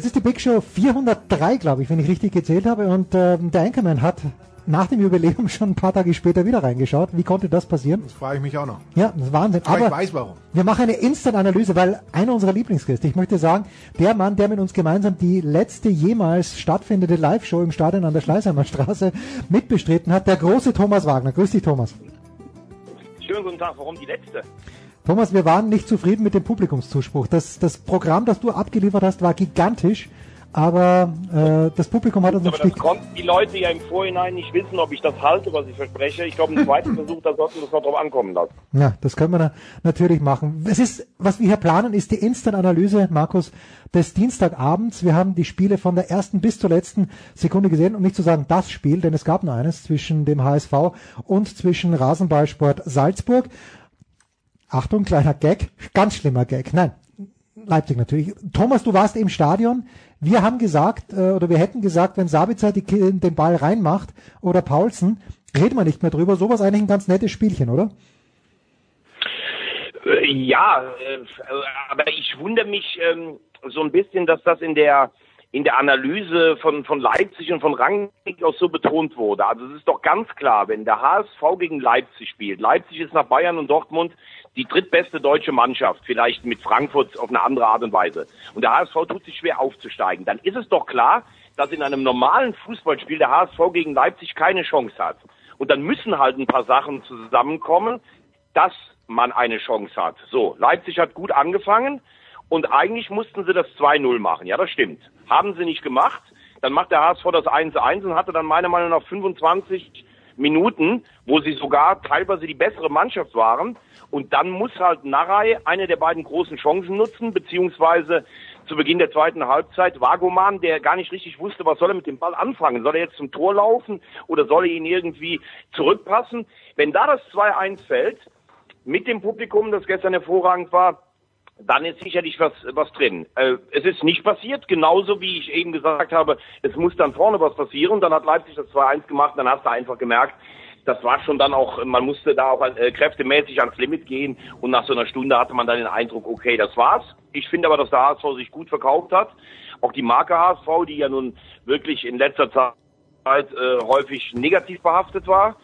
Jetzt ist die Big Show 403, glaube ich, wenn ich richtig gezählt habe. Und ähm, der Anchorman hat nach dem Jubiläum schon ein paar Tage später wieder reingeschaut. Wie konnte das passieren? Das frage ich mich auch noch. Ja, das ist Wahnsinn. Aber, Aber ich weiß warum. wir machen eine Instant-Analyse, weil einer unserer Lieblingsgäste, ich möchte sagen, der Mann, der mit uns gemeinsam die letzte jemals stattfindende Live-Show im Stadion an der Schleißheimer Straße mitbestritten hat, der große Thomas Wagner. Grüß dich, Thomas. Schönen guten Tag, warum die letzte? Thomas, wir waren nicht zufrieden mit dem Publikumszuspruch. Das, das Programm, das du abgeliefert hast, war gigantisch, aber äh, das Publikum hat uns Aber ein das Stück... konnten die Leute ja im Vorhinein nicht wissen, ob ich das halte, was ich verspreche. Ich glaube, im zweiten Versuch, da sollten wir es noch drauf ankommen lassen. Ja, das können wir na natürlich machen. Es ist, was wir hier planen, ist die Instant-Analyse, Markus, des Dienstagabends. Wir haben die Spiele von der ersten bis zur letzten Sekunde gesehen, um nicht zu sagen das Spiel, denn es gab nur eines zwischen dem HSV und zwischen Rasenballsport Salzburg. Achtung, kleiner Gag, ganz schlimmer Gag. Nein, Leipzig natürlich. Thomas, du warst im Stadion. Wir haben gesagt, äh, oder wir hätten gesagt, wenn Sabitzer die, den Ball reinmacht oder Paulsen, reden wir nicht mehr drüber. Sowas eigentlich ein ganz nettes Spielchen, oder? Äh, Ja, äh, aber ich wundere mich ähm, so ein bisschen, dass das in der in der Analyse von, von Leipzig und von Rangnick auch so betont wurde. Also es ist doch ganz klar, wenn der HSV gegen Leipzig spielt, Leipzig ist nach Bayern und Dortmund die drittbeste deutsche Mannschaft, vielleicht mit Frankfurt auf eine andere Art und Weise. Und der HSV tut sich schwer aufzusteigen. Dann ist es doch klar, dass in einem normalen Fußballspiel der HSV gegen Leipzig keine Chance hat. Und dann müssen halt ein paar Sachen zusammenkommen, dass man eine Chance hat. So, Leipzig hat gut angefangen und eigentlich mussten sie das 2-0 machen. Ja, das stimmt. Haben sie nicht gemacht. Dann macht der HSV das 1-1 und hatte dann meiner Meinung nach 25 Minuten, wo sie sogar teilweise die bessere Mannschaft waren. Und dann muss halt Narei eine der beiden großen Chancen nutzen, beziehungsweise zu Beginn der zweiten Halbzeit Wagoman, der gar nicht richtig wusste, was soll er mit dem Ball anfangen. Soll er jetzt zum Tor laufen oder soll er ihn irgendwie zurückpassen? Wenn da das 2-1 fällt, mit dem Publikum, das gestern hervorragend war, dann ist sicherlich was, was drin. Äh, es ist nicht passiert, genauso wie ich eben gesagt habe, es muss dann vorne was passieren. Dann hat Leipzig das 2-1 gemacht, dann hast du einfach gemerkt, das war schon dann auch, man musste da auch äh, kräftemäßig ans Limit gehen und nach so einer Stunde hatte man dann den Eindruck, okay, das war's. Ich finde aber, dass der HSV sich gut verkauft hat. Auch die Marke HSV, die ja nun wirklich in letzter Zeit äh, häufig negativ behaftet war.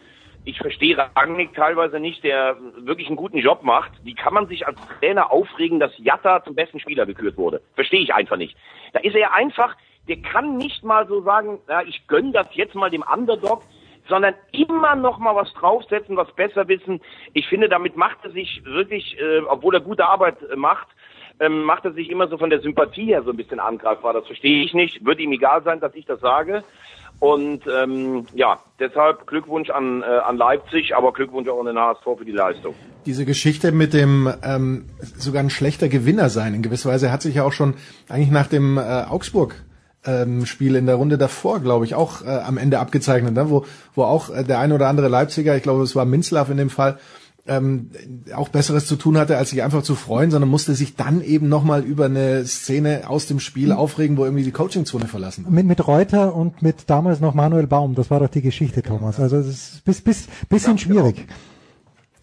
Ich verstehe Rangnick teilweise nicht, der wirklich einen guten Job macht. Wie kann man sich als Trainer aufregen, dass Jatta zum besten Spieler gekürt wurde? Verstehe ich einfach nicht. Da ist er einfach, der kann nicht mal so sagen, ja, ich gönn das jetzt mal dem Underdog, sondern immer noch mal was draufsetzen, was besser wissen. Ich finde, damit macht er sich wirklich, äh, obwohl er gute Arbeit äh, macht, ähm, macht er sich immer so von der Sympathie her so ein bisschen angreifbar. Das verstehe ich nicht. Würde ihm egal sein, dass ich das sage. Und ähm, ja, deshalb Glückwunsch an, äh, an Leipzig, aber Glückwunsch auch an den HSV für die Leistung. Diese Geschichte mit dem ähm, sogar ein schlechter Gewinner sein in gewisser Weise hat sich ja auch schon eigentlich nach dem äh, Augsburg ähm, Spiel in der Runde davor, glaube ich, auch äh, am Ende abgezeichnet, ne? wo, wo auch äh, der ein oder andere Leipziger, ich glaube, es war Minzlaff in dem Fall, ähm, auch Besseres zu tun hatte, als sich einfach zu freuen, sondern musste sich dann eben nochmal über eine Szene aus dem Spiel aufregen, wo irgendwie die Coachingzone verlassen. Mit, mit Reuter und mit damals noch Manuel Baum, das war doch die Geschichte, Thomas. Also es ist bis, bis, bisschen schwierig.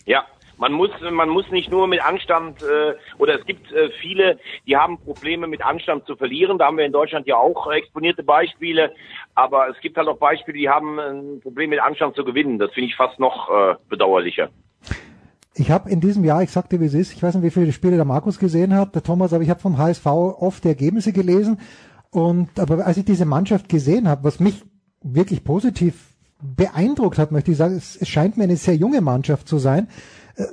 Ja, Man muss, man muss nicht nur mit Anstand, äh, oder es gibt äh, viele, die haben Probleme mit Anstand zu verlieren. Da haben wir in Deutschland ja auch exponierte Beispiele. Aber es gibt halt auch Beispiele, die haben ein Problem mit Anstand zu gewinnen. Das finde ich fast noch äh, bedauerlicher. Ich habe in diesem Jahr, ich sagte, wie es ist, ich weiß nicht, wie viele Spiele der Markus gesehen hat, der Thomas, aber ich habe vom HSV oft die Ergebnisse gelesen. Und aber als ich diese Mannschaft gesehen habe, was mich wirklich positiv beeindruckt hat, möchte ich sagen, es, es scheint mir eine sehr junge Mannschaft zu sein.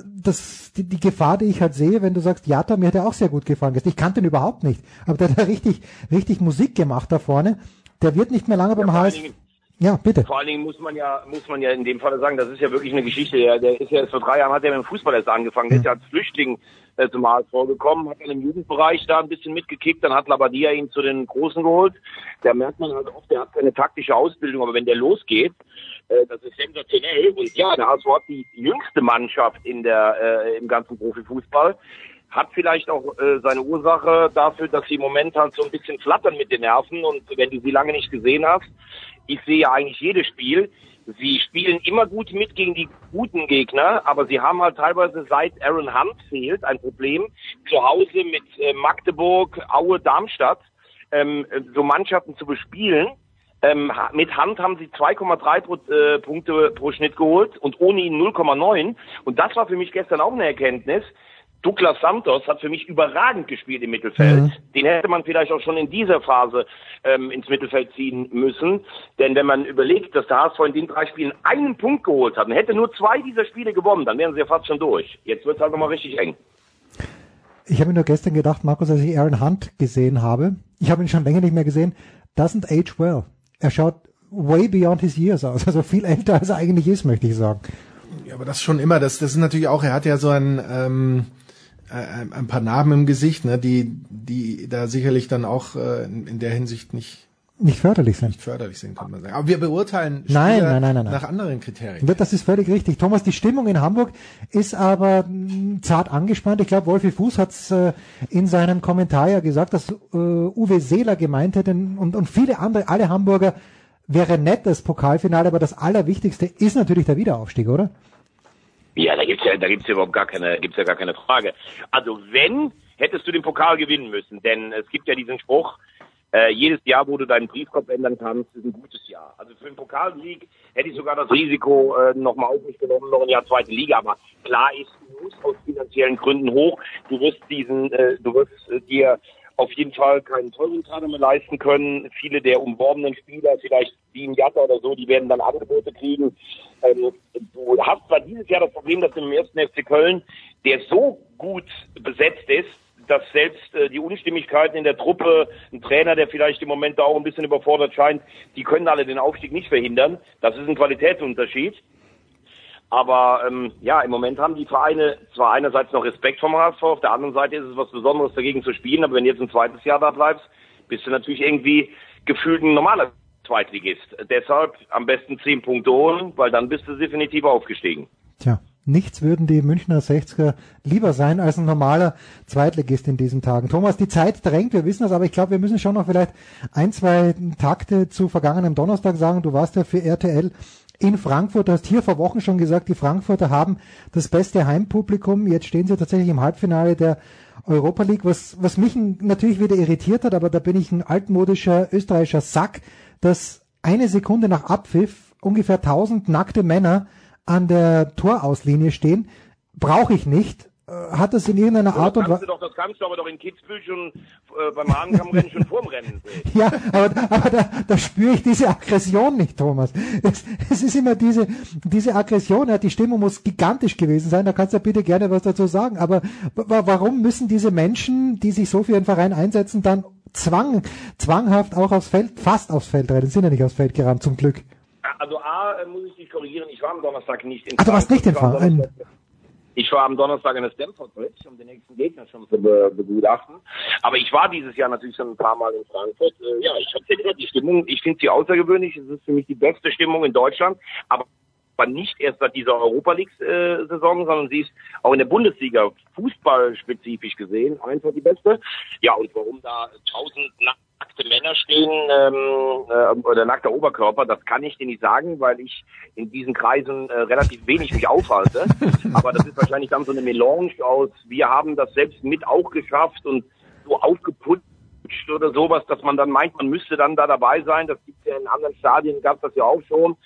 Das, die, die Gefahr, die ich halt sehe, wenn du sagst, Jata, mir hat er auch sehr gut gefallen. Ich kannte ihn überhaupt nicht, aber der hat da richtig, richtig Musik gemacht da vorne. Der wird nicht mehr lange beim allen HSV. Ja, bitte. Vor allen Dingen muss man ja, muss man ja in dem Fall sagen, das ist ja wirklich eine Geschichte. Der, der ist ja vor drei Jahren hat er mit dem Fußball erst angefangen. Der ist ja als Flüchtling äh, zum HSV gekommen, hat dann im Jugendbereich da ein bisschen mitgekickt, dann hat Labadia ihn zu den Großen geholt. Da merkt man halt oft, der hat keine taktische Ausbildung, aber wenn der losgeht, äh, das ist sensationell. Und ja, der HSV hat die jüngste Mannschaft in der, äh, im ganzen Profifußball. Hat vielleicht auch äh, seine Ursache dafür, dass sie im Moment halt so ein bisschen flattern mit den Nerven. Und wenn du sie lange nicht gesehen hast, ich sehe ja eigentlich jedes Spiel. Sie spielen immer gut mit gegen die guten Gegner, aber sie haben halt teilweise seit Aaron Hunt fehlt ein Problem zu Hause mit äh, Magdeburg, Aue, Darmstadt ähm, so Mannschaften zu bespielen. Ähm, mit Hand haben sie 2,3 pro, äh, Punkte pro Schnitt geholt und ohne ihn 0,9. Und das war für mich gestern auch eine Erkenntnis. Douglas Santos hat für mich überragend gespielt im Mittelfeld. Den hätte man vielleicht auch schon in dieser Phase ähm, ins Mittelfeld ziehen müssen. Denn wenn man überlegt, dass der HSV in den drei Spielen einen Punkt geholt hat und hätte nur zwei dieser Spiele gewonnen, dann wären sie ja fast schon durch. Jetzt wird es halt nochmal richtig eng. Ich habe mir nur gestern gedacht, Markus, als ich Aaron Hunt gesehen habe, ich habe ihn schon länger nicht mehr gesehen, doesn't age well. Er schaut way beyond his years aus, also viel älter als er eigentlich ist, möchte ich sagen. Ja, aber das schon immer, das, das ist natürlich auch, er hat ja so ein, ähm, äh, ein paar Narben im Gesicht, ne, die, die da sicherlich dann auch äh, in der Hinsicht nicht, Nicht förderlich sein. nicht förderlich sind, kann man sagen. Aber wir beurteilen Nein, Spieler nein, nein, nein, nein. nach anderen Kriterien. Wird- Das ist völlig richtig. Thomas, die Stimmung in Hamburg ist aber mh, zart angespannt. Ich glaube, Wolfi Fuß hat es äh, in seinem Kommentar ja gesagt, dass äh, Uwe Seeler gemeint hätte und, und viele andere, alle Hamburger, wäre nett das Pokalfinale, aber das Allerwichtigste ist natürlich der Wiederaufstieg, oder? Ja, da gibt's ja, da gibt's ja überhaupt gar keine, gibt's ja gar keine Frage. Also wenn, hättest du den Pokal gewinnen müssen, denn es gibt ja diesen Spruch, äh, jedes Jahr, wo du deinen Briefkopf ändern kannst, ist ein gutes Jahr. Also für den Pokalsieg hätte ich sogar das Risiko äh, nochmal auf mich genommen, noch ein Jahr zweite Liga. Aber klar ist, du musst aus finanziellen Gründen hoch. Du wirst diesen, äh, du wirst äh, dir auf jeden Fall keinen teuren Kader mehr leisten können. Viele der umworbenen Spieler, vielleicht wie ein Jatta oder so, die werden dann Angebote kriegen. Ähm, du hast zwar dieses Jahr das Problem, dass im ersten FC Köln, der so gut besetzt ist, dass selbst äh, die Unstimmigkeiten in der Truppe, ein Trainer, der vielleicht im Moment da auch ein bisschen überfordert scheint, die können alle den Aufstieg nicht verhindern. Das ist ein Qualitätsunterschied. Aber ähm, ja, im Moment haben die Vereine zwar einerseits noch Respekt vom HSV, auf der anderen Seite ist es was Besonderes dagegen zu spielen, aber wenn du jetzt ein zweites Jahr da bleibst, bist du natürlich irgendwie gefühlt ein normaler Zweitligist. Deshalb am besten zehn Punkte holen, weil dann bist du definitiv aufgestiegen. Tja, nichts würden die Münchner 60er lieber sein als ein normaler Zweitligist in diesen Tagen. Thomas, die Zeit drängt, wir wissen das, aber ich glaube, wir müssen schon noch vielleicht ein, zwei Takte zu vergangenem Donnerstag sagen. Du warst ja für RTL in Frankfurt, du hast hier vor Wochen schon gesagt, die Frankfurter haben das beste Heimpublikum. Jetzt stehen sie tatsächlich im Halbfinale der Europa League, was, was mich natürlich wieder irritiert hat, aber da bin ich ein altmodischer österreichischer Sack, dass eine Sekunde nach Abpfiff ungefähr 1000 nackte Männer an der Torauslinie stehen, brauche ich nicht. Äh, Hat das in irgendeiner Art und Weise. das kannst du aber doch in Kitzbühel schon äh, beim Hahnkammrennen schon vorm Rennen sehen. Ja, aber, aber da, da spüre ich diese Aggression nicht, Thomas. Es, es ist immer diese, diese Aggression, ja, die Stimmung muss gigantisch gewesen sein, da kannst du ja bitte gerne was dazu sagen. Aber wa- warum müssen diese Menschen, die sich so für ihren Verein einsetzen, dann zwang, zwanghaft auch aufs Feld, fast aufs Feld rennen, sind ja nicht aufs Feld gerannt, zum Glück. Also A, äh, muss ich dich korrigieren, ich war am Donnerstag nicht in Ach, du warst nicht im Ich war am Verein. Donnerstag- Ich war am Donnerstag in der Stamford Bridge, um den nächsten Gegner schon zu be begutachten. Aber ich war dieses Jahr natürlich schon ein paar Mal in Frankfurt. Äh, ja, ich habe ja gesagt, die Stimmung, ich finde sie außergewöhnlich. Es ist für mich die beste Stimmung in Deutschland. Aber aber nicht erst seit dieser Europa League-Saison, sondern sie ist auch in der Bundesliga fußballspezifisch gesehen einfach die beste. Ja, und warum da tausend nackte Männer stehen ähm, äh, oder nackter Oberkörper, das kann ich dir nicht sagen, weil ich in diesen Kreisen äh, relativ wenig mich aufhalte. Aber das ist wahrscheinlich dann so eine Melange aus, wir haben das selbst mit auch geschafft und so aufgeputzt oder sowas, dass man dann meint, man müsste dann da dabei sein. Das gibt ja in anderen Stadien, gab das ja auch schon.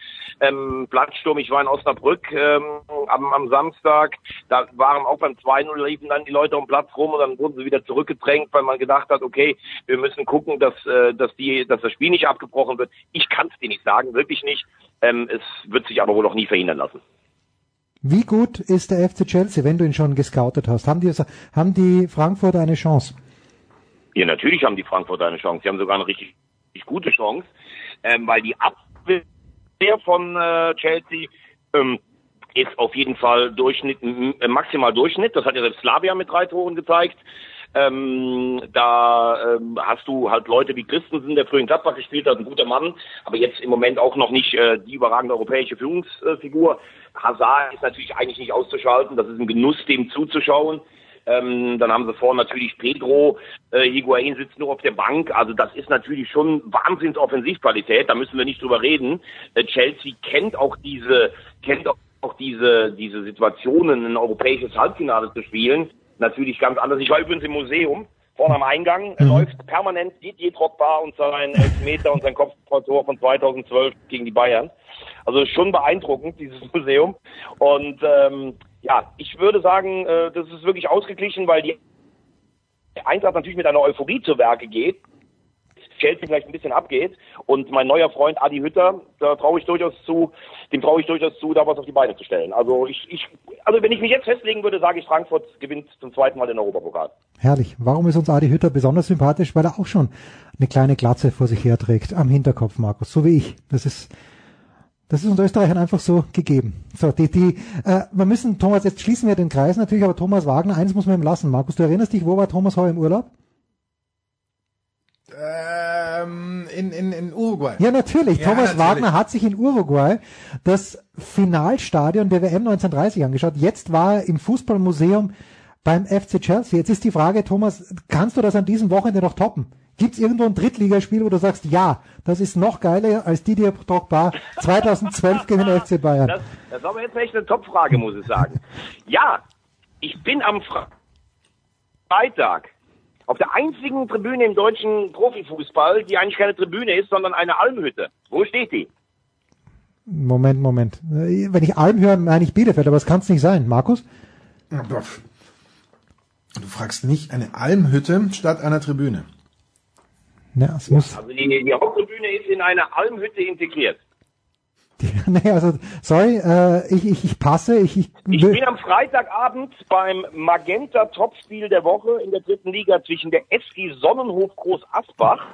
Ähm, Platzsturm, ich war in Osnabrück ähm, am, am Samstag, da waren auch beim 2-0 liefen dann die Leute um Platz rum und dann wurden sie wieder zurückgedrängt, weil man gedacht hat, okay, wir müssen gucken, dass, äh, dass, die, dass das Spiel nicht abgebrochen wird. Ich kann es dir nicht sagen, wirklich nicht. Ähm, es wird sich aber wohl auch nie verhindern lassen. Wie gut ist der FC Chelsea, wenn du ihn schon gescoutet hast? Haben die, haben die Frankfurter eine Chance? Ja, natürlich haben die Frankfurter eine Chance. Sie haben sogar eine richtig, richtig gute Chance, ähm, weil die Abwehr von äh, Chelsea ähm, ist auf jeden Fall Durchschnitt, äh, maximal Durchschnitt. Das hat ja selbst Slavia mit drei Toren gezeigt. Ähm, da ähm, hast du halt Leute wie Christensen, der früher in Gladbach gespielt hat, ein guter Mann, aber jetzt im Moment auch noch nicht äh, die überragende europäische Führungsfigur. Hazard ist natürlich eigentlich nicht auszuschalten. Das ist ein Genuss, dem zuzuschauen. Ähm, dann haben sie vorne natürlich Pedro, äh, Higuain sitzt nur auf der Bank. Also das ist natürlich schon Wahnsinns Offensivqualität. Da müssen wir nicht drüber reden. Äh, Chelsea kennt auch diese, kennt auch diese, diese Situationen, ein europäisches Halbfinale zu spielen. Natürlich ganz anders. Ich war übrigens im Museum. Vorne am Eingang mhm. läuft permanent Didier Drogba und sein Elfmeter und sein Kopfballtor von 2012 gegen die Bayern. Also schon beeindruckend, dieses Museum. Und ähm, ja, ich würde sagen, äh, das ist wirklich ausgeglichen, weil die Eintracht natürlich mit einer Euphorie zu Werke geht. Chelsea vielleicht ein bisschen abgeht und mein neuer Freund Adi Hütter, da traue ich durchaus zu, dem traue ich durchaus zu, da was auf die Beine zu stellen. Also ich, ich, also wenn ich mich jetzt festlegen würde, sage ich, Frankfurt gewinnt zum zweiten Mal den Europapokal. Herrlich. Warum ist uns Adi Hütter besonders sympathisch? Weil er auch schon eine kleine Glatze vor sich herträgt am Hinterkopf, Markus, so wie ich. Das ist das ist uns Österreichern einfach so gegeben. So, die, die, äh, wir müssen, Thomas, jetzt schließen wir den Kreis natürlich, aber Thomas Wagner, eins muss man ihm lassen. Markus, du erinnerst dich, wo war Thomas heuer im Urlaub? Ähm, in, in, in Uruguay. Ja, natürlich. Ja, Thomas natürlich. Wagner hat sich in Uruguay das Finalstadion der WM 1930 angeschaut. Jetzt war er im Fußballmuseum beim FC Chelsea. Jetzt ist die Frage, Thomas, kannst du das an diesem Wochenende noch toppen? Gibt es irgendwo ein Drittligaspiel, wo du sagst, ja, das ist noch geiler als Didier Drogba 2012 gegen den FC Bayern? Das, das ist aber jetzt echt eine Topfrage, muss ich sagen. Ja, ich bin am Freitag auf der einzigen Tribüne im deutschen Profifußball, die eigentlich keine Tribüne ist, sondern eine Almhütte. Wo steht die? Moment, Moment. Wenn ich Alm höre, meine ich Bielefeld, aber es kann es nicht sein. Markus? Du fragst nicht eine Almhütte statt einer Tribüne. Ja, es muss also die, die Haupttribüne ist in eine Almhütte integriert. Nee, also sorry, äh, ich, ich, ich passe. Ich, ich, ich bin am Freitagabend beim Magenta Topspiel der Woche in der dritten Liga zwischen der SG Sonnenhof Groß Asbach.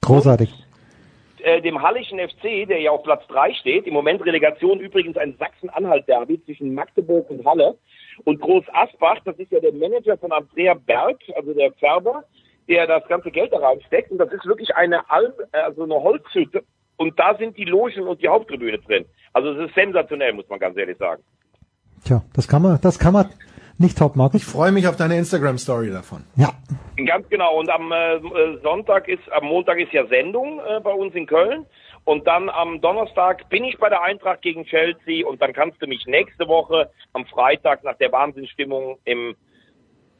Großartig. Und, äh, dem Hallischen FC, der ja auf Platz 3 steht. Im Moment Relegation übrigens ein Sachsen-Anhalt-Derby zwischen Magdeburg und Halle. Und Groß Asbach, das ist ja der Manager von Andrea Berg, also der Färber der das ganze Geld da reinsteckt. Und das ist wirklich eine Alm, also eine Holzhütte. Und da sind die Logen und die Haupttribüne drin. Also es ist sensationell, muss man ganz ehrlich sagen. Tja, das kann man, das kann man nicht top machen. Ich freue mich auf deine Instagram-Story davon. Ja. Ganz genau. Und am äh, Sonntag ist, am Montag ist ja Sendung äh, bei uns in Köln. Und dann am Donnerstag bin ich bei der Eintracht gegen Chelsea und dann kannst du mich nächste Woche am Freitag nach der Wahnsinnsstimmung im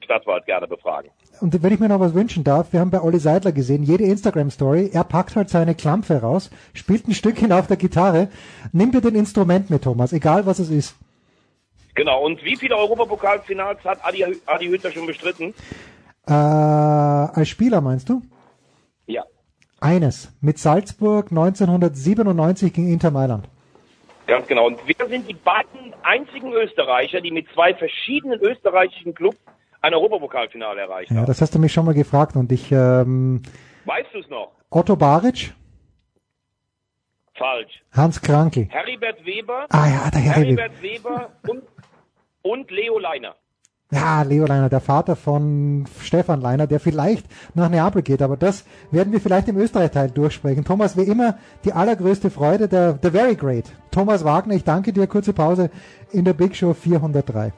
Stadtwald gerne befragen. Und wenn ich mir noch was wünschen darf, wir haben bei Olli Seidler gesehen, jede Instagram-Story, er packt halt seine Klampfe raus, spielt ein Stückchen auf der Gitarre, nimmt dir den Instrument mit, Thomas, egal was es ist. Genau, und wie viele Europapokalfinals hat Adi, Adi Hütter schon bestritten? Äh, als Spieler meinst du? Ja. Eines, mit Salzburg 1997 gegen Inter Mailand. Ganz genau. Und wir sind die beiden einzigen Österreicher, die mit zwei verschiedenen österreichischen Clubs ein Europapokalfinale erreicht ja, Das hast du mich schon mal gefragt und ich. Ähm, weißt du es noch? Otto Baric? Falsch. Hans Krankel. Heribert Weber. Ah ja, der Heribert, Heribert Weber und, und Leo Leiner. Ja, Leo Leiner, der Vater von Stefan Leiner, der vielleicht nach Neapel geht, aber das werden wir vielleicht im Österreich-Teil durchsprechen. Thomas, wie immer, die allergrößte Freude, der, der Very Great. Thomas Wagner, ich danke dir, kurze Pause in der Big Show 403.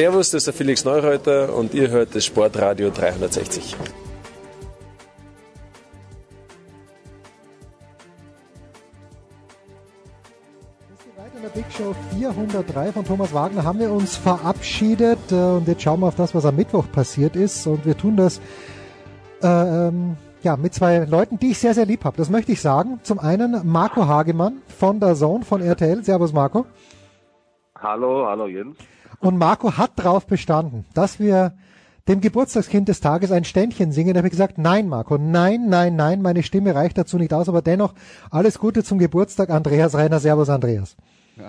Servus, das ist der Felix Neureuter und ihr hört das Sportradio 360. In der Big Show 403 von Thomas Wagner haben wir uns verabschiedet äh, und jetzt schauen wir auf das, was am Mittwoch passiert ist und wir tun das äh, ähm, ja, mit zwei Leuten, die ich sehr, sehr lieb habe. Das möchte ich sagen. Zum einen Marco Hagemann von der Zone von RTL. Servus Marco. Hallo, hallo Jens. Und Marco hat darauf bestanden, dass wir dem Geburtstagskind des Tages ein Ständchen singen. Da habe ich gesagt, nein, Marco, nein, nein, nein, meine Stimme reicht dazu nicht aus, aber dennoch alles Gute zum Geburtstag, Andreas Reiner. Servus, Andreas.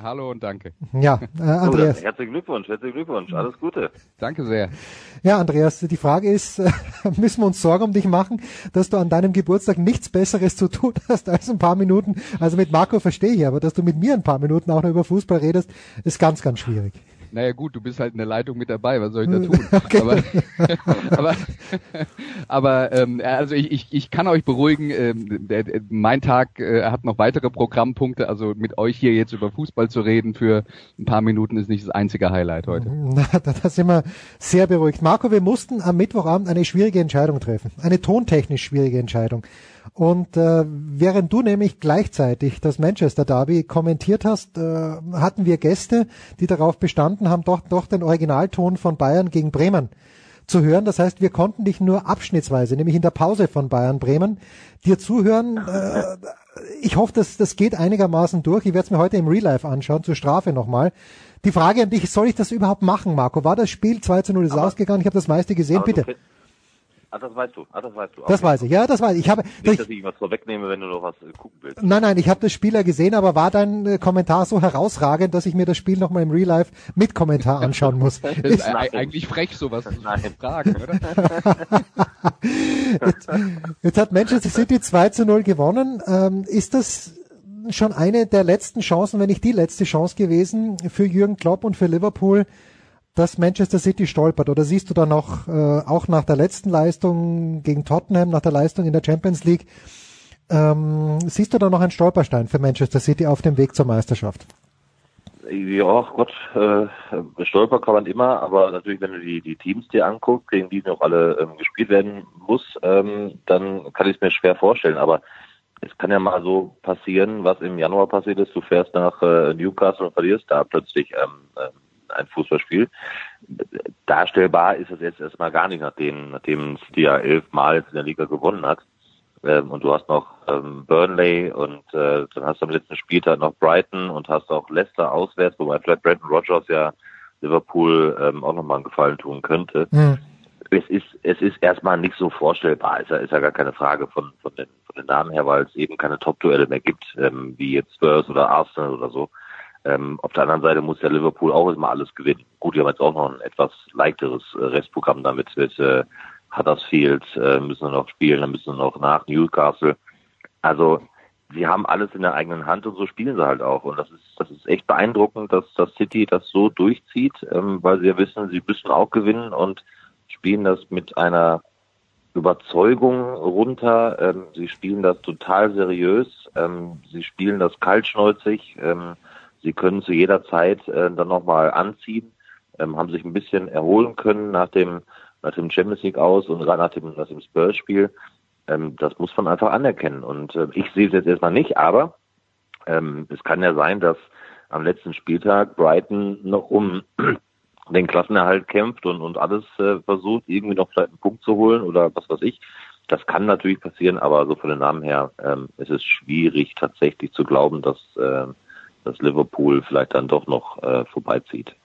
Hallo und danke. Ja, äh, Andreas. Oh, herzlichen Glückwunsch, herzlichen Glückwunsch, alles Gute. Danke sehr. Ja, Andreas, die Frage ist, äh, müssen wir uns Sorgen um dich machen, dass du an deinem Geburtstag nichts Besseres zu tun hast als ein paar Minuten, also mit Marco verstehe ich, aber dass du mit mir ein paar Minuten auch noch über Fußball redest, ist ganz, ganz schwierig. Naja gut, du bist halt in der Leitung mit dabei, was soll ich da tun? Okay. Aber, aber, aber ähm, also ich, ich, ich kann euch beruhigen, ähm, der, der, mein Tag äh, hat noch weitere Programmpunkte, also mit euch hier jetzt über Fußball zu reden für ein paar Minuten ist nicht das einzige Highlight heute. Na, da sind wir sehr beruhigt. Marco, wir mussten am Mittwochabend eine schwierige Entscheidung treffen, eine tontechnisch schwierige Entscheidung. Und äh, während du nämlich gleichzeitig das Manchester Derby kommentiert hast, äh, hatten wir Gäste, die darauf bestanden haben, doch, doch den Originalton von Bayern gegen Bremen zu hören. Das heißt, wir konnten dich nur abschnittsweise, nämlich in der Pause von Bayern Bremen, dir zuhören. Äh, ich hoffe, dass das geht einigermaßen durch. Ich werde es mir heute im Real Life anschauen, zur Strafe nochmal. Die Frage an dich, soll ich das überhaupt machen, Marco? War das Spiel 2 zu 0 ist aber, ausgegangen? Ich habe das meiste gesehen, bitte. Ach, das weißt du. Ach, das weißt du. Okay. Das weiß ich. Ja, das weiß ich. ich habe, Nicht, ich, dass ich was vorwegnehme, wenn du noch was äh, gucken willst. Nein, nein, ich habe das Spieler gesehen, aber war dein äh, Kommentar so herausragend, dass ich mir das Spiel nochmal im Real Life mit Kommentar anschauen muss. das ist eigentlich frech, sowas zu fragen, oder? jetzt, jetzt, hat Manchester City 2 zu 0 gewonnen. Ähm, ist das schon eine der letzten Chancen, wenn nicht die letzte Chance gewesen für Jürgen Klopp und für Liverpool, dass Manchester City stolpert? Oder siehst du da noch, äh, auch nach der letzten Leistung gegen Tottenham, nach der Leistung in der Champions League, ähm, siehst du da noch einen Stolperstein für Manchester City auf dem Weg zur Meisterschaft? Ja, Gott, äh, stolpern kann man immer, aber natürlich, wenn du die, die Teams dir anguckst, gegen die noch alle ähm, gespielt werden muss, ähm, dann kann ich es mir schwer vorstellen. Aber es kann ja mal so passieren, was im Januar passiert ist. Du fährst nach äh, Newcastle und verlierst da plötzlich ähm, ähm ein Fußballspiel. Darstellbar ist es jetzt erstmal gar nicht, nachdem, nachdem City ja elfmal in der Liga gewonnen hat. Ähm, und du hast noch ähm, Burnley und äh, dann hast du am letzten Spieltag noch Brighton und hast auch Leicester auswärts, wobei vielleicht Brandon Rogers ja Liverpool ähm, auch nochmal einen Gefallen tun könnte. Mhm. Es ist, es ist erstmal nicht so vorstellbar, ist ja, ist ja gar keine Frage von, von, den, von den Namen her, weil es eben keine Top-Duelle mehr gibt, ähm, wie jetzt Spurs oder Arsenal oder so. Ähm, auf der anderen Seite muss ja Liverpool auch immer alles gewinnen. Gut, die haben jetzt auch noch ein etwas leichteres äh, Restprogramm damit mit äh, Huddersfield, äh, müssen wir noch spielen, dann müssen wir noch nach Newcastle. Also sie haben alles in der eigenen Hand und so spielen sie halt auch. Und das ist, das ist echt beeindruckend, dass das City das so durchzieht, ähm, weil sie ja wissen, sie müssen auch gewinnen und spielen das mit einer Überzeugung runter. Ähm, sie spielen das total seriös. Ähm, sie spielen das kaltschnäuzig. Ähm, Sie können zu jeder Zeit äh, dann nochmal anziehen, ähm, haben sich ein bisschen erholen können nach dem, nach dem Champions League aus und gerade nach dem, nach dem Spurs-Spiel. Ähm, das muss man einfach anerkennen. Und äh, ich sehe es jetzt erstmal nicht, aber ähm, es kann ja sein, dass am letzten Spieltag Brighton noch um den Klassenerhalt kämpft und, und alles äh, versucht, irgendwie noch vielleicht einen Punkt zu holen oder was weiß ich. Das kann natürlich passieren, aber so von den Namen her ähm, es ist es schwierig tatsächlich zu glauben, dass äh, dass Liverpool vielleicht dann doch noch äh, vorbeizieht.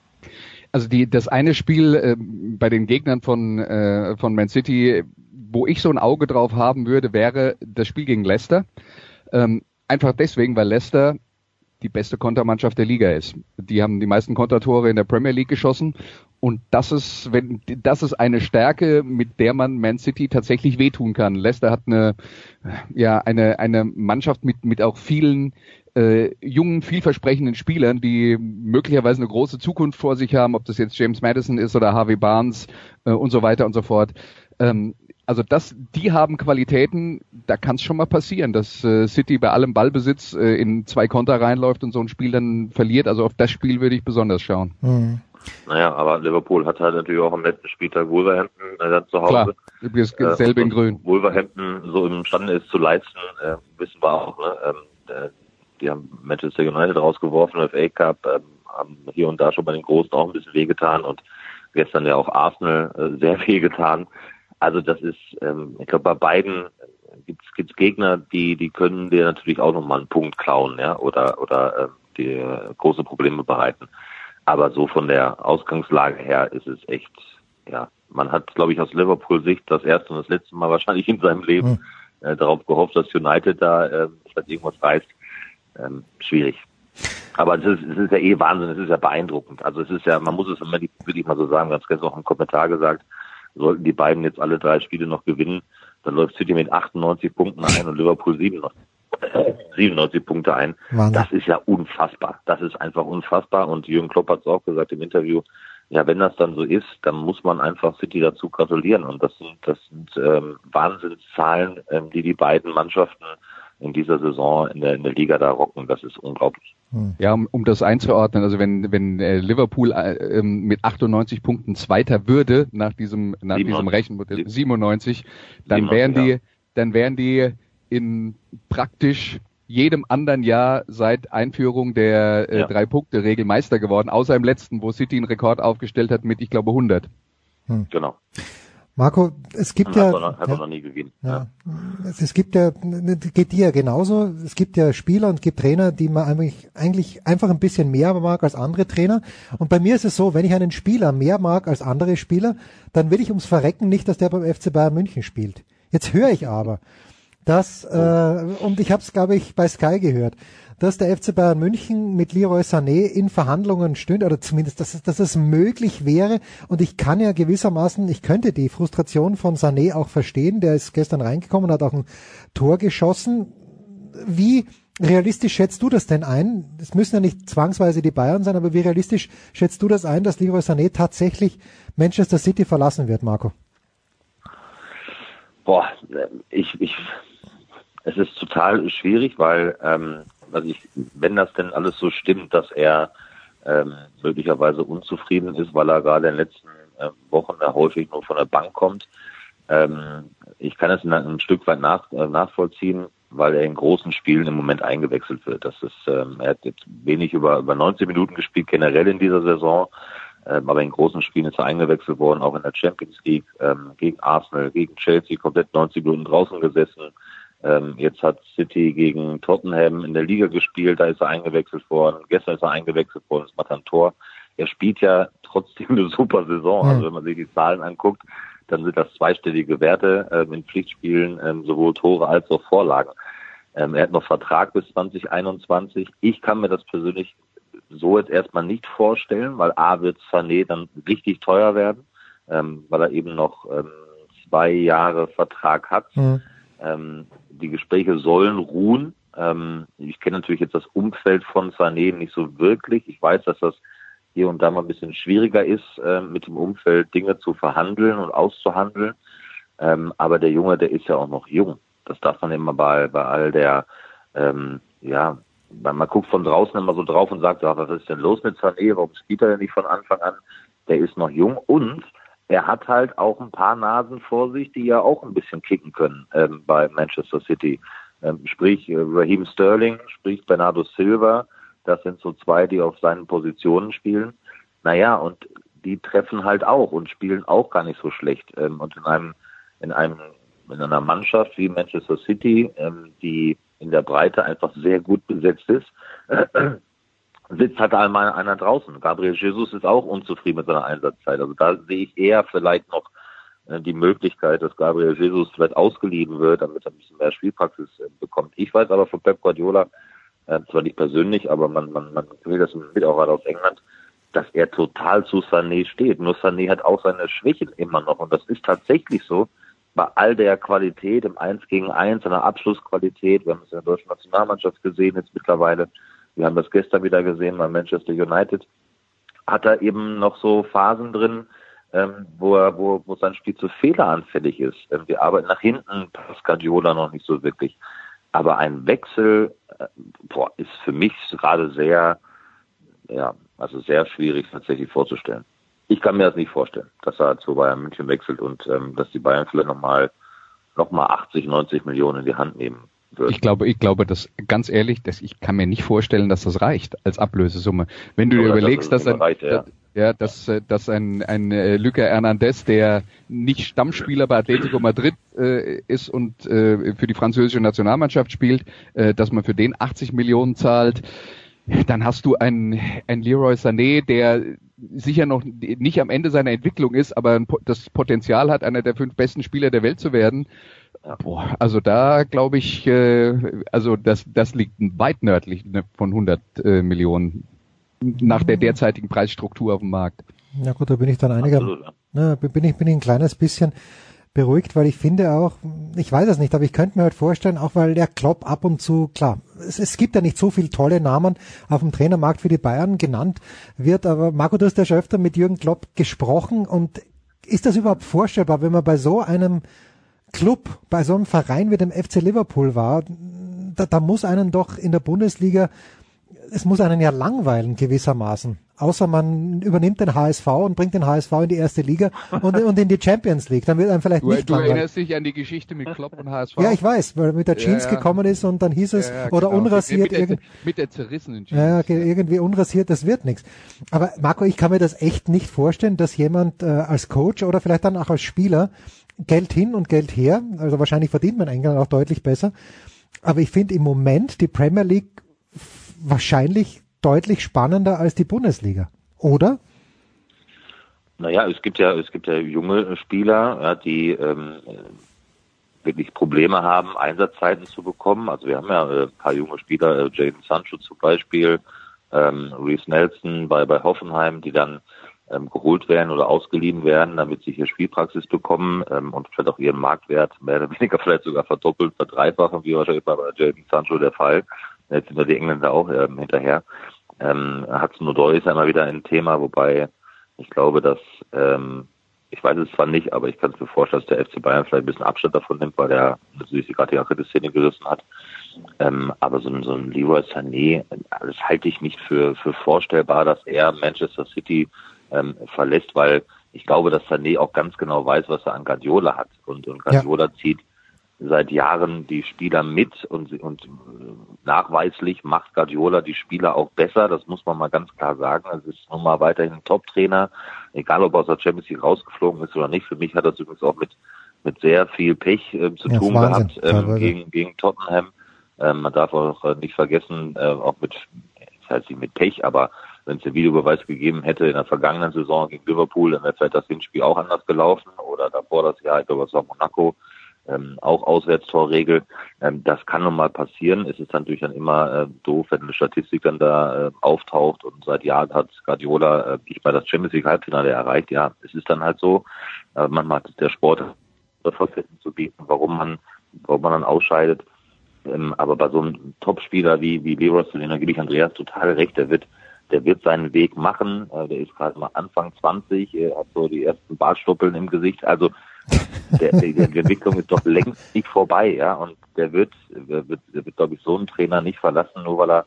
Also die, das eine Spiel äh, bei den Gegnern von, äh, von Man City, wo ich so ein Auge drauf haben würde, wäre das Spiel gegen Leicester. Ähm, einfach deswegen, weil Leicester die beste Kontermannschaft der Liga ist. Die haben die meisten Kontertore in der Premier League geschossen und das ist, wenn, das ist eine Stärke, mit der man Man City tatsächlich wehtun kann. Leicester hat eine, ja, eine, eine Mannschaft mit, mit auch vielen äh, jungen, vielversprechenden Spielern, die möglicherweise eine große Zukunft vor sich haben, ob das jetzt James Madison ist oder Harvey Barnes äh, und so weiter und so fort. Ähm, also das, die haben Qualitäten, da kann es schon mal passieren, dass äh, City bei allem Ballbesitz äh, in zwei Konter reinläuft und so ein Spiel dann verliert. Also auf das Spiel würde ich besonders schauen. Mhm. Naja, aber Liverpool hat halt natürlich auch am letzten Spieltag Wolverhampton äh, dann zu Hause. Klar, übrigens Äh, selbe in Grün. Wolverhampton so imstande ist zu leisten, äh, wissen wir auch. Ne? Ähm, äh, die haben Manchester United rausgeworfen, FA Cup, ähm, haben hier und da schon bei den Großen auch ein bisschen wehgetan und gestern ja auch Arsenal äh, sehr wehgetan. Also das ist, ähm, ich glaube, bei beiden gibt es Gegner, die die können dir natürlich auch nochmal einen Punkt klauen, ja, oder oder äh, die äh, große Probleme bereiten. Aber so von der Ausgangslage her ist es echt, ja, man hat, glaube ich, aus Liverpool-Sicht das erste und das letzte Mal wahrscheinlich in seinem Leben äh, darauf gehofft, dass United da äh, vielleicht irgendwas reißt. Ähm, schwierig. Aber es ist, es ist ja eh Wahnsinn, es ist ja beeindruckend. Also es ist ja, man muss es immer nicht- wirklich mal so sagen, es gestern auch im Kommentar gesagt, sollten die beiden jetzt alle drei Spiele noch gewinnen, dann läuft City mit 98 Punkten ein und Liverpool 97, 97 Punkte ein. Wahnsinn. Das ist ja unfassbar. Das ist einfach unfassbar. Und Jürgen Klopp hat es auch gesagt im Interview, ja, wenn das dann so ist, dann muss man einfach City dazu gratulieren. Und das sind, das sind ähm, Wahnsinnszahlen, ähm, die die beiden Mannschaften in dieser Saison in der, in der Liga da rocken. Das ist unglaublich. Ja, um, um das einzuordnen, also wenn, wenn äh, Liverpool äh, ähm, mit 98 Punkten Zweiter würde nach diesem nach diesem 97. Rechenmodell 97, dann 97, wären die ja. dann wären die in praktisch jedem anderen Jahr seit Einführung der äh, Ja. drei Punkte Regel Meister geworden, außer im letzten, wo City einen Rekord aufgestellt hat mit ich glaube 100. Genau. Marco, es gibt ja, noch, ja, ja, es, es gibt ja, geht dir ja genauso. Es gibt ja Spieler und gibt Trainer, die man eigentlich, eigentlich einfach ein bisschen mehr mag als andere Trainer. Und bei mir ist es so, wenn ich einen Spieler mehr mag als andere Spieler, dann will ich ums Verrecken nicht, dass der beim FC Bayern München spielt. Jetzt höre ich aber, dass, äh, und ich habe es, glaube ich, bei Sky gehört, dass der FC Bayern München mit Leroy Sané in Verhandlungen stünde, oder zumindest, dass es, dass es möglich wäre. Und ich kann ja gewissermaßen, ich könnte die Frustration von Sané auch verstehen. Der ist gestern reingekommen, hat auch ein Tor geschossen. Wie realistisch schätzt du das denn ein? Es müssen ja nicht zwangsweise die Bayern sein, aber wie realistisch schätzt du das ein, dass Leroy Sané tatsächlich Manchester City verlassen wird, Marco? Boah, ich, ich, es ist total schwierig, weil, ähm, also ich, wenn das denn alles so stimmt, dass er ähm, möglicherweise unzufrieden ist, weil er gerade in den letzten äh, Wochen da häufig nur von der Bank kommt. Ähm, ich kann es ein, Stück weit nach, äh, nachvollziehen, weil er in großen Spielen im Moment eingewechselt wird. Das ist, ähm, er hat jetzt wenig über, über 19 Minuten gespielt, generell in dieser Saison. Ähm, aber in großen Spielen ist er eingewechselt worden, auch in der Champions League, ähm, gegen Arsenal, gegen Chelsea, komplett 90 Minuten draußen gesessen. Ähm, jetzt hat City gegen Tottenham in der Liga gespielt, da ist er eingewechselt worden. Gestern ist er eingewechselt worden, es macht ein Tor. Er spielt ja trotzdem eine super Saison. Also wenn man sich die Zahlen anguckt, dann sind das zweistellige Werte ähm, in Pflichtspielen, ähm, sowohl Tore als auch Vorlagen. Ähm, er hat noch Vertrag bis 2021. Ich kann mir das persönlich so jetzt erstmal nicht vorstellen, weil A wird Sané dann richtig teuer werden, ähm, weil er eben noch ähm, zwei Jahre Vertrag hat. Mhm. Ähm, die Gespräche sollen ruhen. Ähm, ich kenne natürlich jetzt das Umfeld von Sané nicht so wirklich. Ich weiß, dass das hier und da mal ein bisschen schwieriger ist, äh, mit dem Umfeld Dinge zu verhandeln und auszuhandeln. Ähm, aber der Junge, der ist ja auch noch jung. Das darf man immer bei, bei all der, ähm, ja, weil man guckt von draußen immer so drauf und sagt, ja, was ist denn los mit Sané? Warum spielt er denn nicht von Anfang an? Der ist noch jung und er hat halt auch ein paar Nasen vor sich, die ja auch ein bisschen kicken können ähm, bei Manchester City. Ähm, sprich äh, Raheem Sterling, sprich Bernardo Silva. Das sind so zwei, die auf seinen Positionen spielen. Naja, und die treffen halt auch und spielen auch gar nicht so schlecht. Ähm, und in einem, in einem, in einer Mannschaft wie Manchester City, ähm, die in der Breite einfach sehr gut besetzt ist, sitzt halt einmal einer draußen. Gabriel Jesus ist auch unzufrieden mit seiner Einsatzzeit. Also da sehe ich eher vielleicht noch äh, die Möglichkeit, dass Gabriel Jesus vielleicht ausgeliehen wird, damit er ein bisschen mehr Spielpraxis äh, bekommt. Ich weiß aber von Pep Guardiola, äh, zwar nicht persönlich, aber man, man, man will das mit auch gerade aus England, dass er total zu Sané steht. Nur Sané hat auch seine Schwächen immer noch. Und das ist tatsächlich so, bei all der Qualität im 1 gegen 1, seiner Abschlussqualität, wir haben es in der deutschen Nationalmannschaft gesehen jetzt mittlerweile, wir haben das gestern wieder gesehen bei Manchester United, hat er eben noch so Phasen drin, ähm, wo, er, wo, wo sein Spiel zu fehleranfällig ist. Ähm, die Arbeit nach hinten passt Guardiola noch nicht so wirklich. Aber ein Wechsel äh, boah, ist für mich gerade sehr, ja, also sehr schwierig tatsächlich vorzustellen. Ich kann mir das nicht vorstellen, dass er zu Bayern München wechselt und ähm, dass die Bayern vielleicht nochmal noch mal 80, 90 Millionen in die Hand nehmen würden. Ich glaube, ich glaube, dass ganz ehrlich, dass ich kann mir nicht vorstellen, dass das reicht als Ablösesumme. Wenn du dir überlegst, dass ein, reicht, ja. ja, dass, äh, dass ein, ein äh, Luca Hernandez, der nicht Stammspieler bei Atletico Madrid äh, ist und äh, für die französische Nationalmannschaft spielt, äh, dass man für den 80 Millionen zahlt. Dann hast du einen, einen Leroy Sané, der sicher noch nicht am Ende seiner Entwicklung ist, aber das Potenzial hat, einer der fünf besten Spieler der Welt zu werden. Boah, also da glaube ich, äh, also das, das liegt weit nördlich ne, von 100 äh, Millionen nach der derzeitigen Preisstruktur auf dem Markt. Ja gut, da bin ich dann einiger, ne, bin ich bin ich ein kleines bisschen beruhigt, weil ich finde auch, ich weiß es nicht, aber ich könnte mir halt vorstellen, auch weil der Klopp ab und zu, klar, es, es gibt ja nicht so viele tolle Namen auf dem Trainermarkt für die Bayern genannt wird, aber Marco, du hast ja schon öfter mit Jürgen Klopp gesprochen und ist das überhaupt vorstellbar, wenn man bei so einem Club, bei so einem Verein wie dem FC Liverpool war, da, da muss einen doch in der Bundesliga es muss einen ja langweilen gewissermaßen. Außer man übernimmt den HSV und bringt den HSV in die erste Liga und, und in die Champions League. Dann wird einem vielleicht du, nicht Du langweilen. erinnerst dich an die Geschichte mit Klopp und HSV? Ja, ich weiß, weil er mit der Jeans Ja, ja. gekommen ist und dann hieß es, Ja, ja, oder genau. unrasiert mit, der, irgend, mit der zerrissenen Jeans. ja, ja, irgendwie unrasiert, das wird nichts. Aber Marco, ich kann mir das echt nicht vorstellen, dass jemand äh, als Coach oder vielleicht dann auch als Spieler Geld hin und Geld her, also wahrscheinlich verdient man England auch deutlich besser, aber ich finde im Moment die Premier League wahrscheinlich deutlich spannender als die Bundesliga. Oder? Naja, es gibt ja, es gibt ja junge Spieler, ja, die ähm, wirklich Probleme haben, Einsatzzeiten zu bekommen. Also wir haben ja äh, ein paar junge Spieler, äh, Jaden Sancho zum Beispiel, ähm, Reece Nelson bei, bei Hoffenheim, die dann ähm, geholt werden oder ausgeliehen werden, damit sie hier Spielpraxis bekommen ähm, und vielleicht auch ihren Marktwert mehr oder weniger vielleicht sogar verdoppelt, verdreifachen, wie wahrscheinlich bei Jaden Sancho der Fall. Jetzt sind ja die Engländer auch ähm, hinterher. Ähm, Hudson Odoi ist ja immer wieder ein Thema, wobei ich glaube, dass, ähm, ich weiß es zwar nicht, aber ich kann es mir vorstellen, dass der FC Bayern vielleicht ein bisschen Abstand davon nimmt, weil er natürlich gerade die Szene gerissen hat. Ähm, aber so ein, so ein Leroy Sané, das halte ich nicht für, für vorstellbar, dass er Manchester City ähm, verlässt, weil ich glaube, dass Sané auch ganz genau weiß, was er an Guardiola hat. Und, und Guardiola zieht seit Jahren die Spieler mit und, und äh, nachweislich macht Guardiola die Spieler auch besser. Das muss man mal ganz klar sagen. Es ist nun mal weiterhin ein Top-Trainer, egal ob er aus der Champions League rausgeflogen ist oder nicht. Für mich hat das übrigens auch mit, mit sehr viel Pech äh, zu Ja, tun Wahnsinn, gehabt ähm, gegen, gegen Tottenham. Ähm, man darf auch äh, nicht vergessen, äh, auch mit, das heißt nicht mit Pech, aber wenn es den Videobeweis gegeben hätte in der vergangenen Saison gegen Liverpool, dann wäre vielleicht das Hinspiel auch anders gelaufen oder davor das Jahr, ich glaube, es war Monaco, ähm, auch Auswärtstorregel. Ähm, das kann nun mal passieren. Es ist natürlich dann immer äh, doof, wenn eine Statistik dann da äh, auftaucht und seit Jahren hat Guardiola äh, nicht mal das Champions League Halbfinale erreicht. Ja, es ist dann halt so. Äh, manchmal hat der Sport Facetten zu bieten, warum man, warum man dann ausscheidet. Ähm, aber bei so einem Topspieler wie, wie Leroy da gebe ich Andreas total recht, der wird, der wird seinen Weg machen. Äh, der ist gerade mal Anfang 20, äh, hat so die ersten Bartstoppeln im Gesicht. Also der, die Entwicklung ist doch längst nicht vorbei, ja. Und der wird, der wird, der wird, glaube ich, so einen Trainer nicht verlassen, nur weil er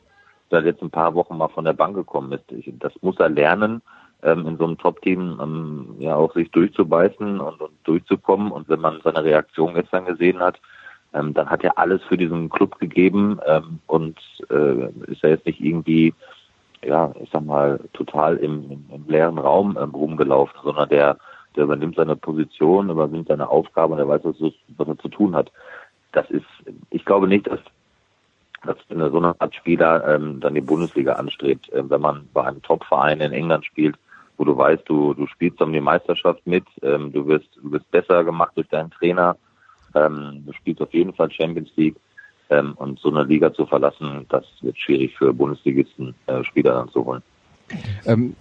seit jetzt ein paar Wochen mal von der Bank gekommen ist. Ich, das muss er lernen, ähm, in so einem Top-Team ähm, ja auch sich durchzubeißen und, und durchzukommen. Und wenn man seine Reaktion gestern gesehen hat, ähm, dann hat er alles für diesen Club gegeben ähm, und äh, ist er jetzt nicht irgendwie, ja, ich sag mal, total im, im, im leeren Raum ähm, rumgelaufen, sondern der, der übernimmt seine Position, übernimmt seine Aufgabe und er weiß, was, was er zu tun hat. Das ist, ich glaube nicht, dass, dass so eine Art Spieler ähm, dann die Bundesliga anstrebt, ähm, wenn man bei einem Top-Verein in England spielt, wo du weißt, du, du spielst um die Meisterschaft mit, ähm, du wirst, du wirst besser gemacht durch deinen Trainer, ähm, du spielst auf jeden Fall Champions League ähm, und so eine Liga zu verlassen, das wird schwierig für Bundesligisten äh, Spieler dann zu holen. Ähm,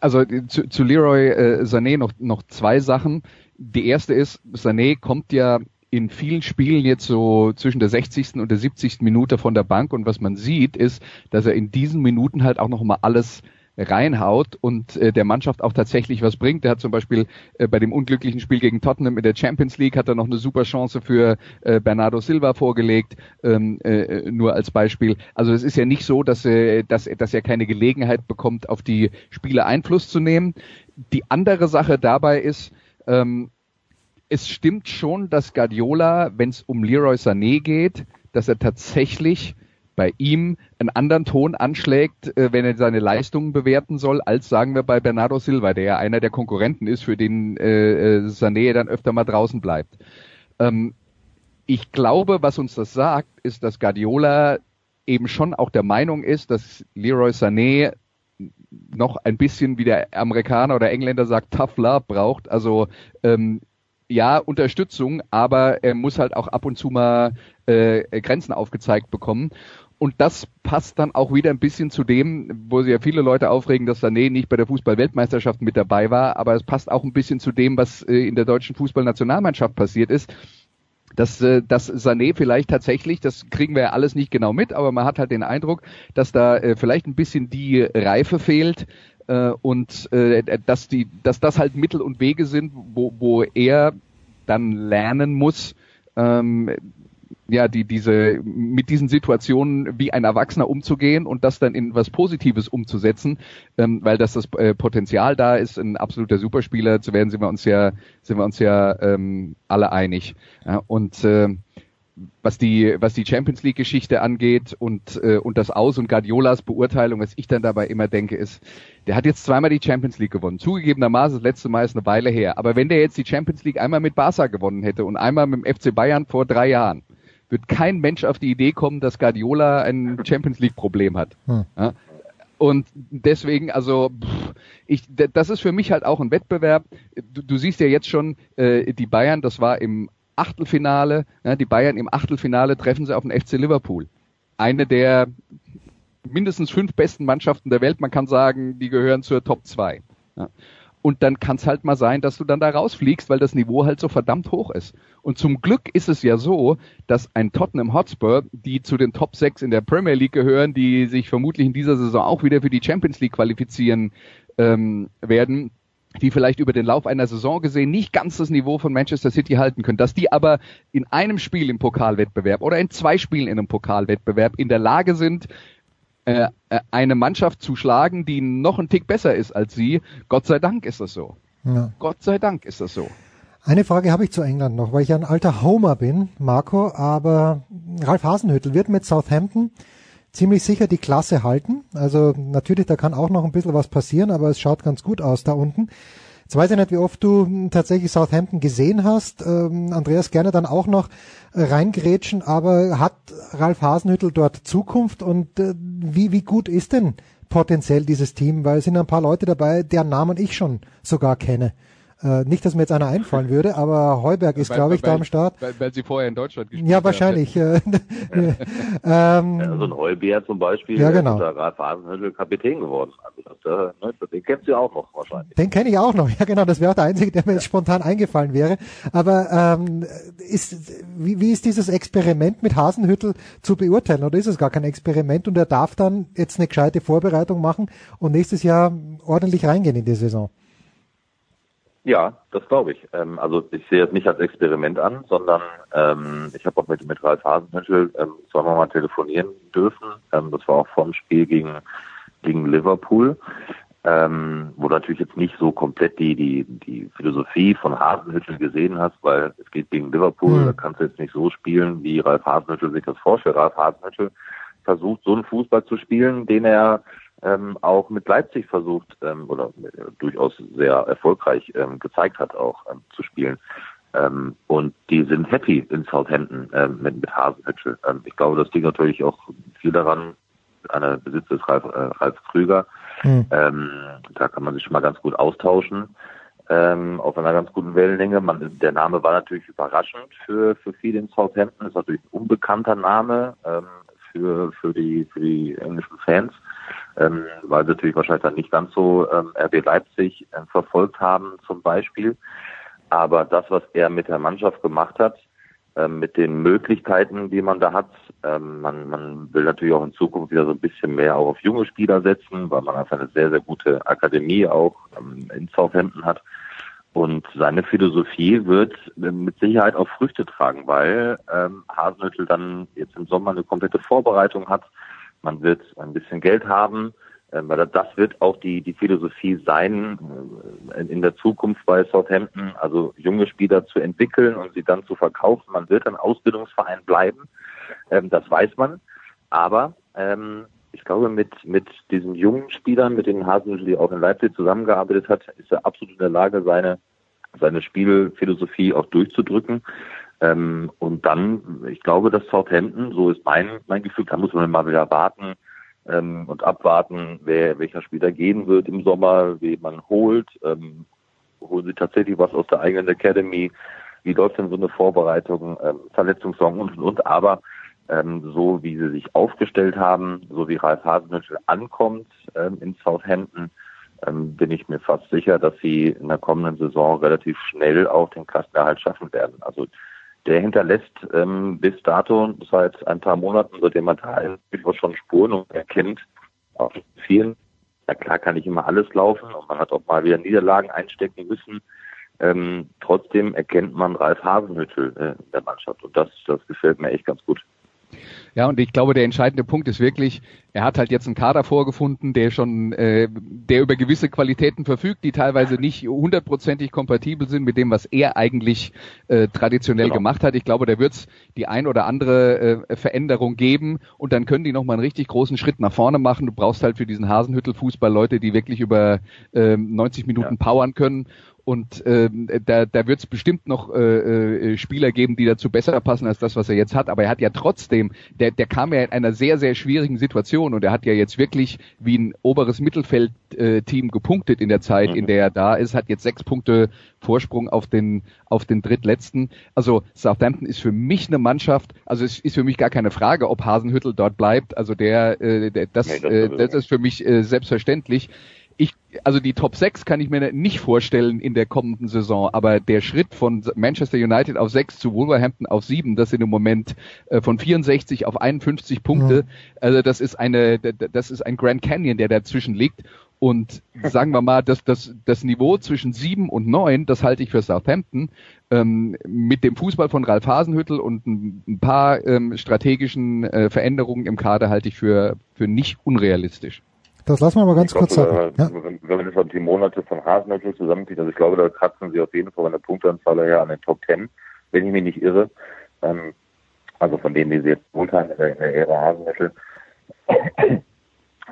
also zu, zu Leroy äh, Sané noch, noch zwei Sachen. Die erste ist, Sané kommt ja in vielen Spielen jetzt so zwischen der 60. und der 70. Minute von der Bank und was man sieht, ist, dass er in diesen Minuten halt auch noch mal alles reinhaut und äh, der Mannschaft auch tatsächlich was bringt. Der hat zum Beispiel äh, bei dem unglücklichen Spiel gegen Tottenham in der Champions League hat er noch eine super Chance für äh, Bernardo Silva vorgelegt, ähm, äh, nur als Beispiel. Also es ist ja nicht so, dass, äh, dass, dass er keine Gelegenheit bekommt, auf die Spiele Einfluss zu nehmen. Die andere Sache dabei ist, ähm, es stimmt schon, dass Guardiola, wenn es um Leroy Sané geht, dass er tatsächlich bei ihm einen anderen Ton anschlägt, äh, wenn er seine Leistungen bewerten soll, als sagen wir bei Bernardo Silva, der ja einer der Konkurrenten ist, für den äh, äh, Sané dann öfter mal draußen bleibt. Ähm, ich glaube, was uns das sagt, ist, dass Guardiola eben schon auch der Meinung ist, dass Leroy Sané noch ein bisschen wie der Amerikaner oder Engländer sagt, tough love braucht. Also ähm, ja, Unterstützung, aber er muss halt auch ab und zu mal äh, Grenzen aufgezeigt bekommen. Und das passt dann auch wieder ein bisschen zu dem, wo sich ja viele Leute aufregen, dass Sané nicht bei der Fußball-Weltmeisterschaft mit dabei war, aber es passt auch ein bisschen zu dem, was äh, in der deutschen Fußballnationalmannschaft passiert ist. Dass, äh, dass Sané vielleicht tatsächlich, das kriegen wir ja alles nicht genau mit, aber man hat halt den Eindruck, dass da äh, vielleicht ein bisschen die Reife fehlt, äh, und äh, dass die, dass das halt Mittel und Wege sind, wo, wo er dann lernen muss, ähm, ja, die, diese, mit diesen Situationen wie ein Erwachsener umzugehen und das dann in was Positives umzusetzen, ähm, weil das das äh, Potenzial da ist, ein absoluter Superspieler zu werden, sind wir uns ja, sind wir uns ja ähm, alle einig. Ja, und äh, was die, was die Champions League Geschichte angeht und, äh, und das Aus und Guardiolas Beurteilung, was ich dann dabei immer denke, ist, der hat jetzt zweimal die Champions League gewonnen. Zugegebenermaßen, das letzte Mal ist eine Weile her. Aber wenn der jetzt die Champions League einmal mit Barca gewonnen hätte und einmal mit dem FC Bayern vor drei Jahren, wird kein Mensch auf die Idee kommen, dass Guardiola ein Champions League Problem hat. Hm. Ja? Und deswegen, also pff, ich, das ist für mich halt auch ein Wettbewerb. Du, du siehst ja jetzt schon, äh, die Bayern, das war im Achtelfinale, ja, die Bayern im Achtelfinale treffen sie auf den FC Liverpool. Eine der mindestens fünf besten Mannschaften der Welt. Man kann sagen, die gehören zur Top 2. Ja. Und dann kann es halt mal sein, dass du dann da rausfliegst, weil das Niveau halt so verdammt hoch ist. Und zum Glück ist es ja so, dass ein Tottenham Hotspur, die zu den Top 6 in der Premier League gehören, die sich vermutlich in dieser Saison auch wieder für die Champions League qualifizieren ähm, werden, die vielleicht über den Lauf einer Saison gesehen nicht ganz das Niveau von Manchester City halten können, dass die aber in einem Spiel im Pokalwettbewerb oder in zwei Spielen in einem Pokalwettbewerb in der Lage sind, äh, äh, eine Mannschaft zu schlagen, die noch ein Tick besser ist als sie. Gott sei Dank ist das so. Ja. Gott sei Dank ist das so. Eine Frage habe ich zu England noch, weil ich ein alter Homer bin, Marco, aber Ralf Hasenhüttel wird mit Southampton ziemlich sicher die Klasse halten. Also natürlich, da kann auch noch ein bisschen was passieren, aber es schaut ganz gut aus da unten. Jetzt weiß ich nicht, wie oft du tatsächlich Southampton gesehen hast. Ähm, Andreas gerne dann auch noch äh, reingrätschen, aber hat Ralf Hasenhüttel dort Zukunft und äh, wie, wie gut ist denn potenziell dieses Team? Weil es sind ein paar Leute dabei, deren Namen ich schon sogar kenne. Äh, nicht, dass mir jetzt einer einfallen würde, aber Heuberg ist, glaube ich, da am Start. Weil, weil sie vorher in Deutschland gespielt Ja, wahrscheinlich. Äh, ähm, ja, so ein Heuberg zum Beispiel, ja, genau. ist da gerade Phasenhüttel Kapitän geworden. Also das, äh, ne, den kennst du auch noch wahrscheinlich. Den kenne ich auch noch, ja genau, das wäre auch der einzige, der mir jetzt spontan eingefallen wäre. Aber ähm, ist, wie, wie ist dieses Experiment mit Hasenhüttel zu beurteilen? Oder ist es gar kein Experiment und er darf dann jetzt eine gescheite Vorbereitung machen und nächstes Jahr ordentlich reingehen in die Saison? Ja, das glaube ich. Ähm, also ich sehe es nicht als Experiment an, sondern ähm, ich habe auch mit, mit Ralf Hasenhüttl ähm, zweimal mal telefonieren dürfen. Ähm, das war auch vorm Spiel gegen, gegen Liverpool, ähm, wo du natürlich jetzt nicht so komplett die, die, die Philosophie von Hasenhüttl gesehen hast, weil es geht gegen Liverpool, mhm. da kannst du jetzt nicht so spielen, wie Ralf Hasenhüttl sich das vorstellt. Ralf Hasenhüttl versucht so einen Fußball zu spielen, den er ähm, auch mit Leipzig versucht ähm, oder äh, durchaus sehr erfolgreich ähm, gezeigt hat, auch ähm, zu spielen. Ähm, und die sind happy in Southampton ähm, mit, mit Hasenhüttel. Ähm, ich glaube, das liegt natürlich auch viel daran, einer Besitz ist Ralf, äh, Ralf Krüger. Mhm. Ähm, da kann man sich schon mal ganz gut austauschen ähm, auf einer ganz guten Wellenlänge. Man, der Name war natürlich überraschend für, für viele in Southampton. Ist natürlich ein unbekannter Name ähm, für, für, die, für die englischen Fans ähm, weil sie natürlich wahrscheinlich dann nicht ganz so ähm, RB Leipzig äh, verfolgt haben zum Beispiel. Aber das, was er mit der Mannschaft gemacht hat, ähm, mit den Möglichkeiten, die man da hat. Ähm, man, man will natürlich auch in Zukunft wieder so ein bisschen mehr auch auf junge Spieler setzen, weil man einfach eine sehr, sehr gute Akademie auch ähm, in Southampton hat. Und seine Philosophie wird äh, mit Sicherheit auch Früchte tragen, weil ähm, Hasenhüttel dann jetzt im Sommer eine komplette Vorbereitung hat. Man wird ein bisschen Geld haben, äh, weil das wird auch die, die Philosophie sein, äh, in der Zukunft bei Southampton, also junge Spieler zu entwickeln und sie dann zu verkaufen. Man wird ein Ausbildungsverein bleiben, ähm, das weiß man. Aber ähm, ich glaube, mit, mit diesen jungen Spielern, mit den Hasenhüttl, die auch in Leipzig zusammengearbeitet hat, ist er absolut in der Lage, seine, seine Spielphilosophie auch durchzudrücken. Ähm, und dann, ich glaube, dass Southampton, so ist mein, mein Gefühl, da muss man mal wieder warten ähm, und abwarten, wer, welcher Spieler gehen wird im Sommer, wen man holt. Ähm, holen sie tatsächlich was aus der eigenen Academy? Wie läuft denn so eine Vorbereitung? Ähm, Verletzungssorgen und, und, und. Aber ähm, so wie sie sich aufgestellt haben, so wie Ralf Hasenhüttl ankommt ähm, in Southampton, ähm, bin ich mir fast sicher, dass sie in der kommenden Saison relativ schnell auch den Klassenerhalt schaffen werden. Also der hinterlässt ähm, bis dato seit ein paar Monaten, seitdem man da ist, schon Spuren und erkennt auch vielen. Ja klar kann nicht immer alles laufen und man hat auch mal wieder Niederlagen einstecken müssen. Ähm, trotzdem erkennt man Ralf Hasenhüttl äh, in der Mannschaft und das, das gefällt mir echt ganz gut. Ja, und ich glaube, der entscheidende Punkt ist wirklich, er hat halt jetzt einen Kader vorgefunden, der schon, äh, der über gewisse Qualitäten verfügt, die teilweise nicht hundertprozentig kompatibel sind mit dem, was er eigentlich äh, traditionell genau. gemacht hat. Ich glaube, da wird es die ein oder andere äh, Veränderung geben und dann können die nochmal einen richtig großen Schritt nach vorne machen. Du brauchst halt für diesen Hasenhüttel-Fußball Leute, die wirklich über äh, 90 Minuten ja. powern können und ähm, da, da wird es bestimmt noch äh, äh, Spieler geben, die dazu besser passen als das, was er jetzt hat. Aber er hat ja trotzdem, der, der kam ja in einer sehr, sehr schwierigen Situation und er hat ja jetzt wirklich wie ein oberes Mittelfeld-Team äh, gepunktet in der Zeit, mhm. in der er da ist, hat jetzt sechs Punkte Vorsprung auf den, auf den drittletzten. Also Southampton ist für mich eine Mannschaft, also es ist für mich gar keine Frage, ob Hasenhüttel dort bleibt. Also der, äh, der das, äh, das ist für mich äh, selbstverständlich ich, also die Top 6 kann ich mir nicht vorstellen in der kommenden Saison, aber der Schritt von Manchester United auf 6 zu Wolverhampton auf 7, das sind im Moment äh, von 64 auf 51 Punkte, mhm. also das ist eine, das ist ein Grand Canyon, der dazwischen liegt. Und sagen wir mal, das, das, das Niveau zwischen 7 und 9, das halte ich für Southampton. Ähm, mit dem Fußball von Ralf Hasenhüttel und ein, ein paar ähm, strategischen äh, Veränderungen im Kader halte ich für, für nicht unrealistisch. Das lassen wir mal ganz kurz sagen. Äh, ja. Wenn, man das die Monate von Hasenhüttl zusammenzieht, also ich glaube, da kratzen sie auf jeden Fall von der Punktanzahl her an den Top Ten, wenn ich mich nicht irre. Ähm, also von denen, die sie jetzt geholt haben in der, in der Ära Hasenhüttl.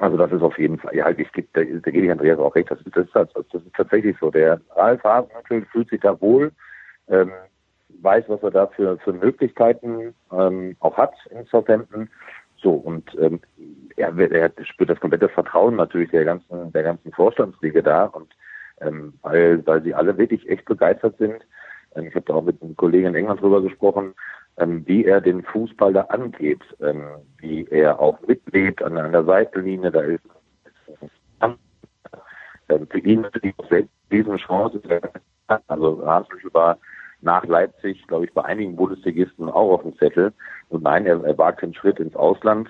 Also das ist auf jeden Fall, ja, ich da, da gebe ich Andreas auch recht, das ist, das, ist, das ist tatsächlich so. Der Ralf Hasenhüttl fühlt sich da wohl, ähm, weiß, was er da für, für Möglichkeiten ähm, auch hat in Southampton. So, und ähm, er, er spürt das komplette Vertrauen natürlich der ganzen, der ganzen Vorstandsliga da und ähm, weil, weil sie alle wirklich echt begeistert sind. Ähm, ich habe da auch mit einem Kollegen in England drüber gesprochen, ähm, wie er den Fußball da angeht, ähm, wie er auch mitlebt an, an der Seitenlinie, da ist ähm, für ihn natürlich auch selbst diese Chance. Also Arsenal war nach Leipzig, glaube ich, bei einigen Bundesligisten auch auf dem Zettel. Und nein, er, er wagt den Schritt ins Ausland,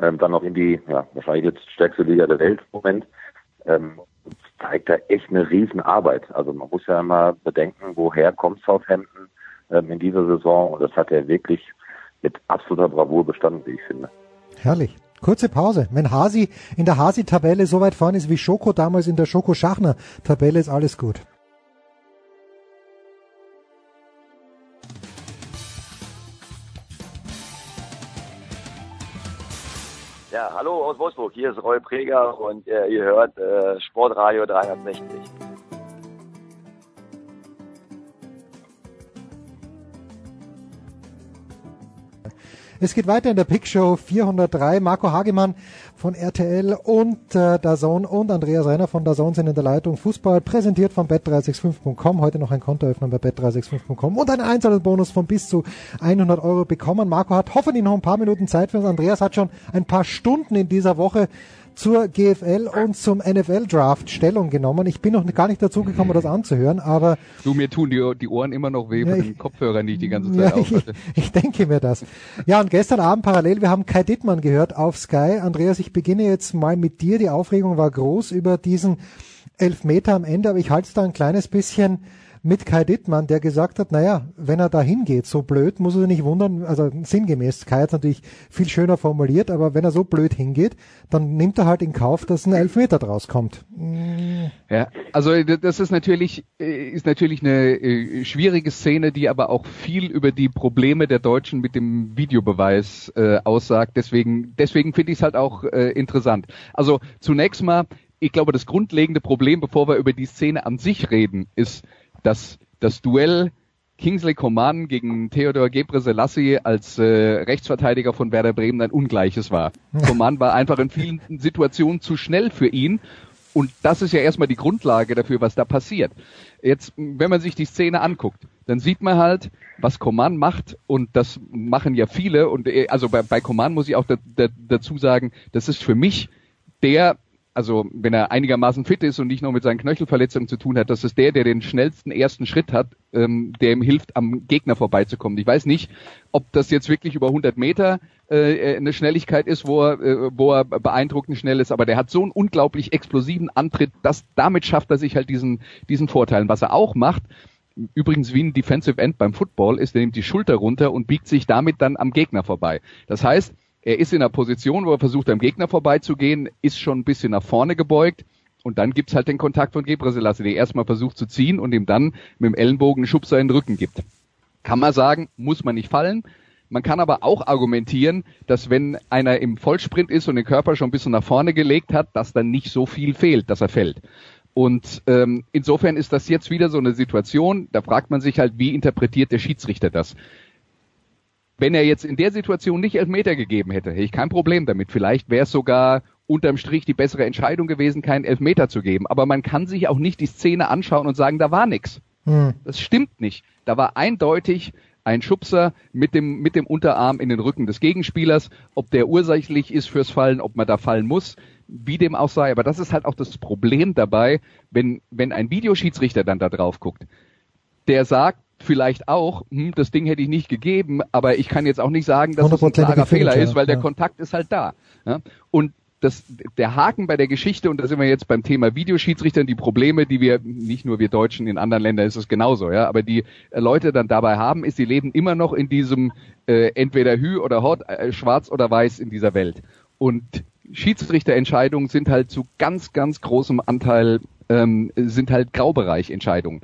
ähm, dann noch in die, ja, wahrscheinlich jetzt stärkste Liga der Welt im Moment. Ähm, zeigt da echt eine Riesenarbeit. Also man muss ja immer bedenken, woher kommt Southampton ähm, in dieser Saison und das hat er wirklich mit absoluter Bravour bestanden, wie ich finde. Herrlich. Kurze Pause. Wenn Hasi in der Hasi-Tabelle so weit vorne ist wie Schoko damals in der Schoko-Schachner-Tabelle, ist alles gut. Ja, hallo aus Wolfsburg, hier ist Roy Preger und äh, ihr hört äh, Sportradio 360. Es geht weiter in der Pick Show 403. Marco Hagemann von RTL und äh, Dazone und Andreas Renner von Dazone sind in der Leitung. Fußball präsentiert von bet365.com. Heute noch ein Konto öffnen bei bet365.com und einen Einzelbonus von bis zu 100 Euro bekommen. Marco hat hoffentlich noch ein paar Minuten Zeit für uns. Andreas hat schon ein paar Stunden in dieser Woche zur GFL und zum NFL Draft Stellung genommen. Ich bin noch gar nicht dazu gekommen, das anzuhören, aber Du, mir tun die, die Ohren immer noch weh Ja, von den Kopfhörern, die ich die ganze ja, Zeit ich, ich denke mir das. Ja, und gestern Abend parallel, wir haben Kai Dittmann gehört auf Sky. Andreas, ich beginne jetzt mal mit dir. Die Aufregung war groß über diesen Elfmeter am Ende, aber ich halte es da ein kleines bisschen mit Kai Dittmann, der gesagt hat, naja, wenn er da hingeht, so blöd, muss er sich nicht wundern, also sinngemäß, Kai hat natürlich viel schöner formuliert, aber wenn er so blöd hingeht, dann nimmt er halt in Kauf, dass ein Elfmeter draus kommt. Ja, also das ist natürlich äh, ist natürlich eine äh, schwierige Szene, die aber auch viel über die Probleme der Deutschen mit dem Videobeweis äh, aussagt. Deswegen deswegen finde ich es halt auch äh, interessant. Also zunächst mal, ich glaube, das grundlegende Problem, bevor wir über die Szene an sich reden, ist, dass das Duell Kingsley Coman gegen Theodor Gebre Selassie als äh, Rechtsverteidiger von Werder Bremen ein ungleiches war. Coman war einfach in vielen Situationen zu schnell für ihn und das ist ja erstmal die Grundlage dafür, was da passiert. Jetzt, wenn man sich die Szene anguckt, dann sieht man halt, was Coman macht und das machen ja viele und äh, also bei, bei Coman muss ich auch da, da, dazu sagen, das ist für mich der also wenn er einigermaßen fit ist und nicht noch mit seinen Knöchelverletzungen zu tun hat, das ist der, der den schnellsten ersten Schritt hat, ähm, der ihm hilft, am Gegner vorbeizukommen. Ich weiß nicht, ob das jetzt wirklich über 100 Meter äh, eine Schnelligkeit ist, wo er, äh, wo er beeindruckend schnell ist, aber der hat so einen unglaublich explosiven Antritt, dass damit schafft er sich halt diesen, diesen Vorteil. Was er auch macht, übrigens wie ein Defensive End beim Football, ist, er nimmt die Schulter runter und biegt sich damit dann am Gegner vorbei. Das heißt, er ist in einer Position, wo er versucht, am Gegner vorbeizugehen, ist schon ein bisschen nach vorne gebeugt. Und dann gibt's halt den Kontakt von Gebre Selassie, der erstmal versucht zu ziehen und ihm dann mit dem Ellenbogen einen Schubser in den Rücken gibt. Kann man sagen, muss man nicht fallen. Man kann aber auch argumentieren, dass wenn einer im Vollsprint ist und den Körper schon ein bisschen nach vorne gelegt hat, dass dann nicht so viel fehlt, dass er fällt. Und ähm, insofern ist das jetzt wieder so eine Situation, da fragt man sich halt, wie interpretiert der Schiedsrichter das? Wenn er jetzt in der Situation nicht Elfmeter gegeben hätte, hätte ich kein Problem damit. Vielleicht wäre es sogar unterm Strich die bessere Entscheidung gewesen, keinen Elfmeter zu geben. Aber man kann sich auch nicht die Szene anschauen und sagen, da war nix. Hm. Das stimmt nicht. Da war eindeutig ein Schubser mit dem, mit dem Unterarm in den Rücken des Gegenspielers. Ob der ursächlich ist fürs Fallen, ob man da fallen muss, wie dem auch sei. Aber das ist halt auch das Problem dabei, wenn, wenn ein Videoschiedsrichter dann da drauf guckt. Der sagt vielleicht auch, hm, das Ding hätte ich nicht gegeben, aber ich kann jetzt auch nicht sagen, dass es ein klarer Fehler ist, weil der ja. Kontakt ist halt da. Ja? Und das, der Haken bei der Geschichte, und da sind wir jetzt beim Thema Videoschiedsrichtern, die Probleme, die wir, nicht nur wir Deutschen, in anderen Ländern ist es genauso, ja, aber die Leute dann dabei haben, ist, sie leben immer noch in diesem äh, entweder Hü oder Hot, äh, schwarz oder weiß in dieser Welt. Und Schiedsrichterentscheidungen sind halt zu ganz, ganz großem Anteil, ähm, sind halt Graubereichentscheidungen.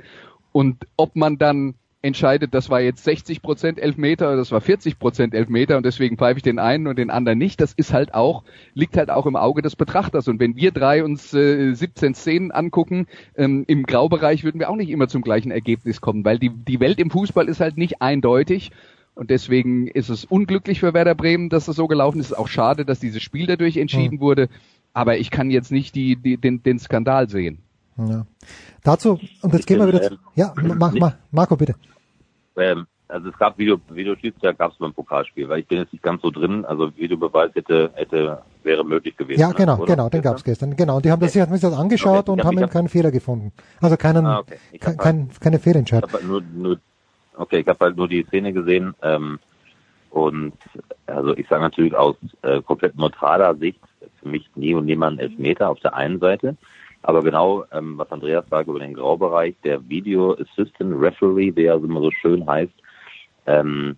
Und ob man dann entscheidet, das war jetzt 60 Prozent Elfmeter oder das war 40 Prozent Elfmeter und deswegen pfeife ich den einen und den anderen nicht. Das ist halt auch, liegt halt auch im Auge des Betrachters. Und wenn wir drei uns äh, 17 Szenen angucken, ähm, im Graubereich würden wir auch nicht immer zum gleichen Ergebnis kommen, weil die, die Welt im Fußball ist halt nicht eindeutig. Und deswegen ist es unglücklich für Werder Bremen, dass es so gelaufen ist. Es ist auch schade, dass dieses Spiel dadurch entschieden wurde. Aber ich kann jetzt nicht die, die, den, den Skandal sehen. Ja. Dazu, und jetzt gehen wir wieder, zu, ja, mach, mach, Marco, bitte. Ähm, also es gab Video, Videoschiedsrichter gab es beim Pokalspiel, weil ich bin jetzt nicht ganz so drin. Also Videobeweis hätte, hätte, wäre möglich gewesen. Ja, genau, oder? genau, den gab's gestern. Genau, und die haben das, sie haben sich das angeschaut Okay, und hab- haben hab- keinen Fehler gefunden. Also keinen, Ah, okay. Kein, kein, keine Ich Fehlentscheidung. halt nur, nur, okay, ich habe halt nur die Szene gesehen ähm, und also ich sage natürlich aus äh, komplett neutraler Sicht für mich nie und niemand Elfmeter auf der einen Seite, aber genau ähm, was Andreas sagt über den Graubereich, der Video Assistant Referee, der immer so schön heißt, ähm,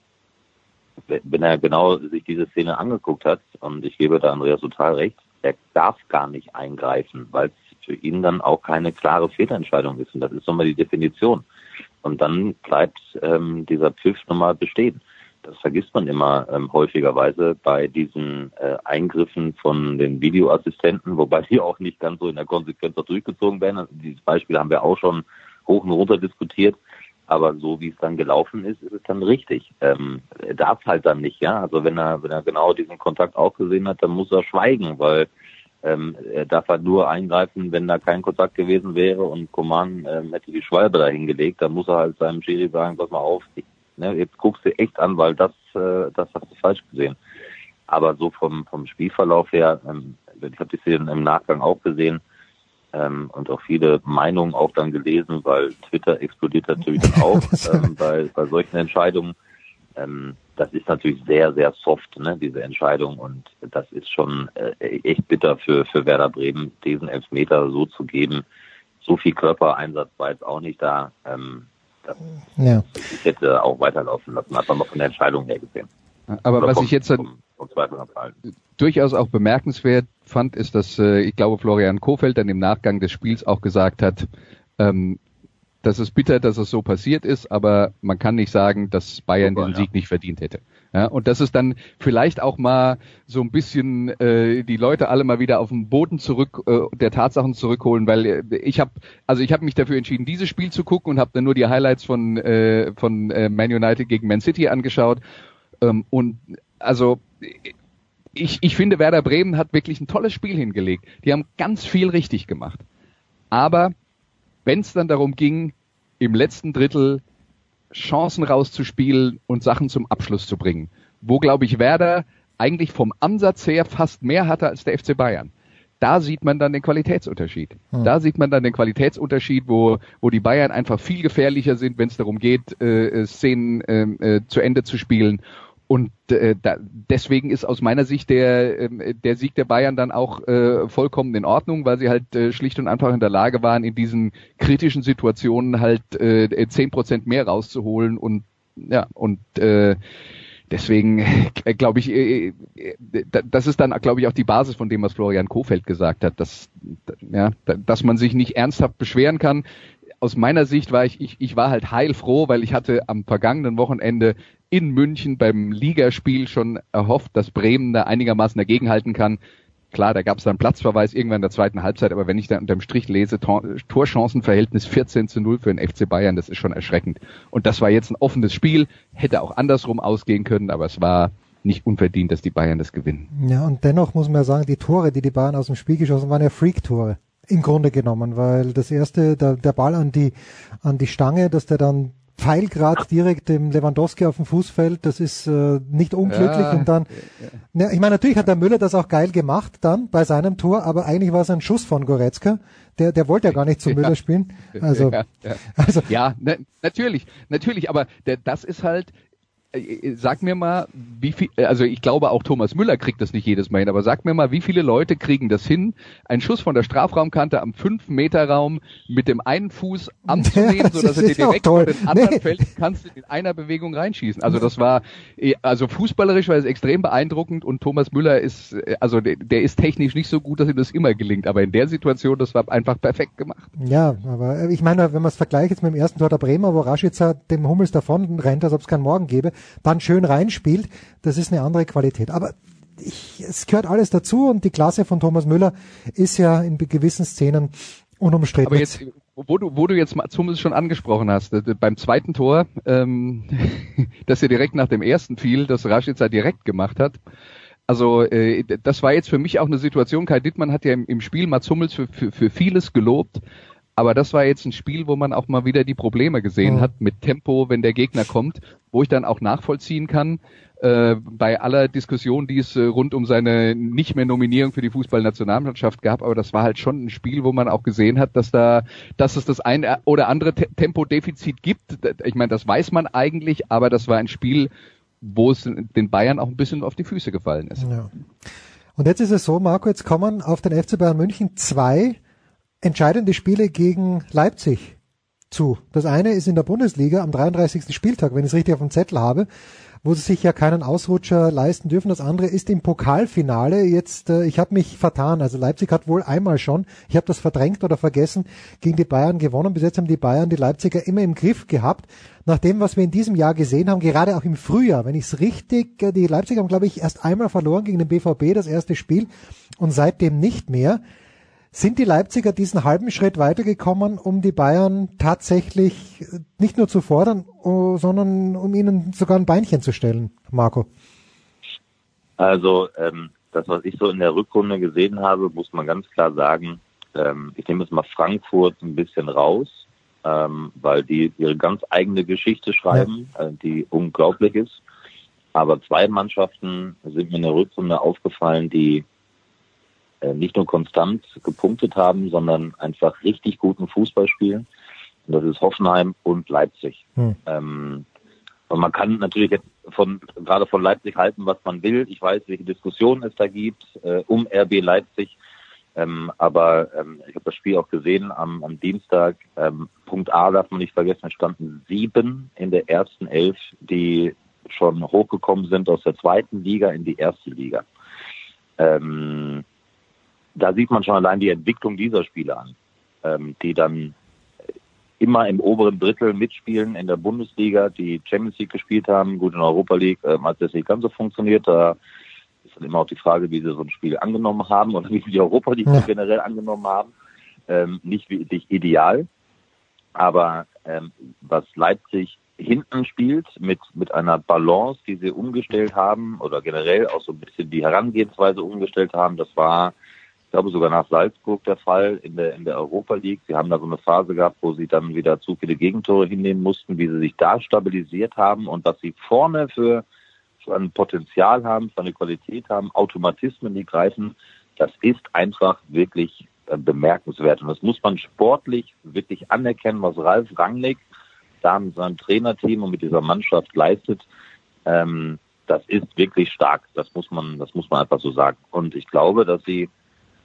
wenn er genau sich diese Szene angeguckt hat und ich gebe da Andreas total recht, er darf gar nicht eingreifen, weil es für ihn dann auch keine klare Fehlentscheidung ist und das ist nochmal die Definition. Und dann bleibt ähm, dieser Pfiff nochmal bestehen. Das vergisst man immer ähm, häufigerweise bei diesen äh, Eingriffen von den Videoassistenten, wobei die auch nicht ganz so in der Konsequenz durchgezogen werden. Also dieses Beispiel haben wir auch schon hoch und runter diskutiert. Aber so wie es dann gelaufen ist, ist es dann richtig. Ähm, er darf halt dann nicht, ja. Also wenn er, wenn er genau diesen Kontakt auch gesehen hat, dann muss er schweigen, weil ähm, er darf halt nur eingreifen, wenn da kein Kontakt gewesen wäre und Coman ähm, hätte die Schwalbe da hingelegt, dann muss er halt seinem Schiri sagen, pass mal auf, ne, jetzt guckst du echt an, weil das, äh, das hast du falsch gesehen. Aber so vom, vom Spielverlauf her, ähm, ich habe die Szene im Nachgang auch gesehen ähm, und auch viele Meinungen auch dann gelesen, weil Twitter explodiert natürlich dann auch ähm, bei, bei solchen Entscheidungen. Ähm, das ist natürlich sehr, sehr soft, ne, diese Entscheidung. Und das ist schon äh, echt bitter für, für Werder Bremen, diesen Elfmeter so zu geben. So viel Körpereinsatz war jetzt auch nicht da. Ähm, das, Ja. Ich hätte auch weiterlaufen lassen, hat man mal von der Entscheidung her gesehen. Aber Oder was vom- ich jetzt vom- vom durchaus auch bemerkenswert fand, ist, dass äh, ich glaube Florian Kofeld dann im Nachgang des Spiels auch gesagt hat, ähm, das ist bitter, dass es so passiert ist, aber man kann nicht sagen, dass Bayern Super, den ja. Sieg nicht verdient hätte. Ja, und das ist dann vielleicht auch mal so ein bisschen äh, die Leute alle mal wieder auf den Boden zurück äh, der Tatsachen zurückholen, weil äh, ich habe also ich habe mich dafür entschieden, dieses Spiel zu gucken und habe dann nur die Highlights von äh, von äh, Man United gegen Man City angeschaut ähm, und also ich, ich finde, Werder Bremen hat wirklich ein tolles Spiel hingelegt. Die haben ganz viel richtig gemacht. Aber wenn es dann darum ging, im letzten Drittel Chancen rauszuspielen und Sachen zum Abschluss zu bringen, wo, glaube ich, Werder eigentlich vom Ansatz her fast mehr hatte als der FC Bayern. Da sieht man dann den Qualitätsunterschied. Hm. Da sieht man dann den Qualitätsunterschied, wo, wo die Bayern einfach viel gefährlicher sind, wenn es darum geht, äh, Szenen ähm, äh, zu Ende zu spielen. Und äh, da, deswegen ist aus meiner Sicht der, ähm, der Sieg der Bayern dann auch äh, vollkommen in Ordnung, weil sie halt äh, schlicht und einfach in der Lage waren, in diesen kritischen Situationen halt äh, zehn Prozent mehr rauszuholen und ja und äh, deswegen äh, glaube ich, äh, äh, da- das ist dann glaube ich auch die Basis von dem, was Florian Kofeld gesagt hat, dass ja, da- dass man sich nicht ernsthaft beschweren kann. Aus meiner Sicht war ich, ich, ich war halt heilfroh, weil ich hatte am vergangenen Wochenende in München beim Ligaspiel schon erhofft, dass Bremen da einigermaßen dagegenhalten kann. Klar, da gab es dann Platzverweis irgendwann in der zweiten Halbzeit, aber wenn ich da unterm Strich lese, Tor Torchancenverhältnis 14 zu 0 für den FC Bayern, das ist schon erschreckend. Und das war jetzt ein offenes Spiel, hätte auch andersrum ausgehen können, aber es war nicht unverdient, dass die Bayern das gewinnen. Ja, und dennoch muss man ja sagen, die Tore, die die Bayern aus dem Spiel geschossen waren ja Freak-Tore. Im Grunde genommen, weil das erste, der, der Ball an die, an die Stange, dass der dann Pfeilgrad direkt dem Lewandowski auf den Fuß fällt, das ist äh, nicht unglücklich Ja, und dann, ja, ich meine, natürlich hat der Müller das auch geil gemacht dann bei seinem Tor, aber eigentlich war es ein Schuss von Goretzka, der, der wollte ja gar nicht zu Müller spielen, also, ja, ja. also ja na, natürlich, natürlich, aber der, das ist halt, sag mir mal, wie viel, also ich glaube auch Thomas Müller kriegt das nicht jedes Mal hin, aber sag mir mal, wie viele Leute kriegen das hin, einen Schuss von der Strafraumkante am 5-Meter-Raum mit dem einen Fuß anzunehmen, Das sodass er dir direkt vor den anderen Nee. fällt, kannst du in einer Bewegung reinschießen. Also das war, also fußballerisch war es extrem beeindruckend und Thomas Müller ist, äh, also der, der ist technisch nicht so gut, dass ihm das immer gelingt, aber in der Situation, das war einfach perfekt gemacht. Ja, aber äh, ich meine, wenn man es vergleicht jetzt mit dem ersten Tor der Bremer, wo Rashica dem Hummels davon rennt, als ob es keinen Morgen gäbe, dann schön reinspielt, das ist eine andere Qualität. Aber ich, es gehört alles dazu und die Klasse von Thomas Müller ist ja in gewissen Szenen unumstritten. Aber jetzt, wo du, wo du jetzt mal zumindest schon angesprochen hast, äh, beim zweiten Tor, ähm, das ja direkt nach dem ersten fiel, das Rashica direkt gemacht hat. Also äh, das war jetzt für mich auch eine Situation. Kai Dittmann hat ja im, im Spiel Mats für, für, für vieles gelobt, aber das war jetzt ein Spiel, wo man auch mal wieder die Probleme gesehen Mhm. hat mit Tempo, wenn der Gegner kommt, wo ich dann auch nachvollziehen kann, äh, bei aller Diskussion, die es äh, rund um seine nicht mehr Nominierung für die Fußballnationalmannschaft gab, aber das war halt schon ein Spiel, wo man auch gesehen hat, dass da, dass es das ein oder andere Te Tempodefizit gibt. Ich meine, das weiß man eigentlich, aber das war ein Spiel, wo es den Bayern auch ein bisschen auf die Füße gefallen ist. Ja. Und jetzt ist es so, Marco, jetzt kommen auf den FC Bayern München zwei entscheidende Spiele gegen Leipzig zu. Das eine ist in der Bundesliga am 33. Spieltag, wenn ich es richtig auf dem Zettel habe, wo sie sich ja keinen Ausrutscher leisten dürfen. Das andere ist im Pokalfinale. Jetzt, äh, ich habe mich vertan. Also Leipzig hat wohl einmal schon, ich habe das verdrängt oder vergessen, gegen die Bayern gewonnen. Bis jetzt haben die Bayern die Leipziger immer im Griff gehabt. Nach dem, was wir in diesem Jahr gesehen haben, gerade auch im Frühjahr, wenn ich es richtig, äh, die Leipziger haben, glaube ich, erst einmal verloren gegen den BVB, das erste Spiel, und seitdem nicht mehr. Sind die Leipziger diesen halben Schritt weitergekommen, um die Bayern tatsächlich äh, nicht nur zu fordern, oh, sondern um ihnen sogar ein Beinchen zu stellen, Marco? Also ähm, das, was ich so in der Rückrunde gesehen habe, muss man ganz klar sagen, ähm, ich nehme jetzt mal Frankfurt ein bisschen raus, ähm, weil die ihre ganz eigene Geschichte schreiben, äh, die unglaublich ist. Aber zwei Mannschaften sind mir in der Rückrunde aufgefallen, die nicht nur konstant gepunktet haben, sondern einfach richtig guten Fußball spielen. Und das ist Hoffenheim und Leipzig. Hm. Ähm, und man kann natürlich jetzt von gerade von Leipzig halten, was man will. Ich weiß, welche Diskussionen es da gibt äh, um RB Leipzig. Ähm, aber ähm, ich habe das Spiel auch gesehen am, am Dienstag. Ähm, Punkt A darf man nicht vergessen, es standen sieben in der ersten Elf, die schon hochgekommen sind aus der zweiten Liga in die erste Liga. Ähm, da sieht man schon allein die Entwicklung dieser Spiele an, ähm, die dann immer im oberen Drittel mitspielen in der Bundesliga, die Champions League gespielt haben. Gut, in Europa League ähm, hat das nicht ganz so funktioniert. Da ist dann immer auch die Frage, wie sie so ein Spiel angenommen haben und wie sie die Europa League Ja. generell angenommen haben. Ähm, nicht wirklich ideal, aber ähm, was Leipzig hinten spielt mit mit einer Balance, die sie umgestellt haben oder generell auch so ein bisschen die Herangehensweise umgestellt haben, das war ich glaube sogar nach Salzburg der Fall in der in der Europa League. Sie haben da so eine Phase gehabt, wo sie dann wieder zu viele Gegentore hinnehmen mussten, wie sie sich da stabilisiert haben und was sie vorne für, für ein Potenzial haben, für eine Qualität haben, Automatismen, die greifen, das ist einfach wirklich äh, bemerkenswert. Und das muss man sportlich wirklich anerkennen, was Ralf Rangnick da mit seinem Trainerteam und mit dieser Mannschaft leistet. Ähm, das ist wirklich stark. Das muss man, das muss man einfach so sagen. Und ich glaube, dass sie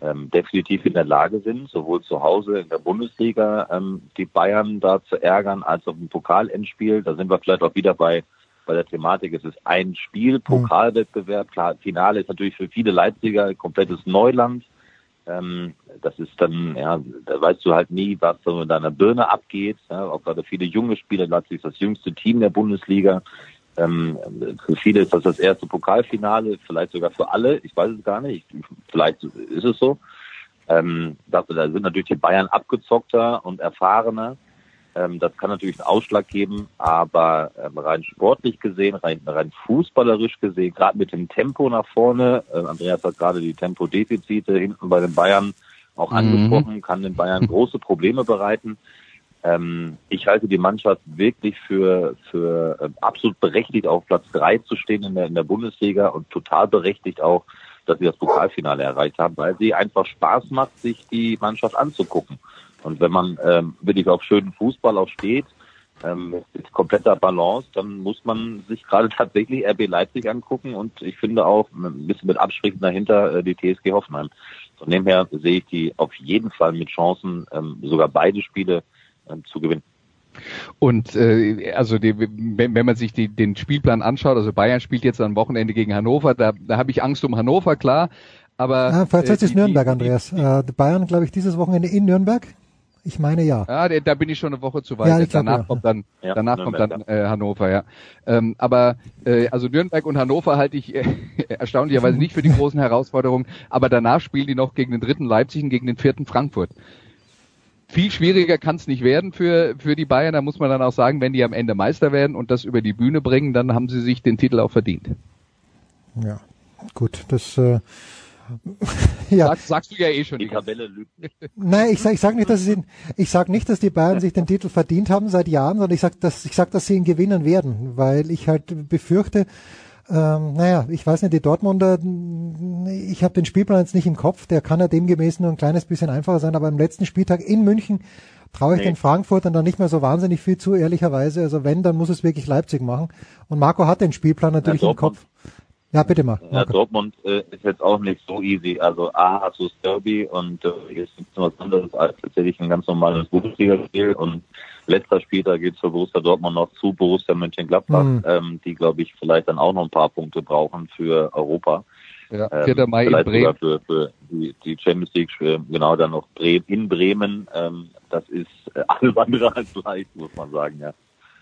ähm, definitiv in der Lage sind, sowohl zu Hause in der Bundesliga ähm, die Bayern da zu ärgern, als auch im Pokalendspiel. Da sind wir vielleicht auch wieder bei bei der Thematik. Es ist ein Spiel, Pokalwettbewerb. Klar, Finale ist natürlich für viele Leipziger komplettes Neuland. Ähm, das ist dann, ja, da weißt du halt nie, was so in deiner Birne abgeht. Ja, auch gerade viele junge Spieler, Leipzig ist das jüngste Team der Bundesliga. Ähm, für viele ist das das erste Pokalfinale, vielleicht sogar für alle. Ich weiß es gar nicht. Vielleicht ist es so. Ähm, da, sind natürlich die Bayern abgezockter und erfahrener. Ähm, das kann natürlich einen Ausschlag geben, aber ähm, rein sportlich gesehen, rein, rein fußballerisch gesehen, gerade mit dem Tempo nach vorne, äh, Andreas hat gerade die Tempodefizite hinten bei den Bayern auch Mhm. angesprochen, kann den Bayern große Probleme bereiten. Ähm, ich halte die Mannschaft wirklich für, für äh, absolut berechtigt, auf Platz drei zu stehen in der, in der Bundesliga und total berechtigt auch, dass sie das Pokalfinale erreicht haben, weil sie einfach Spaß macht, sich die Mannschaft anzugucken. Und wenn man ähm, wirklich auf schönen Fußball auch steht, ähm, mit kompletter Balance, dann muss man sich gerade tatsächlich RB Leipzig angucken und ich finde auch ein bisschen mit Abstrichen dahinter äh, die TSG Hoffenheim. Von dem her sehe ich die auf jeden Fall mit Chancen, ähm, sogar beide Spiele zu gewinnen. Und äh, also die, wenn, wenn man sich die, den Spielplan anschaut, also Bayern spielt jetzt am Wochenende gegen Hannover, da, da habe ich Angst um Hannover, klar. Aber Ah, vielleicht äh, ist Nürnberg, die- Andreas. Äh, Bayern, glaube ich, dieses Wochenende in Nürnberg. Ich meine ja. Ja, da- da bin ich schon eine Woche zu weit. Ja, ich glaub, danach ja. kommt dann, Ja, danach kommt dann äh, Hannover, ja. Ähm, aber äh, also Nürnberg und Hannover halte ich äh, erstaunlicherweise nicht für die großen Herausforderungen. Aber danach spielen die noch gegen den dritten Leipzig und gegen den vierten Frankfurt. Viel schwieriger kann es nicht werden für für die Bayern. Da muss man dann auch sagen, wenn die am Ende Meister werden und das über die Bühne bringen, dann haben sie sich den Titel auch verdient. Ja, gut, das. Äh, ja, Sag, sagst du ja eh schon. Die Tabelle lügt nicht. nein, ich sag, ich sag nicht, dass sie, ich sag nicht, dass die Bayern sich den Titel verdient haben seit Jahren, sondern ich sag, dass, ich sag, dass sie ihn gewinnen werden, weil ich halt befürchte, ähm, naja, ich weiß nicht, die Dortmunder, ich habe den Spielplan jetzt nicht im Kopf, der kann ja demgemäß nur ein kleines bisschen einfacher sein, aber am letzten Spieltag in München traue ich Nee. den Frankfurtern dann nicht mehr so wahnsinnig viel zu, ehrlicherweise. Also wenn, dann muss es wirklich Leipzig machen. Und Marco hat den Spielplan natürlich im Dortmund. Kopf. Ja, bitte mal. Ja, Marco. Dortmund äh, ist jetzt auch nicht so easy. Also A hast du das Derby und äh, hier ist was anderes als tatsächlich ein ganz normales Bundesligaspiel und letzter Spieltag geht's für Borussia Dortmund noch zu Borussia Mönchengladbach, Mhm. ähm, die glaube ich vielleicht dann auch noch ein paar Punkte brauchen für Europa. Ja, Ähm, 4. Mai in Bremen. sogar Für, für die, die Champions League, äh, genau dann noch Bre in Bremen. Ähm, das ist äh, alles andere als leicht, muss man sagen, ja.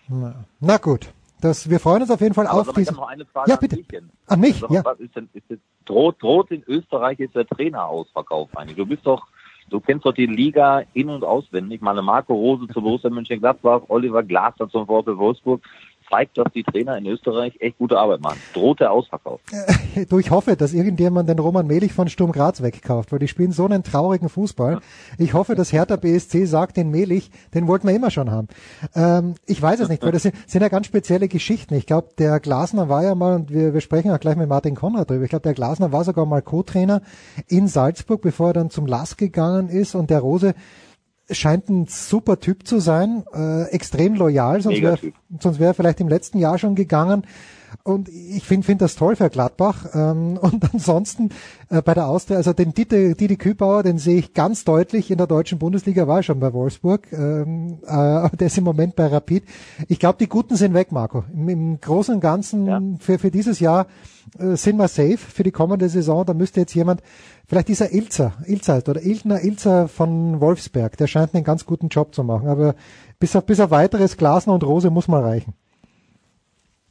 Na, na gut. Das, wir freuen uns auf jeden Fall Aber auf diese. habe noch eine Frage Ja, an bitte. Jens. An mich, Sag mal, ja. Was ist denn, ist jetzt, droht, droht in Österreich jetzt der Trainerausverkauf eigentlich? Du bist doch, du kennst doch die Liga in- und auswendig. Ich meine, Marco Rose zu Borussia Mönchengladbach, Oliver Glasner zum VfL Wolfsburg. Zeigt, dass die Trainer in Österreich echt gute Arbeit machen. Droht der Ausverkauf. du, ich hoffe, dass irgendjemand den Roman Melich von Sturm Graz wegkauft, weil die spielen so einen traurigen Fußball. Ich hoffe, dass Hertha BSC sagt, den Melich, den wollten wir immer schon haben. Ähm, ich weiß es nicht, weil das sind, sind ja ganz spezielle Geschichten. Ich glaube, der Glasner war ja mal, und wir, wir sprechen auch gleich mit Martin Konrad drüber, ich glaube, der Glasner war sogar mal Co-Trainer in Salzburg, bevor er dann zum LAS gegangen ist und der Rose scheint ein super Typ zu sein, äh, extrem loyal, sonst wäre sonst wäre er vielleicht im letzten Jahr schon gegangen. Und ich finde find das toll für Gladbach. Ähm, und ansonsten äh, bei der Austria, also den Didi, Didi Kübauer, den sehe ich ganz deutlich in der deutschen Bundesliga, war schon bei Wolfsburg. Ähm, äh, der ist im Moment bei Rapid. Ich glaube, die Guten sind weg, Marco. Im, im Großen und Ganzen ja. für, für dieses Jahr äh, sind wir safe für die kommende Saison. Da müsste jetzt jemand Vielleicht dieser Ilzer, Ilzer oder Iltner Ilzer von Wolfsberg, der scheint einen ganz guten Job zu machen. Aber bis auf, bis auf weiteres Glasner und Rose muss man reichen.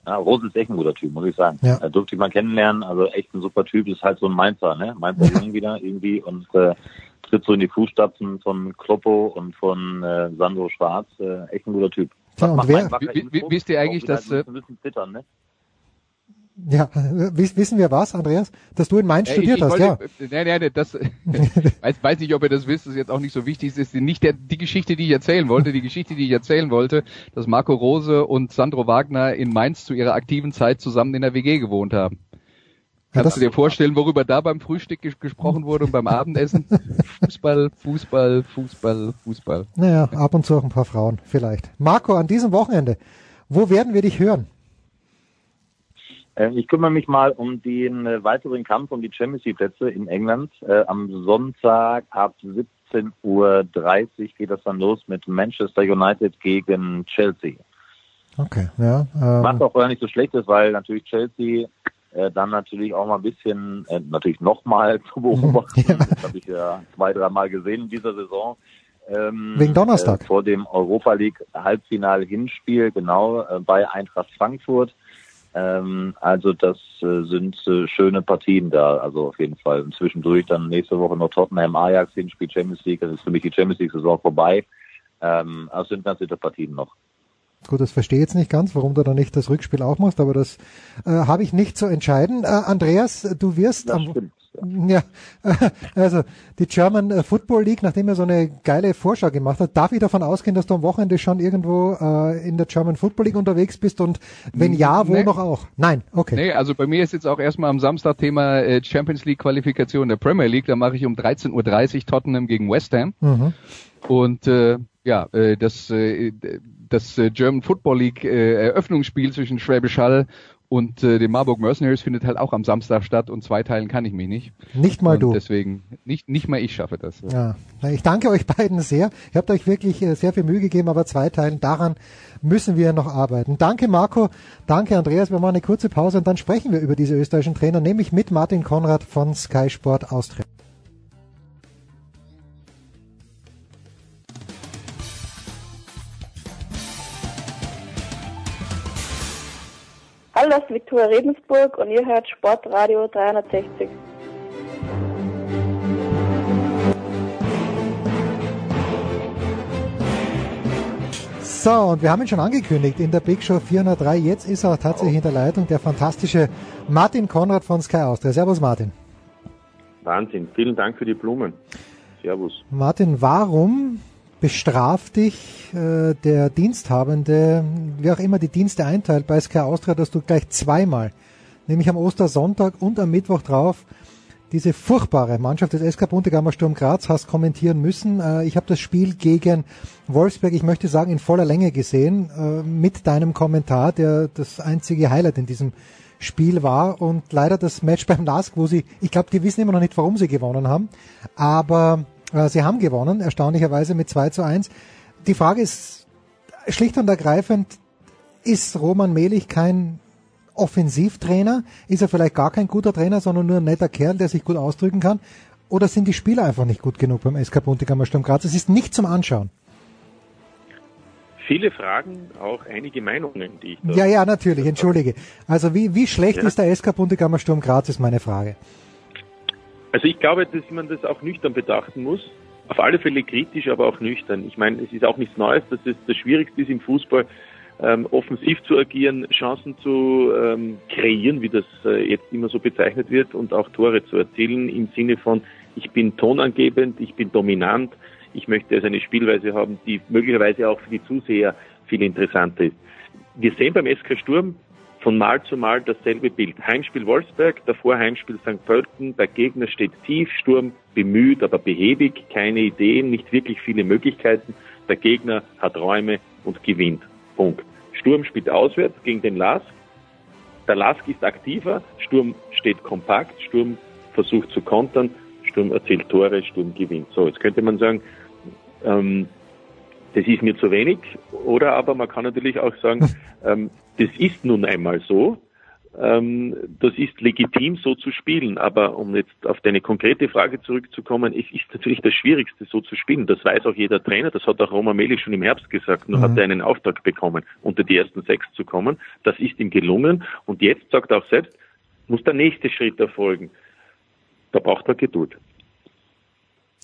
Ja, Rose ist echt ein guter Typ, muss ich sagen. Ja. Er durfte ich mal kennenlernen, also echt ein super Typ, ist halt so ein Mainzer, ne? Mainzer Jung wieder irgendwie und äh, tritt so in die Fußstapfen von Kloppo und von äh, Sandro Schwarz, äh, echt ein guter Typ. Ja, und wer, wisst ihr eigentlich, dass... Äh, ein bisschen zittern, ne? Ja, wissen wir was, Andreas? Dass du in Mainz äh, studiert ich, ich hast, wollte, ja. Nein, nein, das, weiß, weiß nicht, ob ihr das wisst, das ist jetzt auch nicht so wichtig. Es ist nicht der, die Geschichte, die ich erzählen wollte. Die Geschichte, die ich erzählen wollte, dass Marco Rose und Sandro Wagner in Mainz zu ihrer aktiven Zeit zusammen in der WG gewohnt haben. Kannst ja, du dir vorstellen, worüber da beim Frühstück ges gesprochen wurde und beim Abendessen? Fußball, Fußball, Fußball, Fußball. Naja, ab und zu auch ein paar Frauen, vielleicht. Marco, an diesem Wochenende, wo werden wir dich hören? Äh, ich kümmere mich mal um den äh, weiteren Kampf um die Champions League Plätze in England. Äh, am Sonntag ab 17.30 Uhr geht das dann los mit Manchester United gegen Chelsea. Okay, ja. Ähm. Was auch gar nicht so schlecht ist, weil natürlich Chelsea äh, dann natürlich auch mal ein bisschen, äh, natürlich nochmal zu beobachten. ja. Das habe ich ja zwei, dreimal gesehen in dieser Saison. Ähm, Wegen Donnerstag. Äh, vor dem Europa League Halbfinal Hinspiel, genau, äh, bei Eintracht Frankfurt. Ähm, also das äh, sind äh, schöne Partien da, also auf jeden Fall. Und zwischendurch dann nächste Woche noch Tottenham Ajax Hinspiel Champions League, das ist für mich die Champions League Saison vorbei. Ähm, also sind ganz nette Partien noch. Gut, das verstehe ich jetzt nicht ganz, warum du da nicht das Rückspiel auch machst, aber das äh, habe ich nicht zu entscheiden. Äh, Andreas, du wirst das am stimmt. Ja, also die German Football League, nachdem er so eine geile Vorschau gemacht hat, darf ich davon ausgehen, dass du am Wochenende schon irgendwo äh, in der German Football League unterwegs bist und wenn ja, wo nee. noch auch? Nein, okay. Nee, also bei mir ist jetzt auch erstmal am Samstag Thema äh, Champions League Qualifikation der Premier League, da mache ich um 13.30 Uhr Tottenham gegen West Ham. Mhm. Und äh, ja, äh, das, äh, das äh, German Football League äh, Eröffnungsspiel zwischen Schwäbisch Hall und äh, den Marburg Mercenaries findet halt auch am Samstag statt und zwei Teilen kann ich mich nicht. Nicht mal und du. Deswegen, nicht, nicht mal ich schaffe das. Ja. Ich danke euch beiden sehr. Ihr habt euch wirklich äh, sehr viel Mühe gegeben, aber zwei Teilen, daran müssen wir noch arbeiten. Danke Marco, danke Andreas. Wir machen eine kurze Pause und dann sprechen wir über diese österreichischen Trainer, nämlich mit Martin Konrad von Sky Sport Austria. Ist Viktoria Redensburg und ihr hört Sportradio 360. So, und wir haben ihn schon angekündigt in der Big Show 403. Jetzt ist er tatsächlich in der Leitung, der fantastische Martin Konrad von Sky Austria. Servus Martin. Wahnsinn, vielen Dank für die Blumen. Servus. Martin, warum bestraft dich äh, der Diensthabende, wie auch immer die Dienste einteilt bei Sky Austria, dass du gleich zweimal, nämlich am Ostersonntag und am Mittwoch drauf, diese furchtbare Mannschaft des SK Buntegammer Sturm Graz hast kommentieren müssen. Äh, ich habe das Spiel gegen Wolfsberg, ich möchte sagen, in voller Länge gesehen, äh, mit deinem Kommentar, der das einzige Highlight in diesem Spiel war und leider das Match beim LASK, wo sie, ich glaube, die wissen immer noch nicht, warum sie gewonnen haben, aber sie haben gewonnen, erstaunlicherweise mit 2 zu 1. Die Frage ist schlicht und ergreifend, ist Roman Melich kein Offensivtrainer? Ist er vielleicht gar kein guter Trainer, sondern nur ein netter Kerl, der sich gut ausdrücken kann? Oder sind die Spieler einfach nicht gut genug beim SK Buntigammer Sturm Graz? Es ist nicht zum Anschauen. Viele Fragen, auch einige Meinungen, die ich Ja, ja, natürlich, entschuldige. Also wie, wie schlecht ja. ist der SK Buntigammer Sturm Graz, ist meine Frage. Also ich glaube, dass man das auch nüchtern betrachten muss. Auf alle Fälle kritisch, aber auch nüchtern. Ich meine, es ist auch nichts Neues, dass es das Schwierigste ist im Fußball, ähm, offensiv zu agieren, Chancen zu ähm, kreieren, wie das äh, jetzt immer so bezeichnet wird, und auch Tore zu erzielen im Sinne von, ich bin tonangebend, ich bin dominant, ich möchte also eine Spielweise haben, die möglicherweise auch für die Zuseher viel interessanter ist. Wir sehen beim SK Sturm von Mal zu Mal dasselbe Bild. Heimspiel Wolfsberg, davor Heimspiel St. Pölten, der Gegner steht tief, Sturm bemüht, aber behäbig, keine Ideen, nicht wirklich viele Möglichkeiten. Der Gegner hat Räume und gewinnt. Punkt. Sturm spielt auswärts gegen den Lask. Der Lask ist aktiver, Sturm steht kompakt, Sturm versucht zu kontern, Sturm erzielt Tore, Sturm gewinnt. So, jetzt könnte man sagen, ähm, das ist mir zu wenig. Oder aber man kann natürlich auch sagen, ähm, das ist nun einmal so. Ähm, das ist legitim, so zu spielen. Aber um jetzt auf deine konkrete Frage zurückzukommen, es ist natürlich das Schwierigste, so zu spielen. Das weiß auch jeder Trainer. Das hat auch Roman Meli schon im Herbst gesagt. Nur mhm. hat er einen Auftrag bekommen, unter die ersten sechs zu kommen. Das ist ihm gelungen. Und jetzt sagt er auch selbst, muss der nächste Schritt erfolgen. Da braucht er Geduld.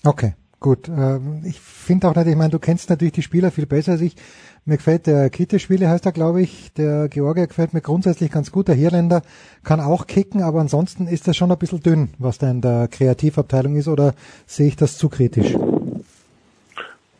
Okay. Gut, ähm, ich finde auch nicht, ich meine, du kennst natürlich die Spieler viel besser als ich. Mir gefällt der Kitteschwille, heißt er, glaube ich. Der Georgier gefällt mir grundsätzlich ganz gut. Der Hirländer kann auch kicken, aber ansonsten ist das schon ein bisschen dünn, was da in der Kreativabteilung ist, oder sehe ich das zu kritisch?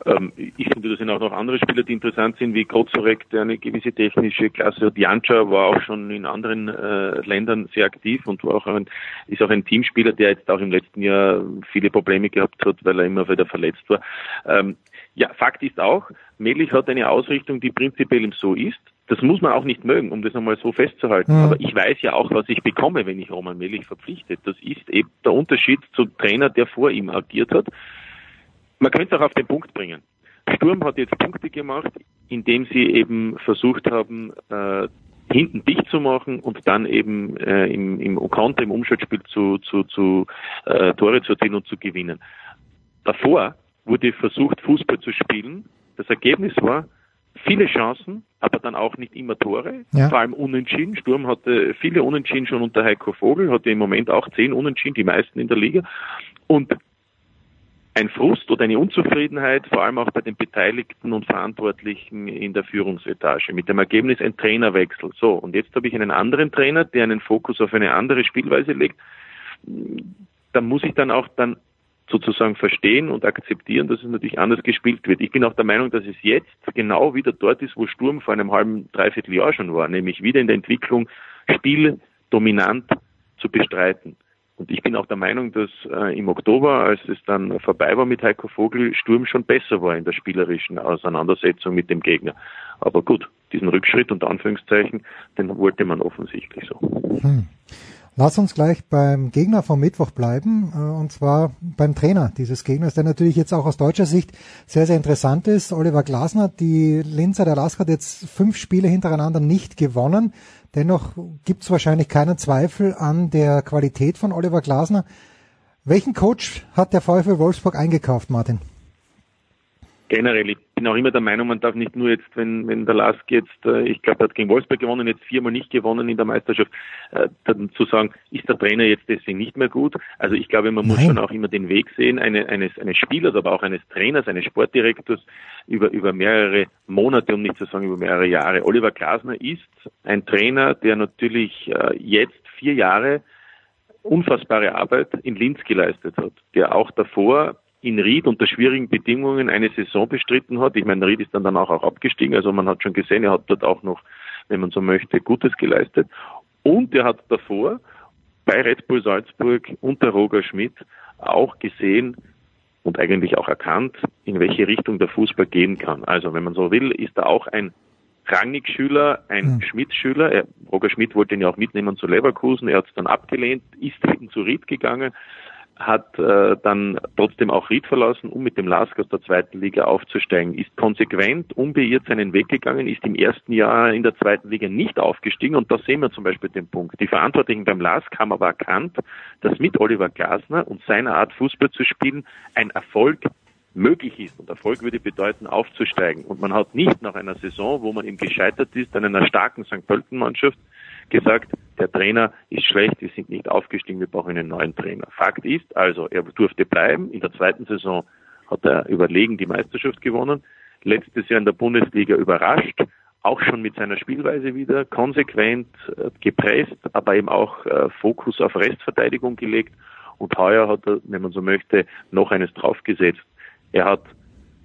Ähm, ich finde, da sind auch noch andere Spieler, die interessant sind, wie Kozorek, der eine gewisse technische Klasse hat. Jancha war auch schon in anderen äh, Ländern sehr aktiv und war auch ein, ist auch ein Teamspieler, der jetzt auch im letzten Jahr viele Probleme gehabt hat, weil er immer wieder verletzt war. Ähm, ja, Fakt ist auch, Melich hat eine Ausrichtung, die prinzipiell so ist. Das muss man auch nicht mögen, um das einmal so festzuhalten. Mhm. Aber ich weiß ja auch, was ich bekomme, wenn ich Roman Melich verpflichte. Das ist eben der Unterschied zu Trainer, der vor ihm agiert hat. Man könnte es auch auf den Punkt bringen. Sturm hat jetzt Punkte gemacht, indem sie eben versucht haben, äh, hinten dicht zu machen und dann eben äh, im, im Konter, im Umschaltspiel zu, zu, zu äh, Tore zu erzielen und zu gewinnen. Davor wurde versucht, Fußball zu spielen. Das Ergebnis war viele Chancen, aber dann auch nicht immer Tore, ja. vor allem Unentschieden. Sturm hatte viele Unentschieden schon unter Heiko Vogel, hatte im Moment auch zehn Unentschieden, die meisten in der Liga. Und ein Frust oder eine Unzufriedenheit, vor allem auch bei den Beteiligten und Verantwortlichen in der Führungsetage. Mit dem Ergebnis ein Trainerwechsel. So, und jetzt habe ich einen anderen Trainer, der einen Fokus auf eine andere Spielweise legt. Da muss ich dann auch dann sozusagen verstehen und akzeptieren, dass es natürlich anders gespielt wird. Ich bin auch der Meinung, dass es jetzt genau wieder dort ist, wo Sturm vor einem halben, dreiviertel Jahr schon war, nämlich wieder in der Entwicklung, Spiel dominant zu bestreiten. Und ich bin auch der Meinung, dass äh, im Oktober, als es dann vorbei war mit Heiko Vogel, Sturm schon besser war in der spielerischen Auseinandersetzung mit dem Gegner. Aber gut, diesen Rückschritt unter Anführungszeichen, den wollte man offensichtlich so. Hm. Lass uns gleich beim Gegner vom Mittwoch bleiben, äh, und zwar beim Trainer dieses Gegners, der natürlich jetzt auch aus deutscher Sicht sehr, sehr interessant ist. Oliver Glasner, die Linzer, der Lask hat jetzt fünf Spiele hintereinander nicht gewonnen. Dennoch gibt es wahrscheinlich keinen Zweifel an der Qualität von Oliver Glasner. Welchen Coach hat der VfL Wolfsburg eingekauft, Martin? generell, bin auch immer der Meinung, man darf nicht nur jetzt, wenn, wenn der Lask jetzt, äh, ich glaube, er hat gegen Wolfsburg gewonnen, jetzt viermal nicht gewonnen in der Meisterschaft, äh, dann zu sagen, ist der Trainer jetzt deswegen nicht mehr gut? Also ich glaube, man muss Nein. schon auch immer den Weg sehen, eine, eines, eines Spielers, aber auch eines Trainers, eines Sportdirektors über, über mehrere Monate, um nicht zu sagen über mehrere Jahre. Oliver Glasner ist ein Trainer, der natürlich äh, jetzt vier Jahre unfassbare Arbeit in Linz geleistet hat, der auch davor in Ried unter schwierigen Bedingungen eine Saison bestritten hat. Ich meine, Ried ist dann danach auch abgestiegen, also man hat schon gesehen, er hat dort auch noch, wenn man so möchte, Gutes geleistet. Und er hat davor bei Red Bull Salzburg unter Roger Schmidt auch gesehen und eigentlich auch erkannt, in welche Richtung der Fußball gehen kann. Also wenn man so will, ist er auch ein Rangnick-Schüler, ein mhm. Schmidt-Schüler. Roger Schmidt wollte ihn ja auch mitnehmen zu Leverkusen, er hat es dann abgelehnt, ist eben zu Ried gegangen hat äh, dann trotzdem auch Ried verlassen, um mit dem Lask aus der zweiten Liga aufzusteigen, ist konsequent, unbeirrt seinen Weg gegangen, ist im ersten Jahr in der zweiten Liga nicht aufgestiegen und da sehen wir zum Beispiel den Punkt. Die Verantwortlichen beim Lask haben aber erkannt, dass mit Oliver Glasner und seiner Art Fußball zu spielen ein Erfolg möglich ist. Und Erfolg würde bedeuten, aufzusteigen. Und man hat nicht nach einer Saison, wo man eben gescheitert ist, an einer starken St. Pölten-Mannschaft, gesagt, der Trainer ist schlecht, wir sind nicht aufgestiegen, wir brauchen einen neuen Trainer. Fakt ist also, er durfte bleiben. In der zweiten Saison hat er überlegen die Meisterschaft gewonnen. Letztes Jahr in der Bundesliga überrascht auch schon mit seiner Spielweise wieder konsequent äh, gepresst, aber eben auch äh, Fokus auf Restverteidigung gelegt. Und heuer hat er, wenn man so möchte, noch eines draufgesetzt. Er hat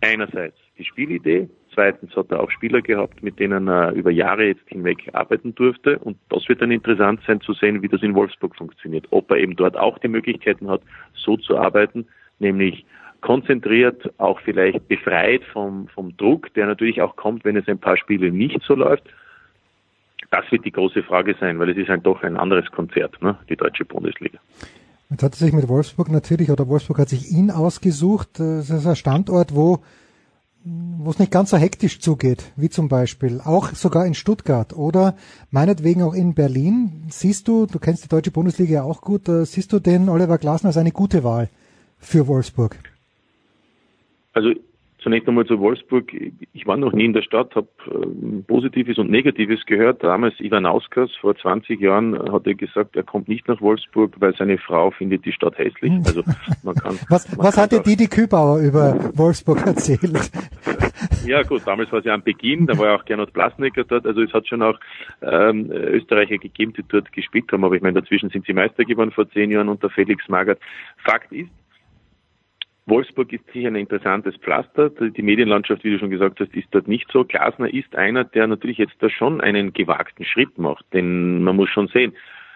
einerseits die Spielidee, zweitens hat er auch Spieler gehabt, mit denen er über Jahre jetzt hinweg arbeiten durfte. Und das wird dann interessant sein zu sehen, wie das in Wolfsburg funktioniert. Ob er eben dort auch die Möglichkeiten hat, so zu arbeiten, nämlich konzentriert, auch vielleicht befreit vom, vom Druck, der natürlich auch kommt, wenn es ein paar Spiele nicht so läuft. Das wird die große Frage sein, weil es ist halt doch ein anderes Konzert, ne, die deutsche Bundesliga. Jetzt hat er sich mit Wolfsburg natürlich, oder Wolfsburg hat sich ihn ausgesucht. Das ist ein Standort, wo wo es nicht ganz so hektisch zugeht, wie zum Beispiel auch sogar in Stuttgart oder meinetwegen auch in Berlin. Siehst du, du kennst die deutsche Bundesliga ja auch gut, äh, siehst du den Oliver Glasner als eine gute Wahl für Wolfsburg? Also zunächst einmal zu Wolfsburg. Ich war noch nie in der Stadt, habe äh, Positives und Negatives gehört. Damals Ivan Auskas, vor 20 Jahren, hat er gesagt, er kommt nicht nach Wolfsburg, weil seine Frau findet die Stadt hässlich. Also man kann. was man was kann hat dir Didi Kübauer über Wolfsburg erzählt? Ja gut, damals war es ja am Beginn, da war ja auch Gernot Blasnecker dort, also es hat schon auch ähm, Österreicher gegeben, die dort gespielt haben, aber ich meine, dazwischen sind sie Meister geworden vor zehn Jahren unter Felix Magath. Fakt ist, Wolfsburg ist sicher ein interessantes Pflaster. Die Medienlandschaft, wie du schon gesagt hast, ist dort nicht so. Glasner ist einer, der natürlich jetzt da schon einen gewagten Schritt macht. Denn man muss schon sehen,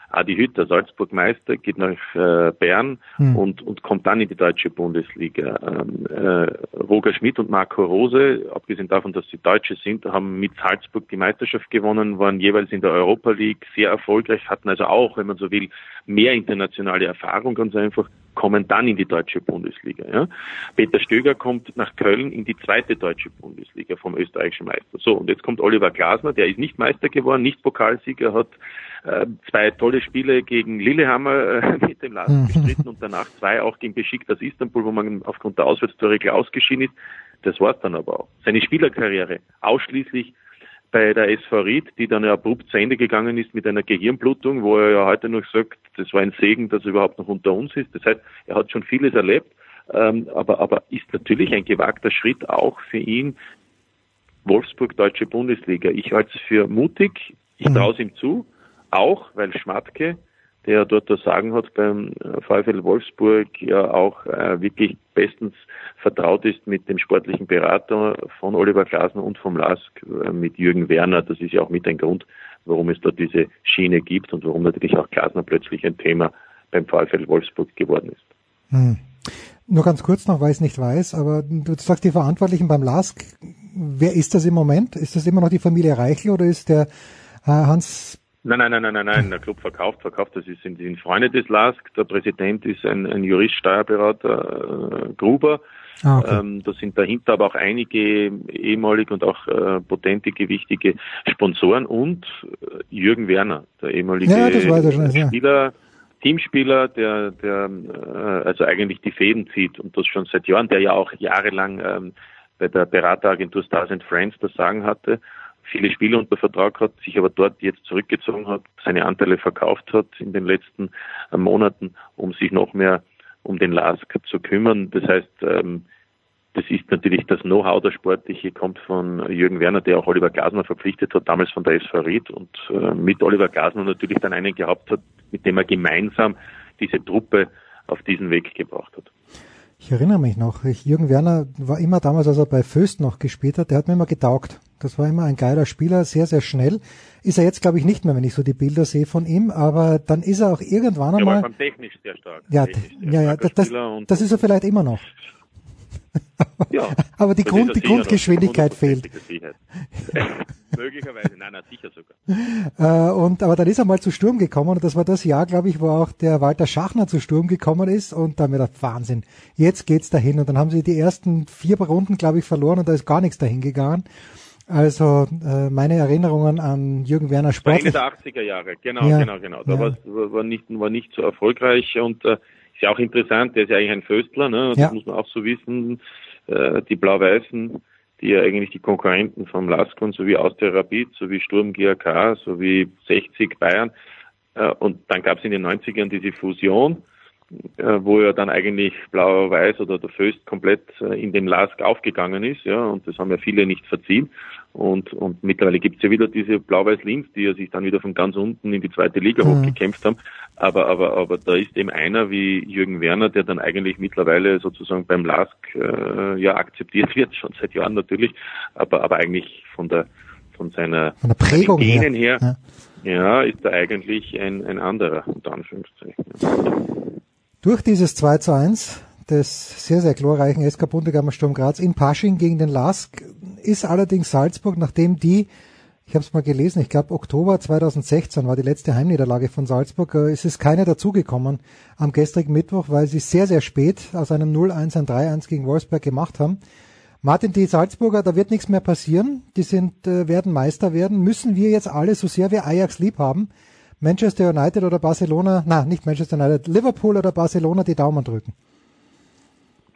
Adi Hütter, Salzburg Meister, geht nach äh, Bern Hm. und, und kommt dann in die deutsche Bundesliga. Ähm, äh, Roger Schmidt und Marco Rose, abgesehen davon, dass sie Deutsche sind, haben mit Salzburg die Meisterschaft gewonnen, waren jeweils in der Europa League sehr erfolgreich, hatten also auch, wenn man so will, mehr internationale Erfahrung ganz einfach, kommen dann in die deutsche Bundesliga. Ja. Peter Stöger kommt nach Köln in die zweite deutsche Bundesliga vom österreichischen Meister. So, und jetzt kommt Oliver Glasner, der ist nicht Meister geworden, nicht Pokalsieger, hat zwei tolle Spiele gegen Lillehammer äh, mit dem Lask bestritten und danach zwei auch gegen Besiktas Istanbul, wo man aufgrund der Auswärtstorregel ausgeschieden ist. Das war's dann aber auch. Seine Spielerkarriere ausschließlich bei der SV Ried, die dann ja abrupt zu Ende gegangen ist mit einer Gehirnblutung, wo er ja heute noch sagt, das war ein Segen, dass er überhaupt noch unter uns ist. Das heißt, er hat schon vieles erlebt, ähm, aber, aber ist natürlich ein gewagter Schritt auch für ihn. Wolfsburg, Deutsche Bundesliga. Ich halte es für mutig. Ich traue es ihm zu, auch weil Schmatke, der dort das Sagen hat beim äh, VfL Wolfsburg, ja auch äh, wirklich bestens vertraut ist mit dem sportlichen Berater von Oliver Glasner und vom LASK, äh, mit Jürgen Werner. Das ist ja auch mit ein Grund, warum es da diese Schiene gibt und warum natürlich auch Glasner plötzlich ein Thema beim VfL Wolfsburg geworden ist. Hm. Nur ganz kurz noch, weil ich es nicht weiß, aber du sagst die Verantwortlichen beim LASK, wer ist das im Moment? Ist das immer noch die Familie Reichel oder ist der äh, Hans Nein, nein, nein, nein, nein, nein. Der Club verkauft, verkauft. Das ist, sind, sind Freunde des LASK. Der Präsident ist ein, ein Jurist, Steuerberater, äh, Gruber. Ah, okay. Ähm, da sind dahinter aber auch einige ehemalige und auch äh, potente, wichtige Sponsoren und äh, Jürgen Werner, der ehemalige Ja, schon, ja. Spieler, Teamspieler, der, der äh, also eigentlich die Fäden zieht und das schon seit Jahren, der ja auch jahrelang ähm, bei der Berateragentur Stars and Friends das Sagen hatte viele Spiele unter Vertrag hat, sich aber dort jetzt zurückgezogen hat, seine Anteile verkauft hat in den letzten äh, Monaten, um sich noch mehr um den LASK zu kümmern. Das heißt, ähm, das ist natürlich das Know-how, der Sportliche kommt von Jürgen Werner, der auch Oliver Glasner verpflichtet hat, damals von der SV Ried und äh, mit Oliver Glasner natürlich dann einen gehabt hat, mit dem er gemeinsam diese Truppe auf diesen Weg gebracht hat. Ich erinnere mich noch, Jürgen Werner war immer damals, als er bei Föst noch gespielt hat, der hat mir immer getaugt. Das war immer ein geiler Spieler, sehr, sehr schnell. Ist er jetzt, glaube ich, nicht mehr, wenn ich so die Bilder sehe von ihm, aber dann ist er auch irgendwann Er einmal. war technisch sehr stark. Ja, Technisch ja, ja, das, das ist er vielleicht immer noch. Ja, Aber die Grund- die Grundgeschwindigkeit Sicherheit. Möglicherweise, nein, nein, sicher Äh, sogar. und aber dann ist er mal zu Sturm gekommen und das war das Jahr, glaube ich, wo auch der Walter Schachner zu Sturm gekommen ist und da haben wir gedacht, Wahnsinn, jetzt geht's dahin und dann haben sie die ersten vier Runden, glaube ich, verloren und da ist gar nichts dahin gegangen. Also äh, meine Erinnerungen an Jürgen Werner war Ende der 80er Jahre, genau, Ja. genau, genau. Da Ja. war, nicht, war nicht so erfolgreich und äh, ist ja auch interessant, der ist ja eigentlich ein Föstler, ne? das Ja. muss man auch so wissen. Äh, die Blau-Weißen, die ja eigentlich die Konkurrenten vom Laskon, sowie Austria Rapid, sowie Sturm GAK, sowie 60 Bayern. Äh, und dann gab es in den 90ern diese Fusion äh, wo ja dann eigentlich Blau-Weiß oder der Föst komplett äh, in dem Lask aufgegangen ist, ja, und das haben ja viele nicht verziehen. Und, und mittlerweile gibt's ja wieder diese Blau-Weiß-Linz, die ja sich dann wieder von ganz unten in die zweite Liga Mhm. hochgekämpft haben. Aber, aber, aber da ist eben einer wie Jürgen Werner, der dann eigentlich mittlerweile sozusagen beim Lask äh, ja akzeptiert wird, schon seit Jahren natürlich, aber, aber eigentlich von der von seiner, Von der Prägung her. Her, Ja. ja, ist er eigentlich ein, ein anderer, unter Anführungszeichen. Durch dieses 2 zu 1 des sehr, sehr glorreichen SK Bundegammer Sturm Graz in Pasching gegen den LASK ist allerdings Salzburg, nachdem die, ich habe es mal gelesen, ich glaube Oktober 2016 war die letzte Heimniederlage von Salzburg, äh, es ist keine dazugekommen am gestrigen Mittwoch, weil sie sehr, sehr spät aus einem 0-1 ein 3-1 gegen Wolfsberg gemacht haben. Martin, die Salzburger, da wird nichts mehr passieren. Die sind, äh, werden Meister werden. Müssen wir jetzt alle, so sehr wir Ajax lieb haben, Manchester United oder Barcelona, na, nicht Manchester United, Liverpool oder Barcelona die Daumen drücken?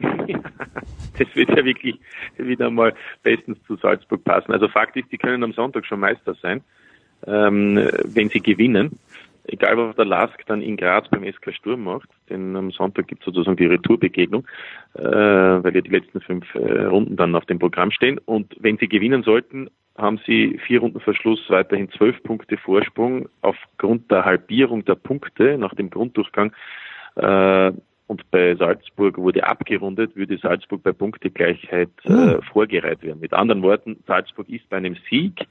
das wird ja wirklich wieder mal bestens zu Salzburg passen. Also Fakt ist, die können am Sonntag schon Meister sein, ähm, wenn sie gewinnen. Egal, was der Lask dann in Graz beim SK Sturm macht, denn am Sonntag gibt es sozusagen die Retourbegegnung, äh, weil ja die letzten fünf äh, Runden dann auf dem Programm stehen. Und wenn sie gewinnen sollten, haben sie vier Runden Verschluss weiterhin zwölf Punkte Vorsprung aufgrund der Halbierung der Punkte nach dem Grunddurchgang. Äh, und bei Salzburg wurde abgerundet, würde Salzburg bei Punktegleichheit äh, vorgereiht werden. Mit anderen Worten, Salzburg ist bei einem Sieg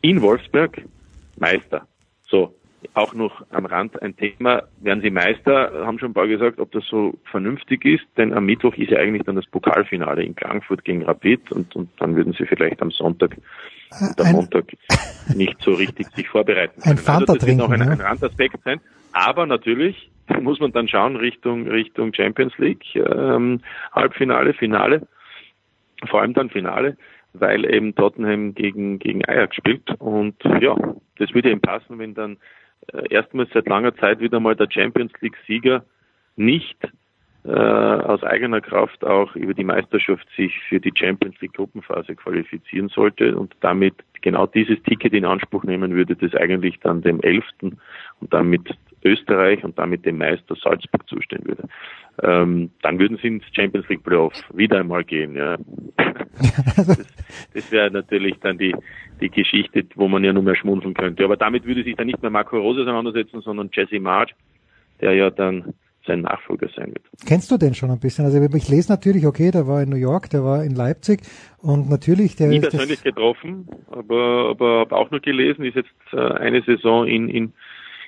in Wolfsberg Meister. So, auch noch am Rand ein Thema, werden sie Meister, haben schon ein paar gesagt, ob das so vernünftig ist, denn am Mittwoch ist ja eigentlich dann das Pokalfinale in Klagenfurt gegen Rapid und, und dann würden sie vielleicht am Sonntag und am Ein- Montag nicht so richtig sich vorbereiten Ein also das wird noch ein, trinken, ein. Randaspekt sein, aber natürlich muss man dann schauen Richtung Richtung Champions League, ähm, Halbfinale, Finale, vor allem dann Finale, weil eben Tottenham gegen, gegen Ajax spielt. Und ja, das würde ihm passen, wenn dann äh, erstmals seit langer Zeit wieder mal der Champions League-Sieger nicht äh, aus eigener Kraft auch über die Meisterschaft sich für die Champions League Gruppenphase qualifizieren sollte und damit genau dieses Ticket in Anspruch nehmen würde, das eigentlich dann dem Elften und damit Österreich und damit dem Meister Salzburg zustehen würde. Ähm, dann würden sie ins Champions League Playoff wieder einmal gehen. Ja. Das, das wäre natürlich dann die, die Geschichte, wo man ja nur mehr schmunzeln könnte. Aber damit würde sich dann nicht mehr Marco Rose auseinandersetzen, sondern Jesse March, der ja dann sein Nachfolger sein wird. Kennst du den schon ein bisschen? Also ich lese natürlich, okay, der war in New York, der war in Leipzig und natürlich der Nie persönlich getroffen, aber, aber habe auch nur gelesen, ist jetzt äh, eine Saison in, in,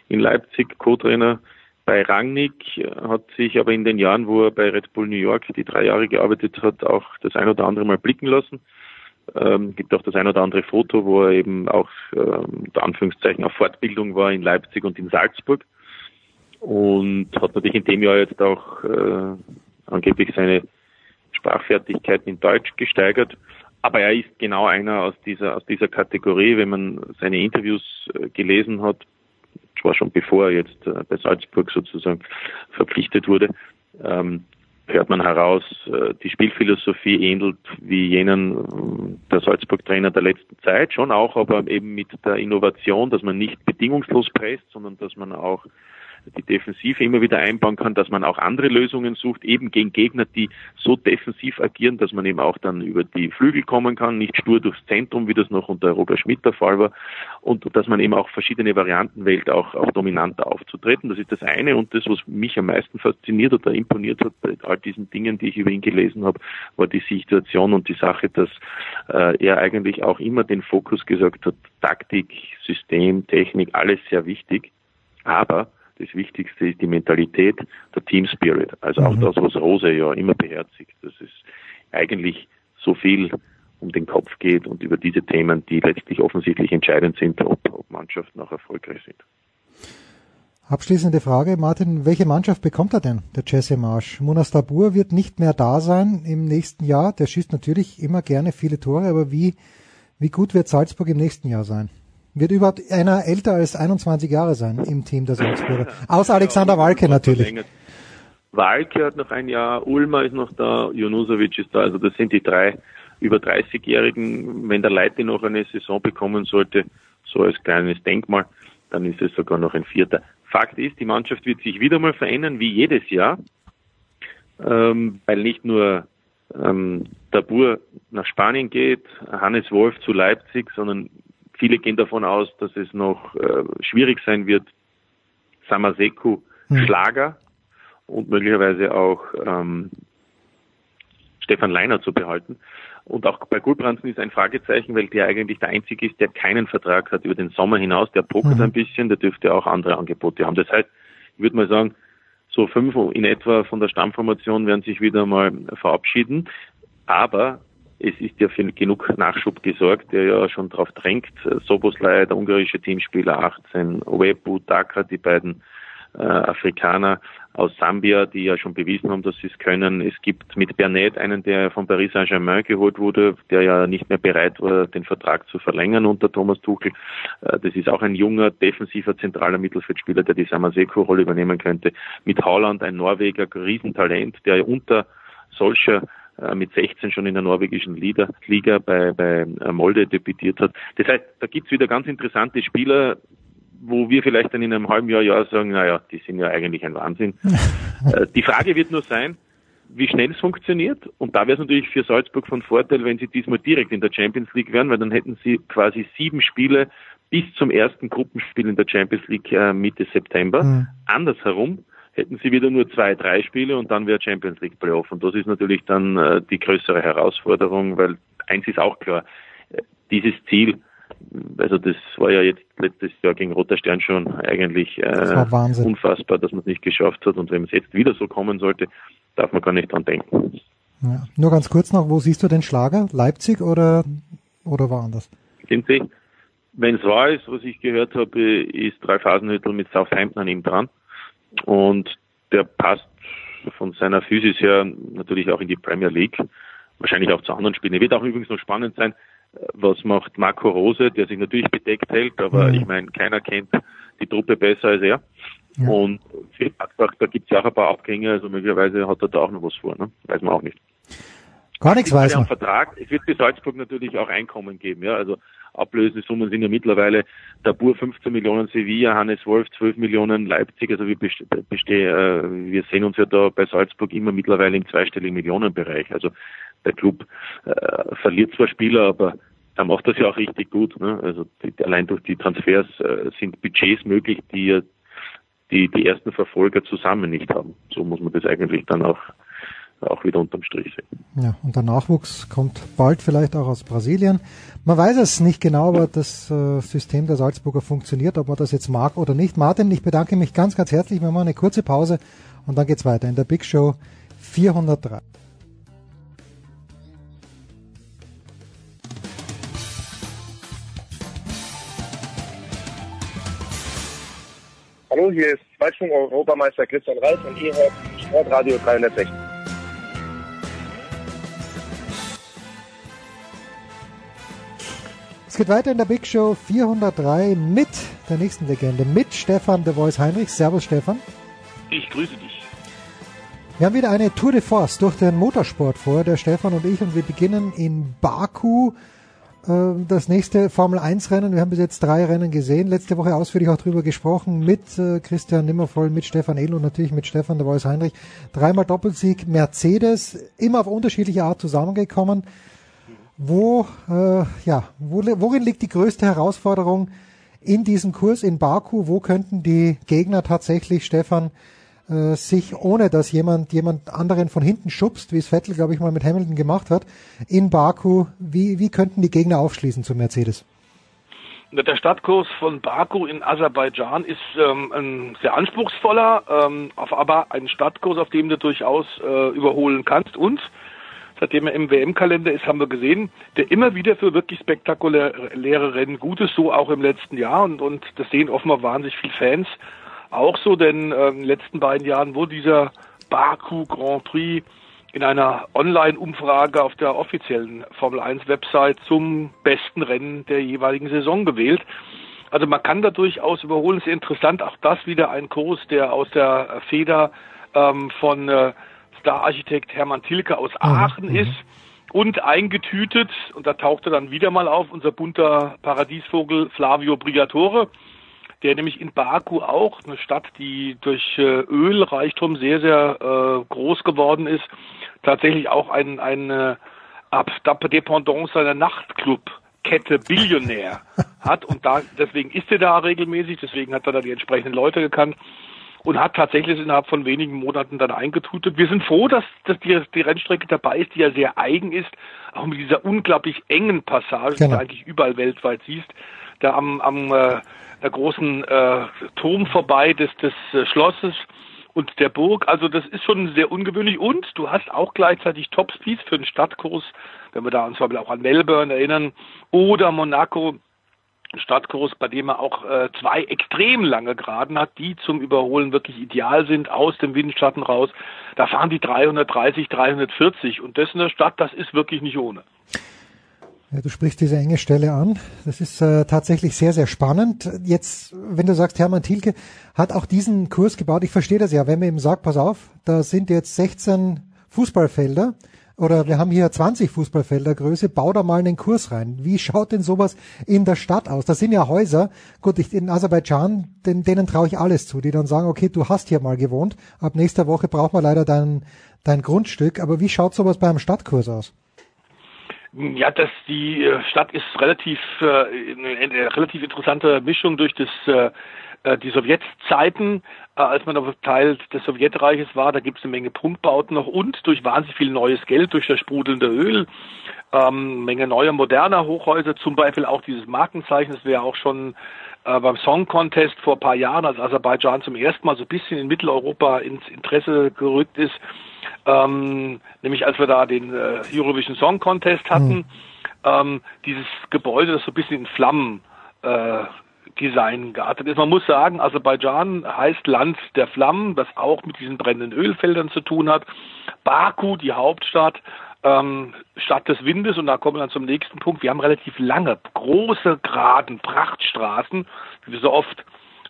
in Leipzig Co-Trainer bei Rangnick, hat sich aber in den Jahren, wo er bei Red Bull New York die drei Jahre gearbeitet hat, auch das ein oder andere Mal blicken lassen. Ähm, gibt auch das ein oder andere Foto, wo er eben auch ähm, unter Anführungszeichen auf Fortbildung war in Leipzig und in Salzburg und hat natürlich in dem Jahr jetzt auch äh, angeblich seine Sprachfertigkeiten in Deutsch gesteigert. Aber er ist genau einer aus dieser, aus dieser Kategorie, wenn man seine Interviews äh, gelesen hat, zwar schon bevor er jetzt äh, bei Salzburg sozusagen verpflichtet wurde, ähm, hört man heraus, äh, die Spielphilosophie ähnelt wie jenen äh, der Salzburg-Trainer der letzten Zeit, schon auch, aber eben mit der Innovation, dass man nicht bedingungslos presst, sondern dass man auch die Defensive immer wieder einbauen kann, dass man auch andere Lösungen sucht, eben gegen Gegner, die so defensiv agieren, dass man eben auch dann über die Flügel kommen kann, nicht stur durchs Zentrum, wie das noch unter Robert Schmidt der Fall war, und dass man eben auch verschiedene Varianten wählt, auch, auch dominanter aufzutreten. Das ist das eine und das, was mich am meisten fasziniert oder imponiert hat bei all diesen Dingen, die ich über ihn gelesen habe, war die Situation und die Sache, dass äh, er eigentlich auch immer den Fokus gesagt hat, Taktik, System, Technik, alles sehr wichtig, aber das Wichtigste ist die Mentalität, der Team Spirit. Also auch Mhm. das, was Rose ja immer beherzigt, dass es eigentlich so viel um den Kopf geht und über diese Themen, die letztlich offensichtlich entscheidend sind, ob, ob Mannschaften auch erfolgreich sind. Abschließende Frage, Martin, welche Mannschaft bekommt er denn, der Jesse Marsch? Munas Dabur wird nicht mehr da sein im nächsten Jahr. Der schießt natürlich immer gerne viele Tore, aber wie, wie gut wird Salzburg im nächsten Jahr sein? Wird überhaupt einer älter als 21 Jahre sein im Team der Salzburger? Außer Alexander Walke natürlich. Walke hat noch ein Jahr, Ulmer ist noch da, Junusovic ist da, also das sind die drei über 30-Jährigen. Wenn der Leite noch eine Saison bekommen sollte, so als kleines Denkmal, dann ist es sogar noch ein vierter. Fakt ist, die Mannschaft wird sich wieder mal verändern, wie jedes Jahr, ähm, weil nicht nur ähm, Tabur nach Spanien geht, Hannes Wolf zu Leipzig, sondern viele gehen davon aus, dass es noch äh, schwierig sein wird, Samaseku Hm. Schlager und möglicherweise auch ähm, Stefan Leiner zu behalten. Und auch bei Gulbransen ist ein Fragezeichen, weil der eigentlich der Einzige ist, der keinen Vertrag hat über den Sommer hinaus. Der pokert Mhm. ein bisschen, der dürfte auch andere Angebote haben. Das heißt, ich würde mal sagen, so fünf in etwa von der Stammformation werden sich wieder mal verabschieden. Aber es ist ja für genug Nachschub gesorgt, der ja schon darauf drängt. Soboslai, der ungarische Teamspieler 18, Owebu, Daka, die beiden äh, Afrikaner aus Sambia, die ja schon bewiesen haben, dass sie es können. Es gibt mit Bernet einen, der von Paris Saint-Germain geholt wurde, der ja nicht mehr bereit war, den Vertrag zu verlängern unter Thomas Tuchel. Äh, Das ist auch ein junger, defensiver, zentraler Mittelfeldspieler, der die Samaseko-Rolle übernehmen könnte. Mit Haaland ein Norweger, Riesentalent, der unter solcher mit 16 schon in der norwegischen Liga, Liga bei, bei äh, Molde debütiert hat. Das heißt, da gibt's wieder ganz interessante Spieler, wo wir vielleicht dann in einem halben Jahr, Jahr sagen, naja, die sind ja eigentlich ein Wahnsinn. Äh, die Frage wird nur sein, wie schnell es funktioniert. Und da wäre es natürlich für Salzburg von Vorteil, wenn sie diesmal direkt in der Champions League wären, weil dann hätten sie quasi sieben Spiele bis zum ersten Gruppenspiel in der Champions League äh, Mitte September. Mhm. Andersherum hätten sie wieder nur zwei, drei Spiele und dann wäre Champions League Playoff. Und das ist natürlich dann äh, die größere Herausforderung, weil eins ist auch klar, äh, dieses Ziel, also das war ja jetzt letztes Jahr gegen Roter Stern schon eigentlich Das äh, Wahnsinn. unfassbar, dass man es nicht geschafft hat. Und wenn es jetzt wieder so kommen sollte, darf man gar nicht dran denken. Ja. Nur ganz kurz noch, wo siehst du den Schlager? Leipzig oder, oder woanders? Sehen Sie, wenn es wahr ist, was ich gehört habe, ist Ralf Hasenhüttl mit Southampton an ihm dran. Und der passt von seiner Physis her natürlich auch in die Premier League, wahrscheinlich auch zu anderen Spielen. Wird auch übrigens noch spannend sein, was macht Marco Rose, der sich natürlich bedeckt hält, aber Mhm. ich meine, keiner kennt die Truppe besser als er. Ja. Und für Gladbach, da gibt es ja auch ein paar Abgänge, also möglicherweise hat er da auch noch was vor, ne? weiß man auch nicht. Gar nichts weiß man. Vertrag. Es wird für Salzburg natürlich auch Einkommen geben. Ja, also Ablösesummen sind ja mittlerweile Tabur 15 Millionen Sevilla, Hannes Wolf 12 Millionen Leipzig. Also wir, best besteh, äh, wir sehen uns ja da bei Salzburg immer mittlerweile im zweistelligen Millionenbereich. Also der Club äh, verliert zwar Spieler, aber er macht das ja auch richtig gut. Ne? Also die, allein durch die Transfers äh, sind Budgets möglich, die die, die ersten Verfolger zusammen nicht haben. So muss man das eigentlich dann auch, auch wieder unterm Strich sehen. Ja, und der Nachwuchs kommt bald vielleicht auch aus Brasilien. Man weiß es nicht genau, aber das äh, System der Salzburger funktioniert, ob man das jetzt mag oder nicht. Martin, ich bedanke mich ganz, ganz herzlich. Wir machen eine kurze Pause und dann geht's weiter in der Big Show 403. Hallo, hier ist Zweitschwung-Europameister Christian Reif und ihr hört Sportradio 360. Es geht weiter in der Big Show 403 mit der nächsten Legende, mit Stefan de Voice Heinrich. Servus Stefan. Ich grüße dich. Wir haben wieder eine Tour de Force durch den Motorsport vor, der Stefan und ich, und wir beginnen in Baku äh, das nächste Formel 1 Rennen. Wir haben bis jetzt drei Rennen gesehen. Letzte Woche ausführlich auch drüber gesprochen mit äh, Christian Nimmervoll, mit Stefan Edel und natürlich mit Stefan de Voice Heinrich. Dreimal Doppelsieg Mercedes, immer auf unterschiedliche Art zusammengekommen. Wo, äh, ja, wo, worin liegt die größte Herausforderung in diesem Kurs in Baku? Wo könnten die Gegner tatsächlich, Stefan, äh, sich, ohne dass jemand jemand anderen von hinten schubst, wie es Vettel, glaube ich, mal mit Hamilton gemacht hat, in Baku, wie, wie könnten die Gegner aufschließen zu Mercedes? Der Stadtkurs von Baku in Aserbaidschan ist ähm, ein sehr anspruchsvoller, ähm, aber ein Stadtkurs, auf dem du durchaus äh, überholen kannst und seitdem er im WM-Kalender ist, haben wir gesehen, der immer wieder für wirklich spektakuläre Rennen gut ist, so auch im letzten Jahr und, und das sehen offenbar wahnsinnig viele Fans auch so, denn äh, in den letzten beiden Jahren wurde dieser Baku Grand Prix in einer Online-Umfrage auf der offiziellen Formel 1 Website zum besten Rennen der jeweiligen Saison gewählt. Also man kann da durchaus überholen. Sehr interessant, auch das wieder ein Kurs, der aus der Feder ähm, von äh, Star-Architekt Hermann Tilke aus Aachen ist und eingetütet, und da tauchte dann wieder mal auf unser bunter Paradiesvogel Flavio Brigatore, der nämlich in Baku auch, eine Stadt, die durch äh, Ölreichtum sehr, sehr äh, groß geworden ist, tatsächlich auch ein, eine Dependance einer Nachtclub-Kette Billionär hat. Und da deswegen ist er da regelmäßig, deswegen hat er da die entsprechenden Leute gekannt und hat tatsächlich innerhalb von wenigen Monaten dann eingetutet. Wir sind froh, dass, dass die, die Rennstrecke dabei ist, die ja sehr eigen ist, auch mit dieser unglaublich engen Passage, die Genau. du eigentlich überall weltweit siehst, da am, am äh, der großen äh, Turm vorbei des, des äh, Schlosses und der Burg. Also das ist schon sehr ungewöhnlich und du hast auch gleichzeitig Topspeeds für den Stadtkurs, wenn wir da uns zum Beispiel auch an Melbourne erinnern oder Monaco, Stadtkurs, bei dem er auch äh, zwei extrem lange Geraden hat, die zum Überholen wirklich ideal sind, aus dem Windschatten raus. Da fahren die 330, 340 und das in der Stadt, das ist wirklich nicht ohne. Ja, du sprichst diese enge Stelle an. Das ist äh, tatsächlich sehr, sehr spannend. Jetzt, wenn du sagst, Hermann Thielke hat auch diesen Kurs gebaut, ich verstehe das ja, wenn man ihm sagt, pass auf, da sind jetzt 16 Fußballfelder oder wir haben hier 20 Fußballfelder bau da mal einen Kurs rein. Wie schaut denn sowas in der Stadt aus? Das sind ja Häuser, gut, ich, in Aserbaidschan, den, denen traue ich alles zu, die dann sagen, okay, du hast hier mal gewohnt, ab nächster Woche braucht man leider dein, dein Grundstück, aber wie schaut sowas beim Stadtkurs aus? Ja, das die äh, Stadt ist relativ äh, eine, relativ interessante Mischung durch das äh, die Sowjetzeiten, äh, als man noch Teil des Sowjetreiches war, da gibt es eine Menge Prunkbauten noch und durch wahnsinnig viel neues Geld, durch das sprudelnde Öl, ähm, Menge neuer moderner Hochhäuser, zum Beispiel auch dieses Markenzeichen, das wäre auch schon äh, beim Song Contest vor ein paar Jahren, als Aserbaidschan zum ersten Mal so ein bisschen in Mitteleuropa ins Interesse gerückt ist, ähm, nämlich als wir da den äh, Eurovision Song Contest hatten, ähm, dieses Gebäude, das so ein bisschen in Flammen äh, Design geartet ist. Man muss sagen, Aserbaidschan heißt Land der Flammen, was auch mit diesen brennenden Ölfeldern zu tun hat. Baku, die Hauptstadt, ähm, Stadt des Windes, und da kommen wir dann zum nächsten Punkt. Wir haben relativ lange, große, geraden Prachtstraßen, wie wir so oft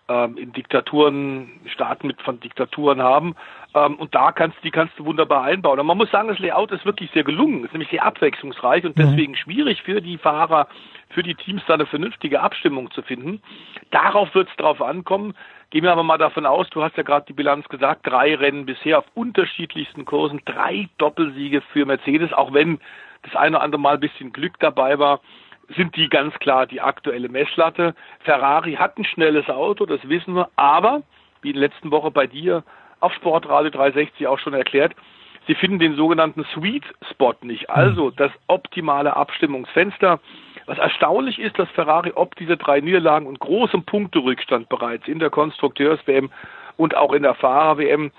ähm, in Diktaturen, Staaten mit von Diktaturen haben. Ähm, und da kannst die kannst du wunderbar einbauen. Und man muss sagen, das Layout ist wirklich sehr gelungen, ist nämlich sehr abwechslungsreich und deswegen schwierig für die Fahrer, für die Teams da eine vernünftige Abstimmung zu finden. Darauf wird es drauf ankommen. Gehen wir aber mal davon aus, du hast ja gerade die Bilanz gesagt, drei Rennen bisher auf unterschiedlichsten Kursen, drei Doppelsiege für Mercedes, auch wenn das eine oder andere Mal ein bisschen Glück dabei war sind die ganz klar die aktuelle Messlatte. Ferrari hat ein schnelles Auto, das wissen wir, aber wie in der letzten Woche bei dir auf Sportradio 360 auch schon erklärt, sie finden den sogenannten Sweet Spot nicht, also das optimale Abstimmungsfenster. Was erstaunlich ist, dass Ferrari ob diese drei Niederlagen und großem Punkterückstand bereits in der Konstrukteurs-WM und auch in der Fahrer-WM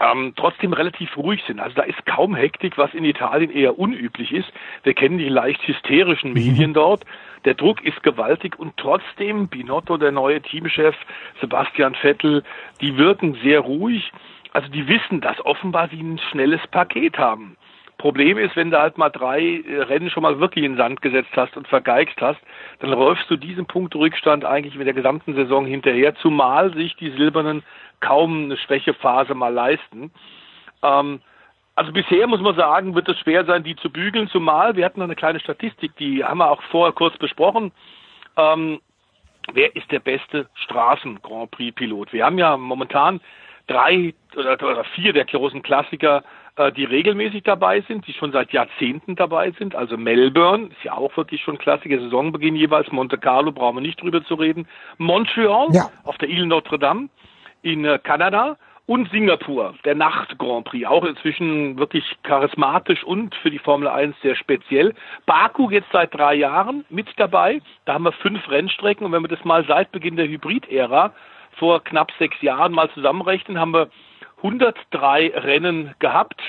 ähm, trotzdem relativ ruhig sind. Also da ist kaum Hektik, was in Italien eher unüblich ist. Wir kennen die leicht hysterischen Medien dort. Der Druck ist gewaltig und trotzdem Binotto, der neue Teamchef, Sebastian Vettel, die wirken sehr ruhig. Also die wissen, dass offenbar sie ein schnelles Paket haben. Problem ist, wenn du halt mal drei äh, Rennen schon mal wirklich in den Sand gesetzt hast und vergeigst hast, dann läufst du diesen Punktrückstand eigentlich mit der gesamten Saison hinterher, zumal sich die Silbernen kaum eine Schwächephase mal leisten. Ähm, also bisher muss man sagen, wird es schwer sein, die zu bügeln, zumal wir hatten eine kleine Statistik, die haben wir auch vorher kurz besprochen. Ähm, wer ist der beste Straßen-Grand Prix-Pilot? Wir haben ja momentan drei oder, oder vier der großen Klassiker, äh, die regelmäßig dabei sind, die schon seit Jahrzehnten dabei sind. Also Melbourne ist ja auch wirklich schon Klassiker, Saisonbeginn jeweils. Monte Carlo brauchen wir nicht drüber zu reden. Montreal Ja. auf der Ile Notre Dame in äh, Kanada und Singapur, der Nacht Grand Prix, auch inzwischen wirklich charismatisch und für die Formel 1 sehr speziell. Baku jetzt seit drei Jahren mit dabei, da haben wir fünf Rennstrecken und wenn wir das mal seit Beginn der Hybrid-Ära vor knapp sechs Jahren mal zusammenrechnen, haben wir 103 Rennen gehabt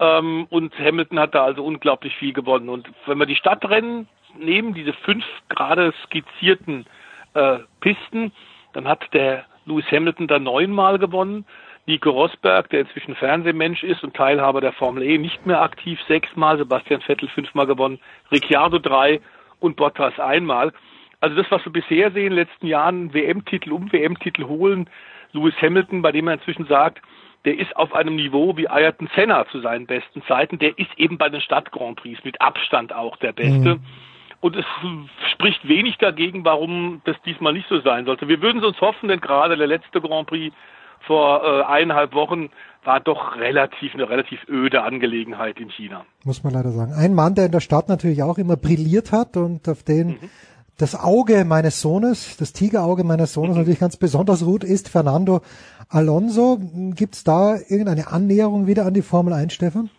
ähm, und Hamilton hat da also unglaublich viel gewonnen. Und wenn wir die Stadtrennen nehmen, diese fünf gerade skizzierten äh, Pisten, dann hat der Lewis Hamilton da neunmal gewonnen. Nico Rosberg, der inzwischen Fernsehmensch ist und Teilhaber der Formel E, nicht mehr aktiv, sechsmal. Sebastian Vettel fünfmal gewonnen. Ricciardo drei und Bottas einmal. Also das, was wir bisher sehen in den letzten Jahren, WM-Titel um WM-Titel holen, Lewis Hamilton, bei dem er inzwischen sagt, der ist auf einem Niveau wie Ayrton Senna zu seinen besten Zeiten. Der ist eben bei den Stadt-Grand Prix mit Abstand auch der Beste. Mhm. Und es spricht wenig dagegen, warum das diesmal nicht so sein sollte. Wir würden es uns hoffen, denn gerade der letzte Grand Prix vor äh, eineinhalb Wochen war doch relativ eine relativ öde Angelegenheit in China. Muss man leider sagen. Ein Mann, der in der Stadt natürlich auch immer brilliert hat und auf den mhm. das Auge meines Sohnes, das Tigerauge meines Sohnes mhm. natürlich ganz besonders ruht, ist Fernando Alonso. Gibt es da irgendeine Annäherung wieder an die Formel 1, Stefan?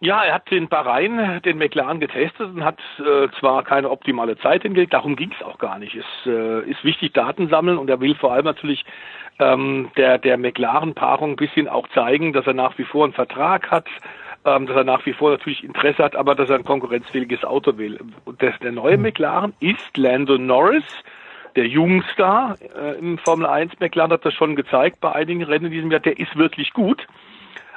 Ja, er hat den Bahrain, den McLaren getestet und hat äh, zwar keine optimale Zeit hingelegt, darum ging es auch gar nicht. Es äh, ist wichtig, Daten sammeln und er will vor allem natürlich ähm, der, der McLaren-Paarung ein bisschen auch zeigen, dass er nach wie vor einen Vertrag hat, ähm, dass er nach wie vor natürlich Interesse hat, aber dass er ein konkurrenzfähiges Auto will. Und das, der neue. McLaren ist Lando Norris, der Jungstar äh, im Formel 1 McLaren hat das schon gezeigt bei einigen Rennen in diesem Jahr, der ist wirklich gut.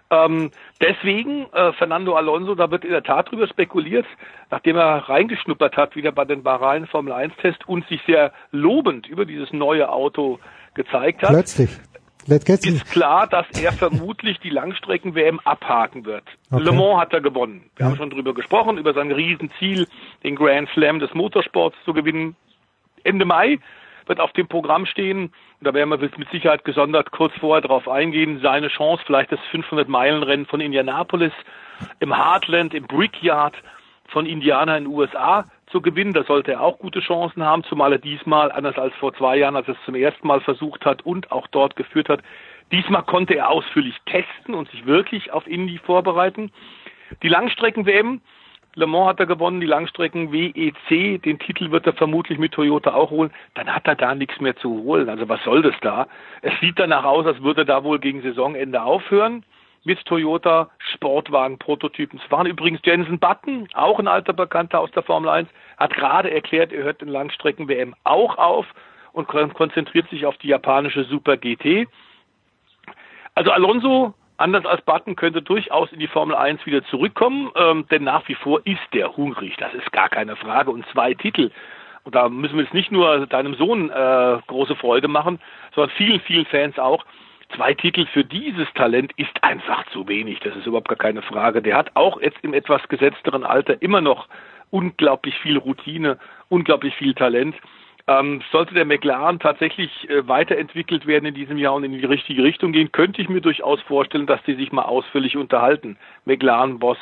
Ähm, deswegen, äh, Fernando Alonso, da wird in der Tat drüber spekuliert, nachdem er reingeschnuppert hat, wieder bei den Bahrain Formel 1 Test und sich sehr lobend über dieses neue Auto gezeigt hat. Plötzlich. Ist klar, dass er vermutlich die Langstrecken-WM abhaken wird. Okay. Le Mans hat er gewonnen. Wir ja. haben schon drüber gesprochen, über sein Riesenziel, den Grand Slam des Motorsports zu gewinnen. Ende Mai wird auf dem Programm stehen. Da werden wir mit Sicherheit gesondert kurz vorher darauf eingehen. Seine Chance, vielleicht das 500-Meilen-Rennen von Indianapolis im Heartland, im Brickyard von Indiana in den USA zu gewinnen. Da sollte er auch gute Chancen haben, zumal er diesmal, anders als vor zwei Jahren, als er es zum ersten Mal versucht hat und auch dort geführt hat, diesmal konnte er ausführlich testen und sich wirklich auf Indy vorbereiten. Die Langstrecken-WM Le Mans hat er gewonnen, die Langstrecken WEC, den Titel wird er vermutlich mit Toyota auch holen. Dann hat er da nichts mehr zu holen. Also was soll das da? Es sieht danach aus, als würde er da wohl gegen Saisonende aufhören mit Toyota Sportwagen-Prototypen. Es waren übrigens Jensen Button, auch ein alter Bekannter aus der Formel 1, hat gerade erklärt, er hört den Langstrecken-WM auch auf und konzentriert sich auf die japanische Super GT. Also Alonso anders als Button könnte durchaus in die Formel 1 wieder zurückkommen, ähm, denn nach wie vor ist der hungrig, das ist gar keine Frage. Und zwei Titel, und da müssen wir jetzt nicht nur deinem Sohn äh, große Freude machen, sondern vielen, vielen Fans auch. Zwei Titel für dieses Talent ist einfach zu wenig, das ist überhaupt gar keine Frage. Der hat auch jetzt im etwas gesetzteren Alter immer noch unglaublich viel Routine, unglaublich viel Talent. Ähm, sollte der McLaren tatsächlich äh, weiterentwickelt werden in diesem Jahr und in die richtige Richtung gehen, könnte ich mir durchaus vorstellen, dass die sich mal ausführlich unterhalten. McLaren-Boss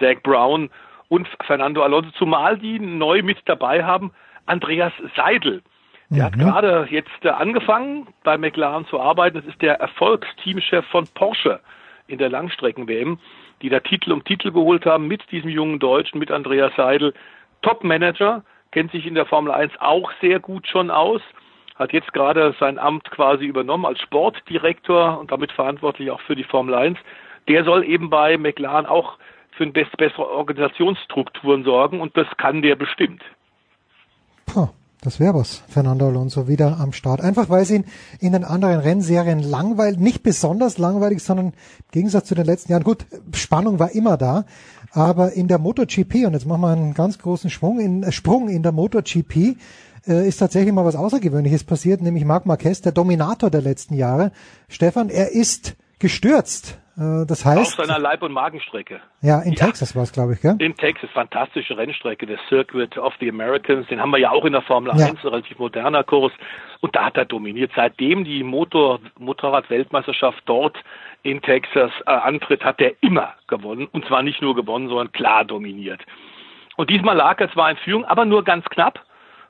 Zach Brown und Fernando Alonso, zumal die neu mit dabei haben, Andreas Seidel. Der mhm. hat gerade jetzt äh, angefangen, bei McLaren zu arbeiten. Das ist der Erfolgsteamchef von Porsche in der Langstrecken-WM, die da Titel um Titel geholt haben mit diesem jungen Deutschen, mit Andreas Seidel. Top-Manager, kennt sich in der Formel 1 auch sehr gut schon aus, hat jetzt gerade sein Amt quasi übernommen als Sportdirektor und damit verantwortlich auch für die Formel 1. Der soll eben bei McLaren auch für bessere Organisationsstrukturen sorgen und das kann der bestimmt. Puh. Das wäre was, Fernando Alonso wieder am Start. Einfach weil es ihn in den anderen Rennserien langweilig, nicht besonders langweilig, sondern im Gegensatz zu den letzten Jahren, gut, Spannung war immer da, aber in der MotoGP, und jetzt machen wir einen ganz großen Schwung in, äh, Sprung in der MotoGP, äh, ist tatsächlich mal was Außergewöhnliches passiert, nämlich Marc Marquez, der Dominator der letzten Jahre. Stefan, er ist gestürzt das heißt. Auf seiner Leib- und Magenstrecke. Ja, in ja. Texas war es, glaube ich, gell? In Texas, fantastische Rennstrecke, der Circuit of the Americans, den haben wir ja auch in der Formel ja. 1, ein relativ moderner Kurs. Und da hat er dominiert. Seitdem die Motor, Motorrad-Weltmeisterschaft dort in Texas äh, antritt, hat er immer gewonnen. Und zwar nicht nur gewonnen, sondern klar dominiert. Und diesmal lag er zwar in Führung, aber nur ganz knapp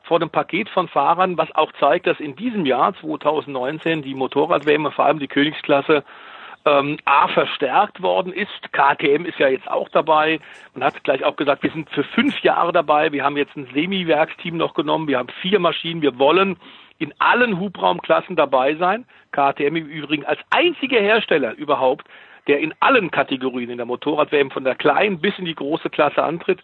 vor dem Paket von Fahrern, was auch zeigt, dass in diesem Jahr 2019 die Motorrad-WM, vor allem die Königsklasse, ähm, A verstärkt worden ist. KTM ist ja jetzt auch dabei. Man hat gleich auch gesagt, wir sind für fünf Jahre dabei. Wir haben jetzt ein Semi-Werksteam noch genommen. Wir haben vier Maschinen. Wir wollen in allen Hubraumklassen dabei sein. KTM im Übrigen als einziger Hersteller überhaupt, der in allen Kategorien in der Motorrad-WM von der kleinen bis in die große Klasse antritt.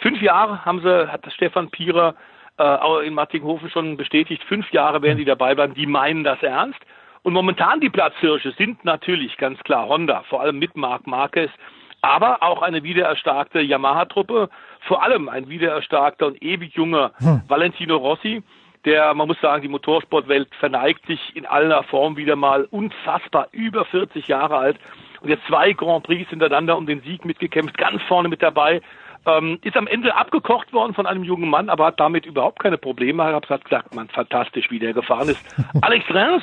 Fünf Jahre haben sie, hat Stefan Pierer äh, in Martinghofen schon bestätigt, fünf Jahre werden die dabei bleiben. Die meinen das ernst. Und momentan die Platzhirsche sind natürlich ganz klar Honda, vor allem mit Marc Marquez, aber auch eine wiedererstarkte Yamaha-Truppe, vor allem ein wiedererstarkter und ewig junger hm. Valentino Rossi, der, man muss sagen, die Motorsportwelt verneigt sich in aller Form wieder mal unfassbar über 40 Jahre alt und jetzt zwei Grand Prix hintereinander um den Sieg mitgekämpft, ganz vorne mit dabei. Ähm, ist am Ende abgekocht worden von einem jungen Mann, aber hat damit überhaupt keine Probleme gehabt. Hat gesagt, man, fantastisch, wie der gefahren ist. Alex Rins,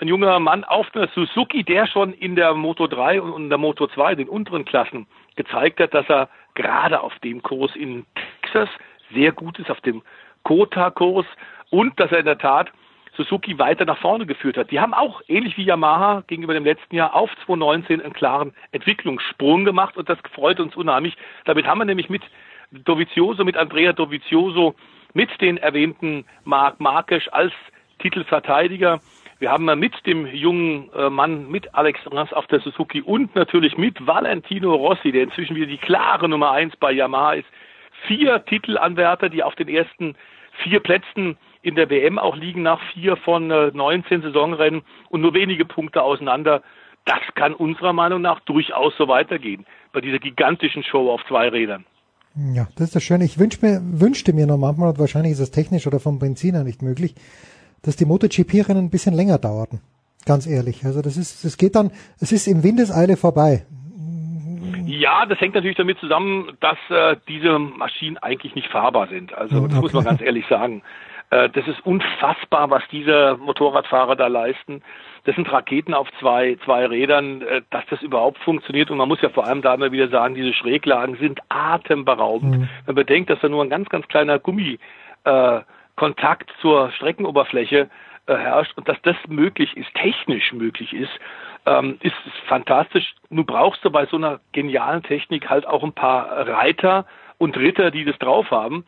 ein junger Mann auf einer Suzuki, der schon in der Moto 3 und in der Moto 2, den unteren Klassen, gezeigt hat, dass er gerade auf dem Kurs in Texas sehr gut ist, auf dem Kota-Kurs und dass er in der Tat Suzuki weiter nach vorne geführt hat. Die haben auch, ähnlich wie Yamaha gegenüber dem letzten Jahr, auf 2019 einen klaren Entwicklungssprung gemacht und das freut uns unheimlich. Damit haben wir nämlich mit Dovizioso, mit Andrea Dovizioso, mit den erwähnten Marc Markesch als Titelverteidiger. Wir haben mit dem jungen äh, Mann, mit Alex Rans auf der Suzuki und natürlich mit Valentino Rossi, der inzwischen wieder die klare Nummer eins bei Yamaha ist, vier Titelanwärter, die auf den ersten vier Plätzen in der WM auch liegen nach vier von äh, 19 Saisonrennen und nur wenige Punkte auseinander. Das kann unserer Meinung nach durchaus so weitergehen bei dieser gigantischen Show auf zwei Rädern. Ja, das ist das Schöne. Ich wünsch mir, wünschte mir noch manchmal, wahrscheinlich ist es technisch oder vom Benziner nicht möglich, dass die MotoGP-Rennen ein bisschen länger dauerten. Ganz ehrlich. Also das ist, es geht dann, es ist im Windeseile vorbei. Ja, das hängt natürlich damit zusammen, dass äh, diese Maschinen eigentlich nicht fahrbar sind. Also das okay. muss man ganz ehrlich sagen. Äh, das ist unfassbar, was diese Motorradfahrer da leisten. Das sind Raketen auf zwei, zwei Rädern, äh, dass das überhaupt funktioniert. Und man muss ja vor allem da immer wieder sagen, diese Schräglagen sind atemberaubend. Mhm. Man bedenkt, dass da nur ein ganz, ganz kleiner Gummikontakt äh, zur Streckenoberfläche äh, herrscht und dass das möglich ist, technisch möglich ist, ähm, ist, fantastisch. Nun brauchst du bei so einer genialen Technik halt auch ein paar Reiter und Ritter, die das drauf haben.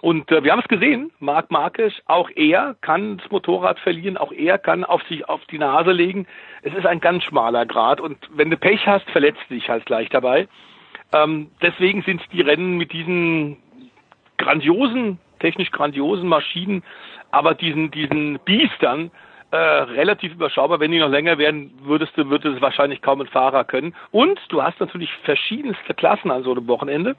Und äh, wir haben es gesehen, Marc Marquez, auch er kann das Motorrad verlieren, auch er kann auf sich auf die Nase legen. Es ist ein ganz schmaler Grad und wenn du Pech hast, verletzt dich halt gleich dabei. Ähm, deswegen sind die Rennen mit diesen grandiosen, technisch grandiosen Maschinen, aber diesen, diesen Biestern äh, relativ überschaubar. Wenn die noch länger werden, würdest du, würde es wahrscheinlich kaum ein Fahrer können. Und du hast natürlich verschiedenste Klassen an so einem Wochenende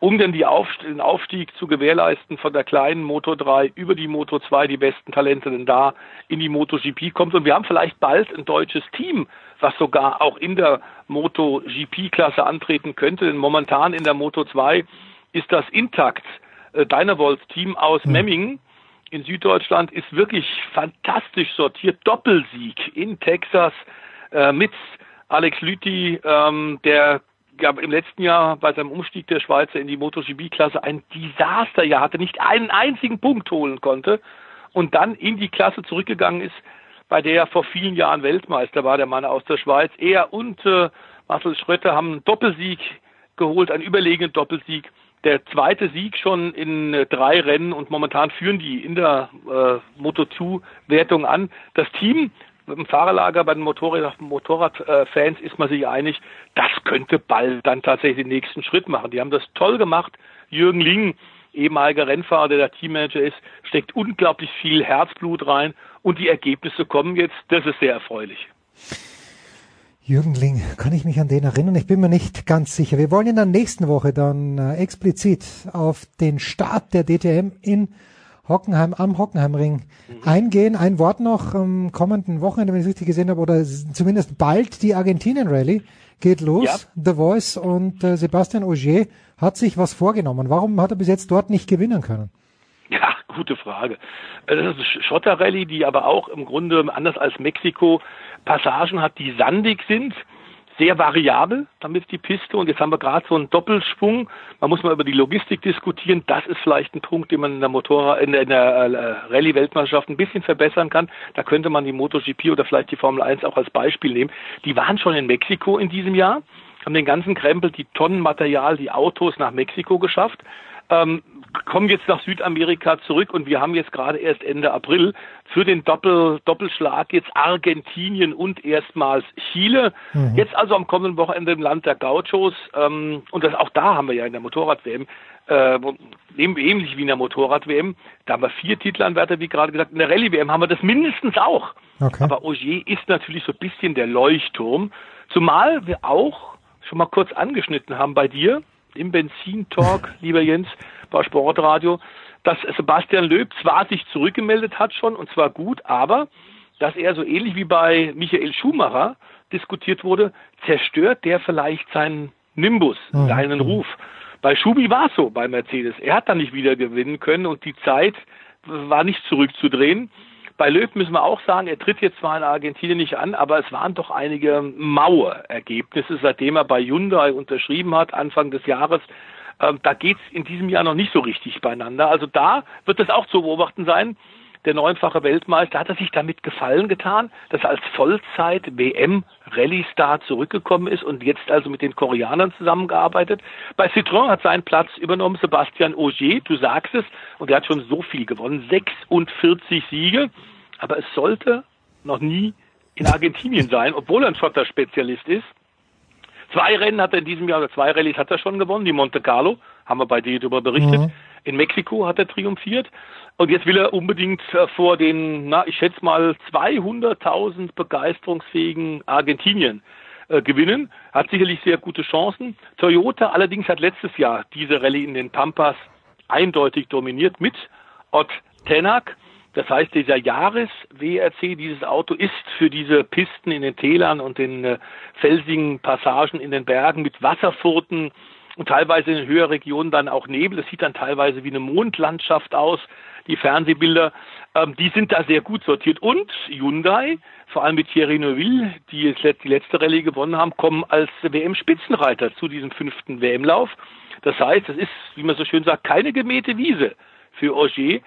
um denn die Aufst den Aufstieg zu gewährleisten von der kleinen Moto 3 über die Moto 2, die besten Talente denn da in die MotoGP kommt. Und wir haben vielleicht bald ein deutsches Team, was sogar auch in der MotoGP-Klasse antreten könnte. Denn momentan in der Moto 2 ist das Intakt äh, Dynavolt-Team aus mhm. Memmingen in Süddeutschland ist wirklich fantastisch sortiert. Doppelsieg in Texas äh, mit Alex Lüthi, ähm, der ja, im letzten Jahr bei seinem Umstieg der Schweizer in die MotoGP-Klasse ein Desasterjahr hatte, nicht einen einzigen Punkt holen konnte und dann in die Klasse zurückgegangen ist, bei der er vor vielen Jahren Weltmeister war, der Mann aus der Schweiz. Er und äh, Marcel Schröter haben einen Doppelsieg geholt, einen überlegenen Doppelsieg. Der zweite Sieg schon in äh, drei Rennen und momentan führen die in der äh, Moto2-Wertung an. Das Team im Fahrerlager bei den Motorrad, Motorradfans ist man sich einig, das könnte bald dann tatsächlich den nächsten Schritt machen. Die haben das toll gemacht. Jürgen Ling, ehemaliger Rennfahrer, der der Teammanager ist, steckt unglaublich viel Herzblut rein und die Ergebnisse kommen jetzt. Das ist sehr erfreulich. Jürgen Ling, kann ich mich an den erinnern? Ich bin mir nicht ganz sicher. Wir wollen in der nächsten Woche dann äh, explizit auf den Start der DTM in Hockenheim am Hockenheimring mhm. eingehen. Ein Wort noch am kommenden Wochenende, wenn ich es richtig gesehen habe, oder zumindest bald die Argentinien Rallye geht los. Ja. The Voice und äh, Sebastian Auger hat sich was vorgenommen. Warum hat er bis jetzt dort nicht gewinnen können? Ja, gute Frage. Äh, das ist eine Schotterrallye, die aber auch im Grunde anders als Mexiko Passagen hat, die sandig sind sehr variabel, damit die Piste. Und jetzt haben wir gerade so einen Doppelsprung. Man muss mal über die Logistik diskutieren. Das ist vielleicht ein Punkt, den man in der Motorrad, in der, der äh, Rallye-Weltmeisterschaft ein bisschen verbessern kann. Da könnte man die MotoGP oder vielleicht die Formel 1 auch als Beispiel nehmen. Die waren schon in Mexiko in diesem Jahr, haben den ganzen Krempel, die Tonnen Material, die Autos nach Mexiko geschafft ähm, kommen jetzt nach Südamerika zurück und wir haben jetzt gerade erst Ende April für den Doppel, Doppelschlag jetzt Argentinien und erstmals Chile. Mhm. Jetzt also am kommenden Wochenende im Land der Gauchos ähm, und das, auch da haben wir ja in der Motorrad-WM äh, ähnlich wie in der Motorrad-WM, da haben wir vier Titelanwärter, wie gerade gesagt. In der Rallye-WM haben wir das mindestens auch. Okay. Aber Ogier ist natürlich so ein bisschen der Leuchtturm, zumal wir auch schon mal kurz angeschnitten haben bei dir, im Benzin-Talk, lieber Jens, bei Sportradio, dass Sebastian Löb zwar sich zurückgemeldet hat schon, und zwar gut, aber dass er so ähnlich wie bei Michael Schumacher diskutiert wurde, zerstört der vielleicht seinen Nimbus, mhm. seinen Ruf. Bei Schubi war es so bei Mercedes. Er hat dann nicht wieder gewinnen können und die Zeit war nicht zurückzudrehen. Bei Löw müssen wir auch sagen, er tritt jetzt zwar in Argentinien nicht an, aber es waren doch einige Mauerergebnisse, seitdem er bei Hyundai unterschrieben hat, Anfang des Jahres. Ähm, da geht's in diesem Jahr noch nicht so richtig beieinander. Also da wird es auch zu beobachten sein der neunfache Weltmeister, hat er sich damit gefallen getan, dass er als Vollzeit-WM-Rallye-Star zurückgekommen ist und jetzt also mit den Koreanern zusammengearbeitet. Bei Citroën hat seinen Platz übernommen Sebastian Ogier, du sagst es, und er hat schon so viel gewonnen, 46 Siege, aber es sollte noch nie in Argentinien sein, obwohl er ein Schotterspezialist ist. Zwei Rennen hat er in diesem Jahr, oder zwei Rallyes hat er schon gewonnen, die Monte Carlo, haben wir bei dir darüber berichtet. Mhm. In Mexiko hat er triumphiert. Und jetzt will er unbedingt äh, vor den, na, ich schätze mal 200.000 begeisterungsfähigen Argentinien äh, gewinnen. Hat sicherlich sehr gute Chancen. Toyota allerdings hat letztes Jahr diese Rallye in den Pampas eindeutig dominiert mit Ott Tenak. Das heißt, dieser Jahres-WRC, dieses Auto ist für diese Pisten in den Tälern und den äh, felsigen Passagen in den Bergen mit Wasserfurten und teilweise in den höheren Regionen dann auch Nebel. Das sieht dann teilweise wie eine Mondlandschaft aus die Fernsehbilder, ähm, die sind da sehr gut sortiert. Und Hyundai, vor allem mit Thierry Neuville, die jetzt die letzte Rallye gewonnen haben, kommen als WM-Spitzenreiter zu diesem fünften WM-Lauf. Das heißt, es ist, wie man so schön sagt, keine gemähte Wiese für Auger.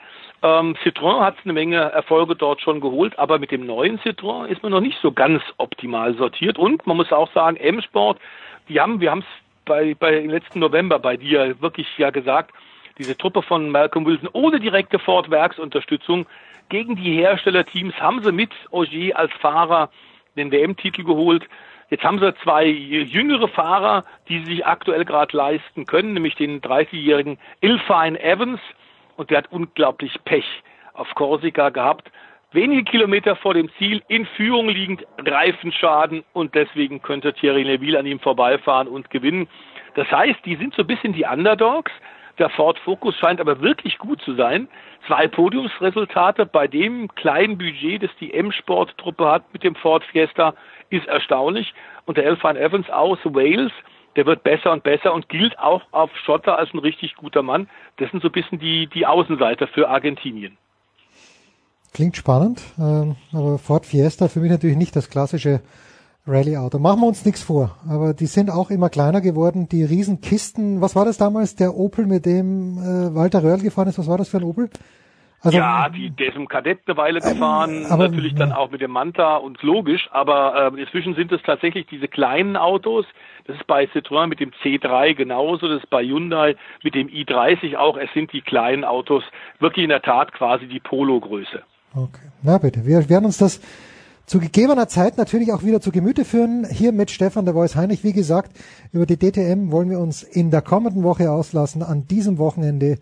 Ähm, Citroën hat eine Menge Erfolge dort schon geholt, aber mit dem neuen Citroën ist man noch nicht so ganz optimal sortiert. Und man muss auch sagen, M-Sport, die haben, wir haben es bei, bei letzten November bei dir wirklich ja gesagt, diese Truppe von Malcolm Wilson ohne direkte Ford-Werksunterstützung gegen die Herstellerteams haben sie mit Ogier als Fahrer den WM-Titel geholt. Jetzt haben sie zwei jüngere Fahrer, die sie sich aktuell gerade leisten können, nämlich den 30-jährigen Ilfine Evans und der hat unglaublich Pech auf Korsika gehabt. Wenige Kilometer vor dem Ziel, in Führung liegend, Reifenschaden und deswegen könnte Thierry Neville an ihm vorbeifahren und gewinnen. Das heißt, die sind so ein bisschen die Underdogs. Der Ford Focus scheint aber wirklich gut zu sein. Zwei Podiumsresultate bei dem kleinen Budget, das die M-Sport-Truppe hat mit dem Ford Fiesta, ist erstaunlich. Und der Elfan Evans aus Wales, der wird besser und besser und gilt auch auf Schotter als ein richtig guter Mann. Das sind so ein bisschen die, die Außenseiter für Argentinien. Klingt spannend, ähm, aber Ford Fiesta für mich natürlich nicht das klassische Rallye-Auto. Machen wir uns nichts vor, aber die sind auch immer kleiner geworden. Die Riesenkisten, was war das damals, der Opel, mit dem äh, Walter Röhrl gefahren ist? Was war das für ein Opel? Also, ja, die, der ist im Kadett eine Weile ähm, gefahren, aber, natürlich dann auch mit dem Manta und logisch, aber äh, inzwischen sind es tatsächlich diese kleinen Autos. Das ist bei Citroën mit dem C3 genauso, das ist bei Hyundai mit dem i30 auch. Es sind die kleinen Autos, wirklich in der Tat quasi die Polo-Größe. Okay, na bitte, wir werden uns das zu gegebener Zeit natürlich auch wieder zu Gemüte führen. Hier mit Stefan der Voice Heinrich. Wie gesagt, über die DTM wollen wir uns in der kommenden Woche auslassen. An diesem Wochenende,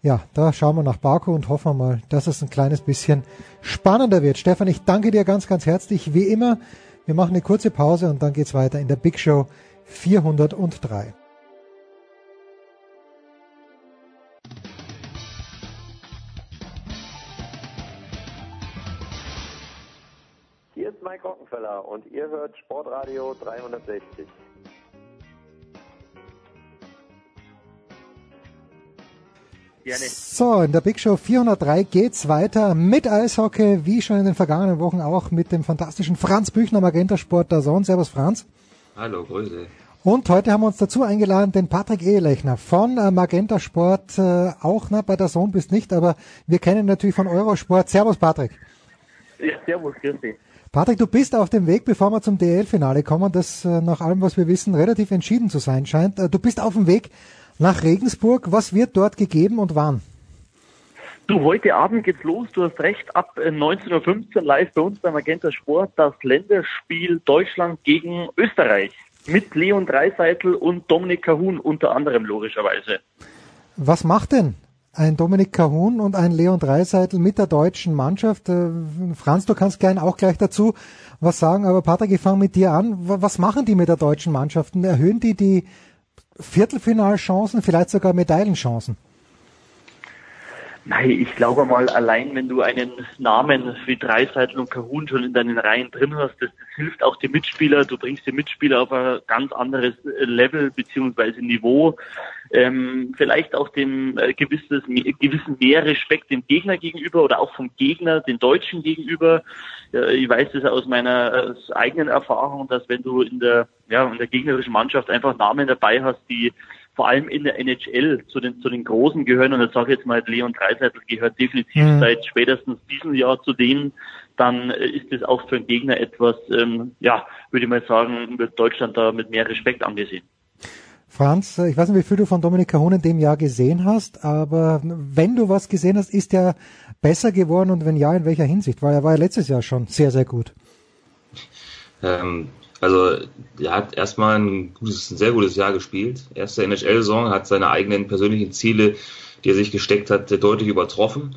ja, da schauen wir nach Baku und hoffen wir mal, dass es ein kleines bisschen spannender wird. Stefan, ich danke dir ganz, ganz herzlich. Wie immer, wir machen eine kurze Pause und dann geht's weiter in der Big Show 403. Mike Rockenfeller und ihr hört Sportradio 360. So, in der Big Show 403 geht's weiter mit Eishockey, wie schon in den vergangenen Wochen auch mit dem fantastischen Franz Büchner, Magenta Sport der Sohn. Servus Franz. Hallo, Grüße. Und heute haben wir uns dazu eingeladen, den Patrick Ehelechner von äh, Magenta Sport, äh, auch na, bei der Sohn bist nicht, aber wir kennen natürlich von Eurosport. Servus Patrick. Ja, servus, grüß dich. Patrick, du bist auf dem Weg, bevor wir zum DL-Finale kommen, das äh, nach allem, was wir wissen, relativ entschieden zu sein scheint. Äh, du bist auf dem Weg nach Regensburg. Was wird dort gegeben und wann? Du, heute Abend geht's los. Du hast recht, ab 19.15 äh, Uhr live bei uns beim Magenta Sport das Länderspiel Deutschland gegen Österreich mit Leon Dreiseitel und Dominik Kahun unter anderem logischerweise. Was macht denn ein Dominik Cahun und ein Leon Dreiseitel mit der deutschen Mannschaft. Äh, Franz, du kannst gern auch gleich dazu was sagen, aber Patrick, ich fange mit dir an. Was machen die mit der deutschen Mannschaft? Erhöhen die die Viertelfinalchancen, vielleicht sogar Medaillenchancen? Nein, ich glaube mal, allein wenn du einen Namen wie Dreiseitel und Kahun schon in deinen Reihen drin hast, das, das hilft auch dem Mitspieler. Du bringst den Mitspieler auf ein ganz anderes Level beziehungsweise Niveau. Ähm, vielleicht auch dem äh, gewisses, gewissen mehr Respekt dem Gegner gegenüber oder auch vom Gegner den Deutschen gegenüber. Äh, ich weiß das aus meiner äh, eigenen Erfahrung, dass wenn du in der, ja, in der gegnerischen Mannschaft einfach Namen dabei hast, die vor allem in der NHL zu den, zu den Großen gehören. Und das sage ich jetzt mal, Leon Dreiseitel gehört definitiv mhm. seit spätestens diesem Jahr zu denen. Dann äh, ist es auch für einen Gegner etwas, ähm, ja, würde ich mal sagen, wird Deutschland da mit mehr Respekt angesehen. Franz, ich weiß nicht, wie viel du von Dominik Kahun in dem Jahr gesehen hast, aber wenn du was gesehen hast, ist er besser geworden und wenn ja, in welcher Hinsicht? Weil er war ja letztes Jahr schon sehr, sehr gut. Ähm, also er hat erstmal ein, gutes, ein sehr gutes Jahr gespielt. Erste NHL-Saison hat seine eigenen persönlichen Ziele, die er sich gesteckt hat, deutlich übertroffen.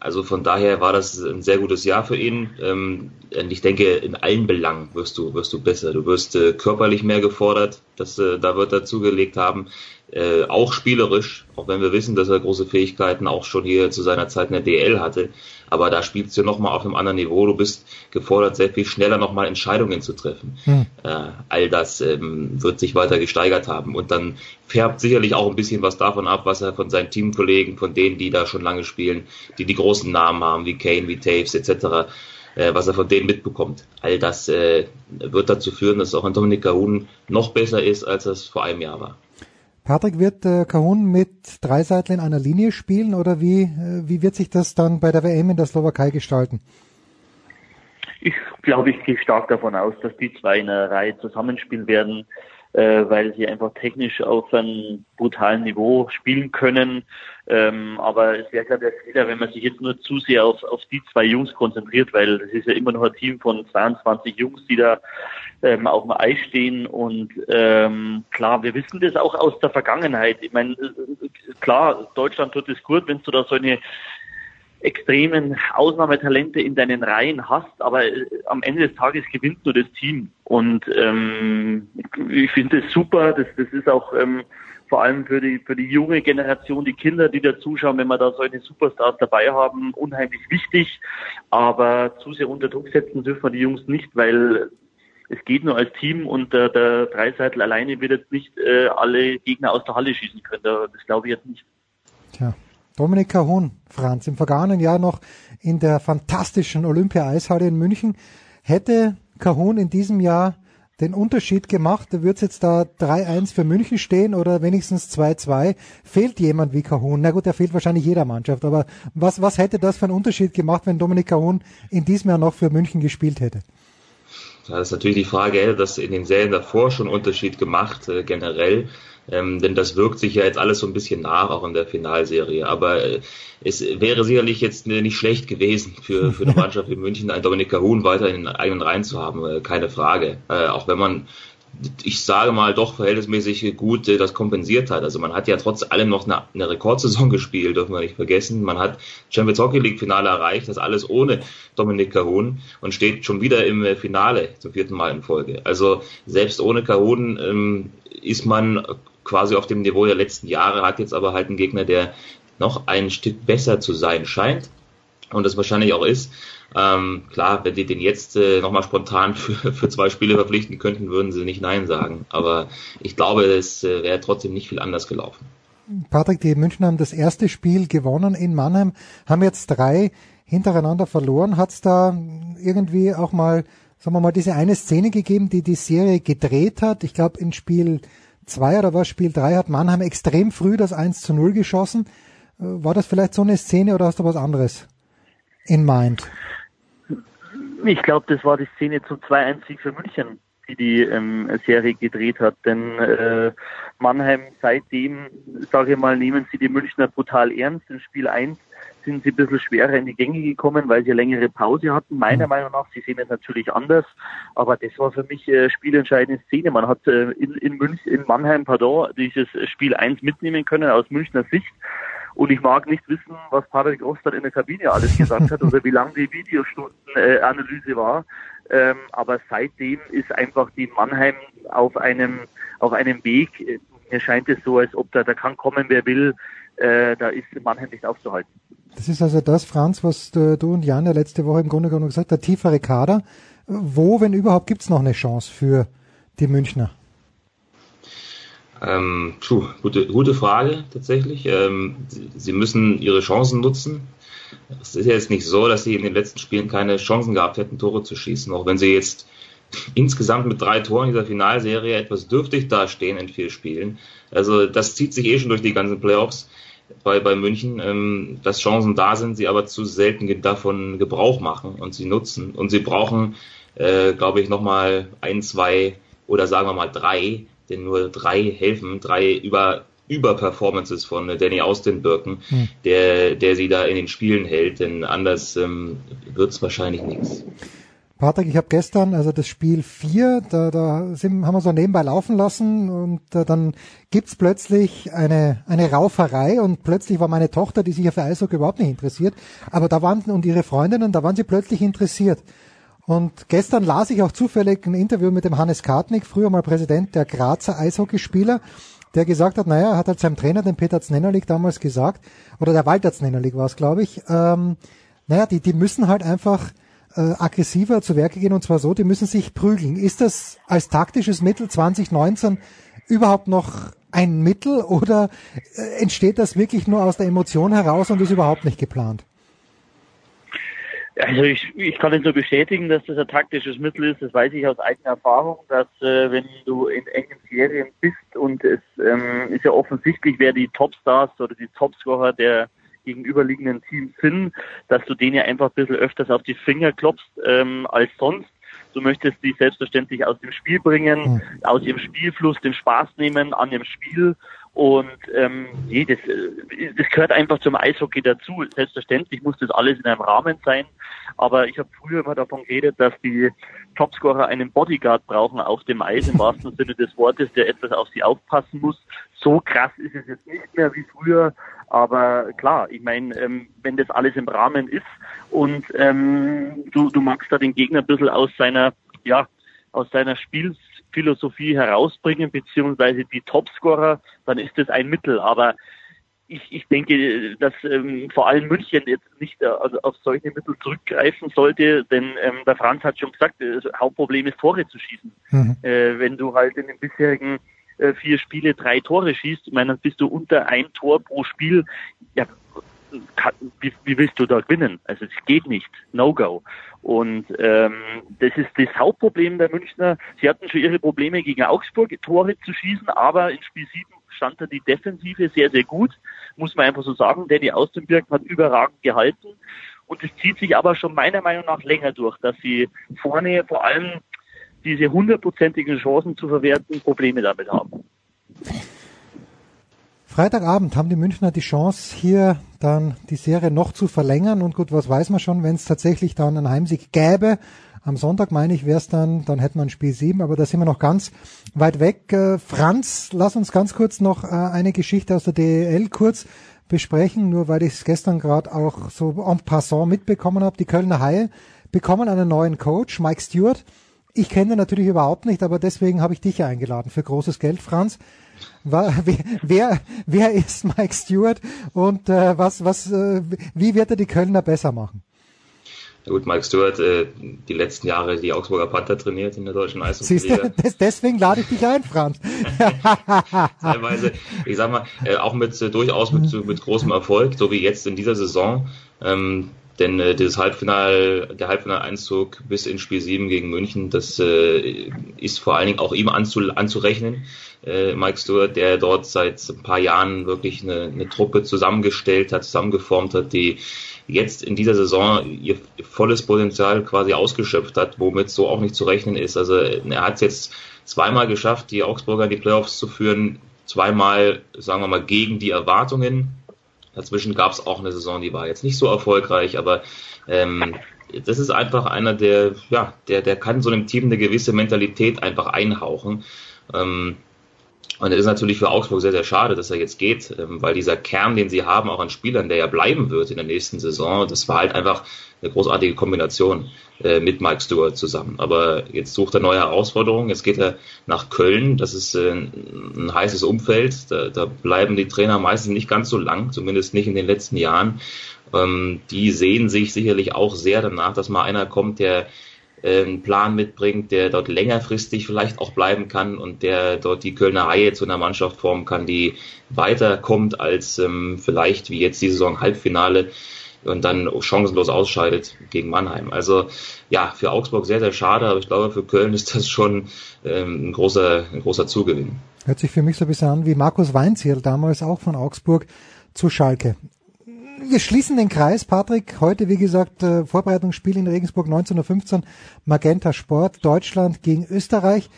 Also von daher war das ein sehr gutes Jahr für ihn. Ähm, und ich denke, in allen Belangen wirst du, wirst du besser. Du wirst äh, körperlich mehr gefordert, das, äh, da wird er zugelegt haben. Äh, auch spielerisch, auch wenn wir wissen, dass er große Fähigkeiten auch schon hier zu seiner Zeit in der DL hatte. Aber da spielst du nochmal auf einem anderen Niveau. Du bist gefordert, sehr viel schneller nochmal Entscheidungen zu treffen. Hm. Äh, all das ähm, wird sich weiter gesteigert haben. Und dann färbt sicherlich auch ein bisschen was davon ab, was er von seinen Teamkollegen, von denen, die da schon lange spielen, die die großen Namen haben, wie Kane, wie Taves etc., äh, was er von denen mitbekommt. All das äh, wird dazu führen, dass auch ein Dominik Kahun noch besser ist, als es vor einem Jahr war. Patrick, wird äh, Kahun mit Dreiseitel in einer Linie spielen oder wie, äh, wie wird sich das dann bei der WM in der Slowakei gestalten? Ich glaube, ich gehe stark davon aus, dass die zwei in einer Reihe zusammenspielen werden, äh, weil sie einfach technisch auf einem brutalen Niveau spielen können. Ähm, aber es wäre, glaube ich, Fehler, wenn man sich jetzt nur zu sehr auf, auf die zwei Jungs konzentriert, weil es ist ja immer noch ein Team von 22 Jungs, die da ähm, auf dem Eis stehen. Und ähm, klar, wir wissen das auch aus der Vergangenheit. Ich meine, äh, klar, Deutschland tut es gut, wenn du da so eine extremen Ausnahmetalente in deinen Reihen hast, aber äh, am Ende des Tages gewinnt nur das Team. Und ähm, ich finde es super, das, das ist auch ähm, vor allem für die, für die junge Generation, die Kinder, die da zuschauen, wenn wir da solche Superstars dabei haben, unheimlich wichtig. Aber zu sehr unter Druck setzen dürfen wir die Jungs nicht, weil es geht nur als Team und der, der Dreiseitel alleine wird jetzt nicht äh, alle Gegner aus der Halle schießen können. Das glaube ich jetzt nicht. Tja. Dominik Kahun, Franz, im vergangenen Jahr noch in der fantastischen Olympia-Eishalle in München. Hätte Kahun in diesem Jahr den Unterschied gemacht? Wird es jetzt da 3-1 für München stehen oder wenigstens 2-2? Fehlt jemand wie Kahun? Na gut, er fehlt wahrscheinlich jeder Mannschaft, aber was, was hätte das für einen Unterschied gemacht, wenn Dominik Kahun in diesem Jahr noch für München gespielt hätte? Das ist natürlich die Frage, hätte das in den Serien davor schon Unterschied gemacht, äh, generell. Ähm, denn das wirkt sich ja jetzt alles so ein bisschen nach, auch in der Finalserie. Aber äh, es wäre sicherlich jetzt nicht schlecht gewesen für, für eine Mannschaft wie München, einen Dominik Kahun weiter in den eigenen Reihen zu haben, äh, keine Frage. Äh, auch wenn man ich sage mal, doch verhältnismäßig gut äh, das kompensiert hat. Also man hat ja trotz allem noch eine, eine Rekordsaison gespielt, dürfen wir nicht vergessen. Man hat Champions Hockey League Finale erreicht, das alles ohne Dominik Kahun und steht schon wieder im äh, Finale zum vierten Mal in Folge. Also selbst ohne Kahun ähm, ist man quasi auf dem Niveau der letzten Jahre, hat jetzt aber halt einen Gegner, der noch ein Stück besser zu sein scheint und das wahrscheinlich auch ist. Ähm, klar, wenn die den jetzt äh, nochmal spontan für, für zwei Spiele verpflichten könnten, würden sie nicht Nein sagen. Aber ich glaube, es äh, wäre trotzdem nicht viel anders gelaufen. Patrick, die München haben das erste Spiel gewonnen in Mannheim, haben jetzt drei hintereinander verloren. Hat es da irgendwie auch mal, sagen wir mal, diese eine Szene gegeben, die die Serie gedreht hat? Ich glaube, in Spiel 2 oder was, Spiel 3 hat Mannheim extrem früh das 1 zu 0 geschossen. Äh, war das vielleicht so eine Szene oder hast du was anderes in mind? Ich glaube, das war die Szene zum 2-1-Sieg für München, die die ähm, Serie gedreht hat. Denn äh, Mannheim seitdem, sage ich mal, nehmen sie die Münchner brutal ernst. In Spiel 1 sind sie ein bisschen schwerer in die Gänge gekommen, weil sie eine längere Pause hatten, meiner mhm. Meinung nach. Sie sehen es natürlich anders, aber das war für mich äh, spielentscheidende Szene. Man hat äh, in, in, Münch, in Mannheim, pardon, dieses Spiel 1 mitnehmen können aus Münchner Sicht. Und ich mag nicht wissen, was Patrick Ostert in der Kabine alles gesagt hat oder wie lang die Videostundenanalyse äh, war. Ähm, aber seitdem ist einfach die Mannheim auf einem auf einem Weg, mir scheint es so, als ob da, da kann kommen, wer will, äh, da ist Mannheim nicht aufzuhalten. Das ist also das, Franz, was du, du und Jan ja letzte Woche im Grunde genommen gesagt hast, der tiefere Kader. Wo, wenn überhaupt, gibt's noch eine Chance für die Münchner? Ähm, puh, gute, gute Frage tatsächlich. Ähm, sie, sie müssen ihre Chancen nutzen. Es ist ja jetzt nicht so, dass sie in den letzten Spielen keine Chancen gehabt hätten, Tore zu schießen. Auch wenn sie jetzt insgesamt mit drei Toren dieser Finalserie etwas dürftig dastehen in vier Spielen. Also das zieht sich eh schon durch die ganzen Playoffs bei, bei München, ähm, dass Chancen da sind, sie aber zu selten davon Gebrauch machen und sie nutzen. Und sie brauchen, äh, glaube ich, nochmal ein, zwei oder sagen wir mal drei, denn nur drei helfen, drei über über Performances von Danny Austin Birken, hm. der, der sie da in den Spielen hält, denn anders ähm, wird es wahrscheinlich nichts. Patrick, ich habe gestern, also das Spiel 4, da, da sind, haben wir so nebenbei laufen lassen und äh, dann gibt's plötzlich eine, eine Rauferei und plötzlich war meine Tochter, die sich ja für Eishockey überhaupt nicht interessiert, aber da waren, und ihre Freundinnen, da waren sie plötzlich interessiert. Und gestern las ich auch zufällig ein Interview mit dem Hannes Kartnick, früher mal Präsident der Grazer Eishockeyspieler, der gesagt hat, naja, hat halt seinem Trainer, den Peter Znennerlik, damals gesagt, oder der Walter Znennerlik war es, glaube ich, ähm, naja, die, die müssen halt einfach äh, aggressiver zu Werke gehen und zwar so, die müssen sich prügeln. Ist das als taktisches Mittel 2019 überhaupt noch ein Mittel oder äh, entsteht das wirklich nur aus der Emotion heraus und ist überhaupt nicht geplant? Also ich, ich kann es nur bestätigen, dass das ein taktisches Mittel ist. Das weiß ich aus eigener Erfahrung, dass äh, wenn du in engen Serien bist und es ähm, ist ja offensichtlich, wer die Topstars oder die Topscorer der gegenüberliegenden Teams sind, dass du denen ja einfach ein bisschen öfters auf die Finger klopfst ähm, als sonst. Du möchtest die selbstverständlich aus dem Spiel bringen, mhm. aus ihrem Spielfluss den Spaß nehmen an dem Spiel. Und ähm, nee, das, äh, das gehört einfach zum Eishockey dazu. Selbstverständlich muss das alles in einem Rahmen sein. Aber ich habe früher immer davon geredet, dass die Topscorer einen Bodyguard brauchen auf dem Eis, im wahrsten Sinne des Wortes, der etwas auf sie aufpassen muss. So krass ist es jetzt nicht mehr wie früher. Aber klar, ich meine, ähm, wenn das alles im Rahmen ist und ähm, du, du magst da den Gegner ein bisschen aus seiner, ja, aus seiner Spielphilosophie herausbringen, beziehungsweise die Topscorer, dann ist das ein Mittel. Aber ich, ich denke, dass ähm, vor allem München jetzt nicht äh, also auf solche Mittel zurückgreifen sollte, denn ähm, der Franz hat schon gesagt, das Hauptproblem ist Tore zu schießen. Mhm. Äh, wenn du halt in den bisherigen äh, vier Spiele drei Tore schießt, ich meine, dann bist du unter ein Tor pro Spiel. Ja, kann, wie, wie willst du da gewinnen? Also es geht nicht. No-go. Und ähm, das ist das Hauptproblem der Münchner. Sie hatten schon ihre Probleme gegen Augsburg, Tore zu schießen, aber in Spiel 7 stand da die Defensive sehr, sehr gut, muss man einfach so sagen. Danny Austenberg hat überragend gehalten. Und es zieht sich aber schon meiner Meinung nach länger durch, dass sie vorne vor allem diese hundertprozentigen Chancen zu verwerten Probleme damit haben. Freitagabend haben die Münchner die Chance, hier dann die Serie noch zu verlängern. Und gut, was weiß man schon, wenn es tatsächlich dann einen Heimsieg gäbe. Am Sonntag meine ich, wäre es dann, dann hätten wir ein Spiel 7, aber da sind wir noch ganz weit weg. Äh, Franz, lass uns ganz kurz noch äh, eine Geschichte aus der DEL kurz besprechen, nur weil ich es gestern gerade auch so en passant mitbekommen habe. Die Kölner Haie bekommen einen neuen Coach, Mike Stewart. Ich kenne natürlich überhaupt nicht, aber deswegen habe ich dich eingeladen für großes Geld, Franz. Wer, wer, ist Mike Stewart und äh, was, was, äh, wie wird er die Kölner besser machen? Ja gut, Mike Stewart, äh, die letzten Jahre die Augsburger Panther trainiert in der deutschen Eishockey-Liga. Deswegen lade ich dich ein, Franz. Teilweise, ich sag mal, äh, auch mit äh, durchaus mit, mit großem Erfolg, so wie jetzt in dieser Saison. Ähm, denn äh, das Halbfinal, der Halbfinaleinzug bis in Spiel 7 gegen München, das äh, ist vor allen Dingen auch ihm anzu, anzurechnen. Äh, Mike Stewart, der dort seit ein paar Jahren wirklich eine, eine Truppe zusammengestellt hat, zusammengeformt hat, die jetzt in dieser Saison ihr volles Potenzial quasi ausgeschöpft hat, womit so auch nicht zu rechnen ist. Also er hat es jetzt zweimal geschafft, die Augsburger in die Playoffs zu führen, zweimal, sagen wir mal, gegen die Erwartungen Dazwischen gab es auch eine Saison, die war jetzt nicht so erfolgreich, aber ähm, das ist einfach einer, der, ja, der, der kann so einem Team eine gewisse Mentalität einfach einhauchen. Ähm, Und es ist natürlich für Augsburg sehr, sehr schade, dass er jetzt geht, ähm, weil dieser Kern, den sie haben, auch an Spielern, der ja bleiben wird in der nächsten Saison, das war halt einfach eine großartige Kombination äh, mit Mike Stewart zusammen. Aber jetzt sucht er neue Herausforderungen. Jetzt geht er nach Köln. Das ist äh, ein heißes Umfeld. Da, da bleiben die Trainer meistens nicht ganz so lang, zumindest nicht in den letzten Jahren. Ähm, die sehen sich sicherlich auch sehr danach, dass mal einer kommt, der äh, einen Plan mitbringt, der dort längerfristig vielleicht auch bleiben kann und der dort die Kölner Haie zu einer Mannschaft formen kann, die weiterkommt als ähm, vielleicht wie jetzt die Saison Halbfinale und dann chancenlos ausscheidet gegen Mannheim. Also ja, für Augsburg sehr, sehr schade, aber ich glaube, für Köln ist das schon ähm, ein, großer, ein großer Zugewinn. Hört sich für mich so ein bisschen an wie Markus Weinzierl, damals auch von Augsburg zu Schalke. Wir schließen den Kreis, Patrick. Heute, wie gesagt, äh, Vorbereitungsspiel in Regensburg 1915, Magenta Sport, Deutschland gegen Österreich.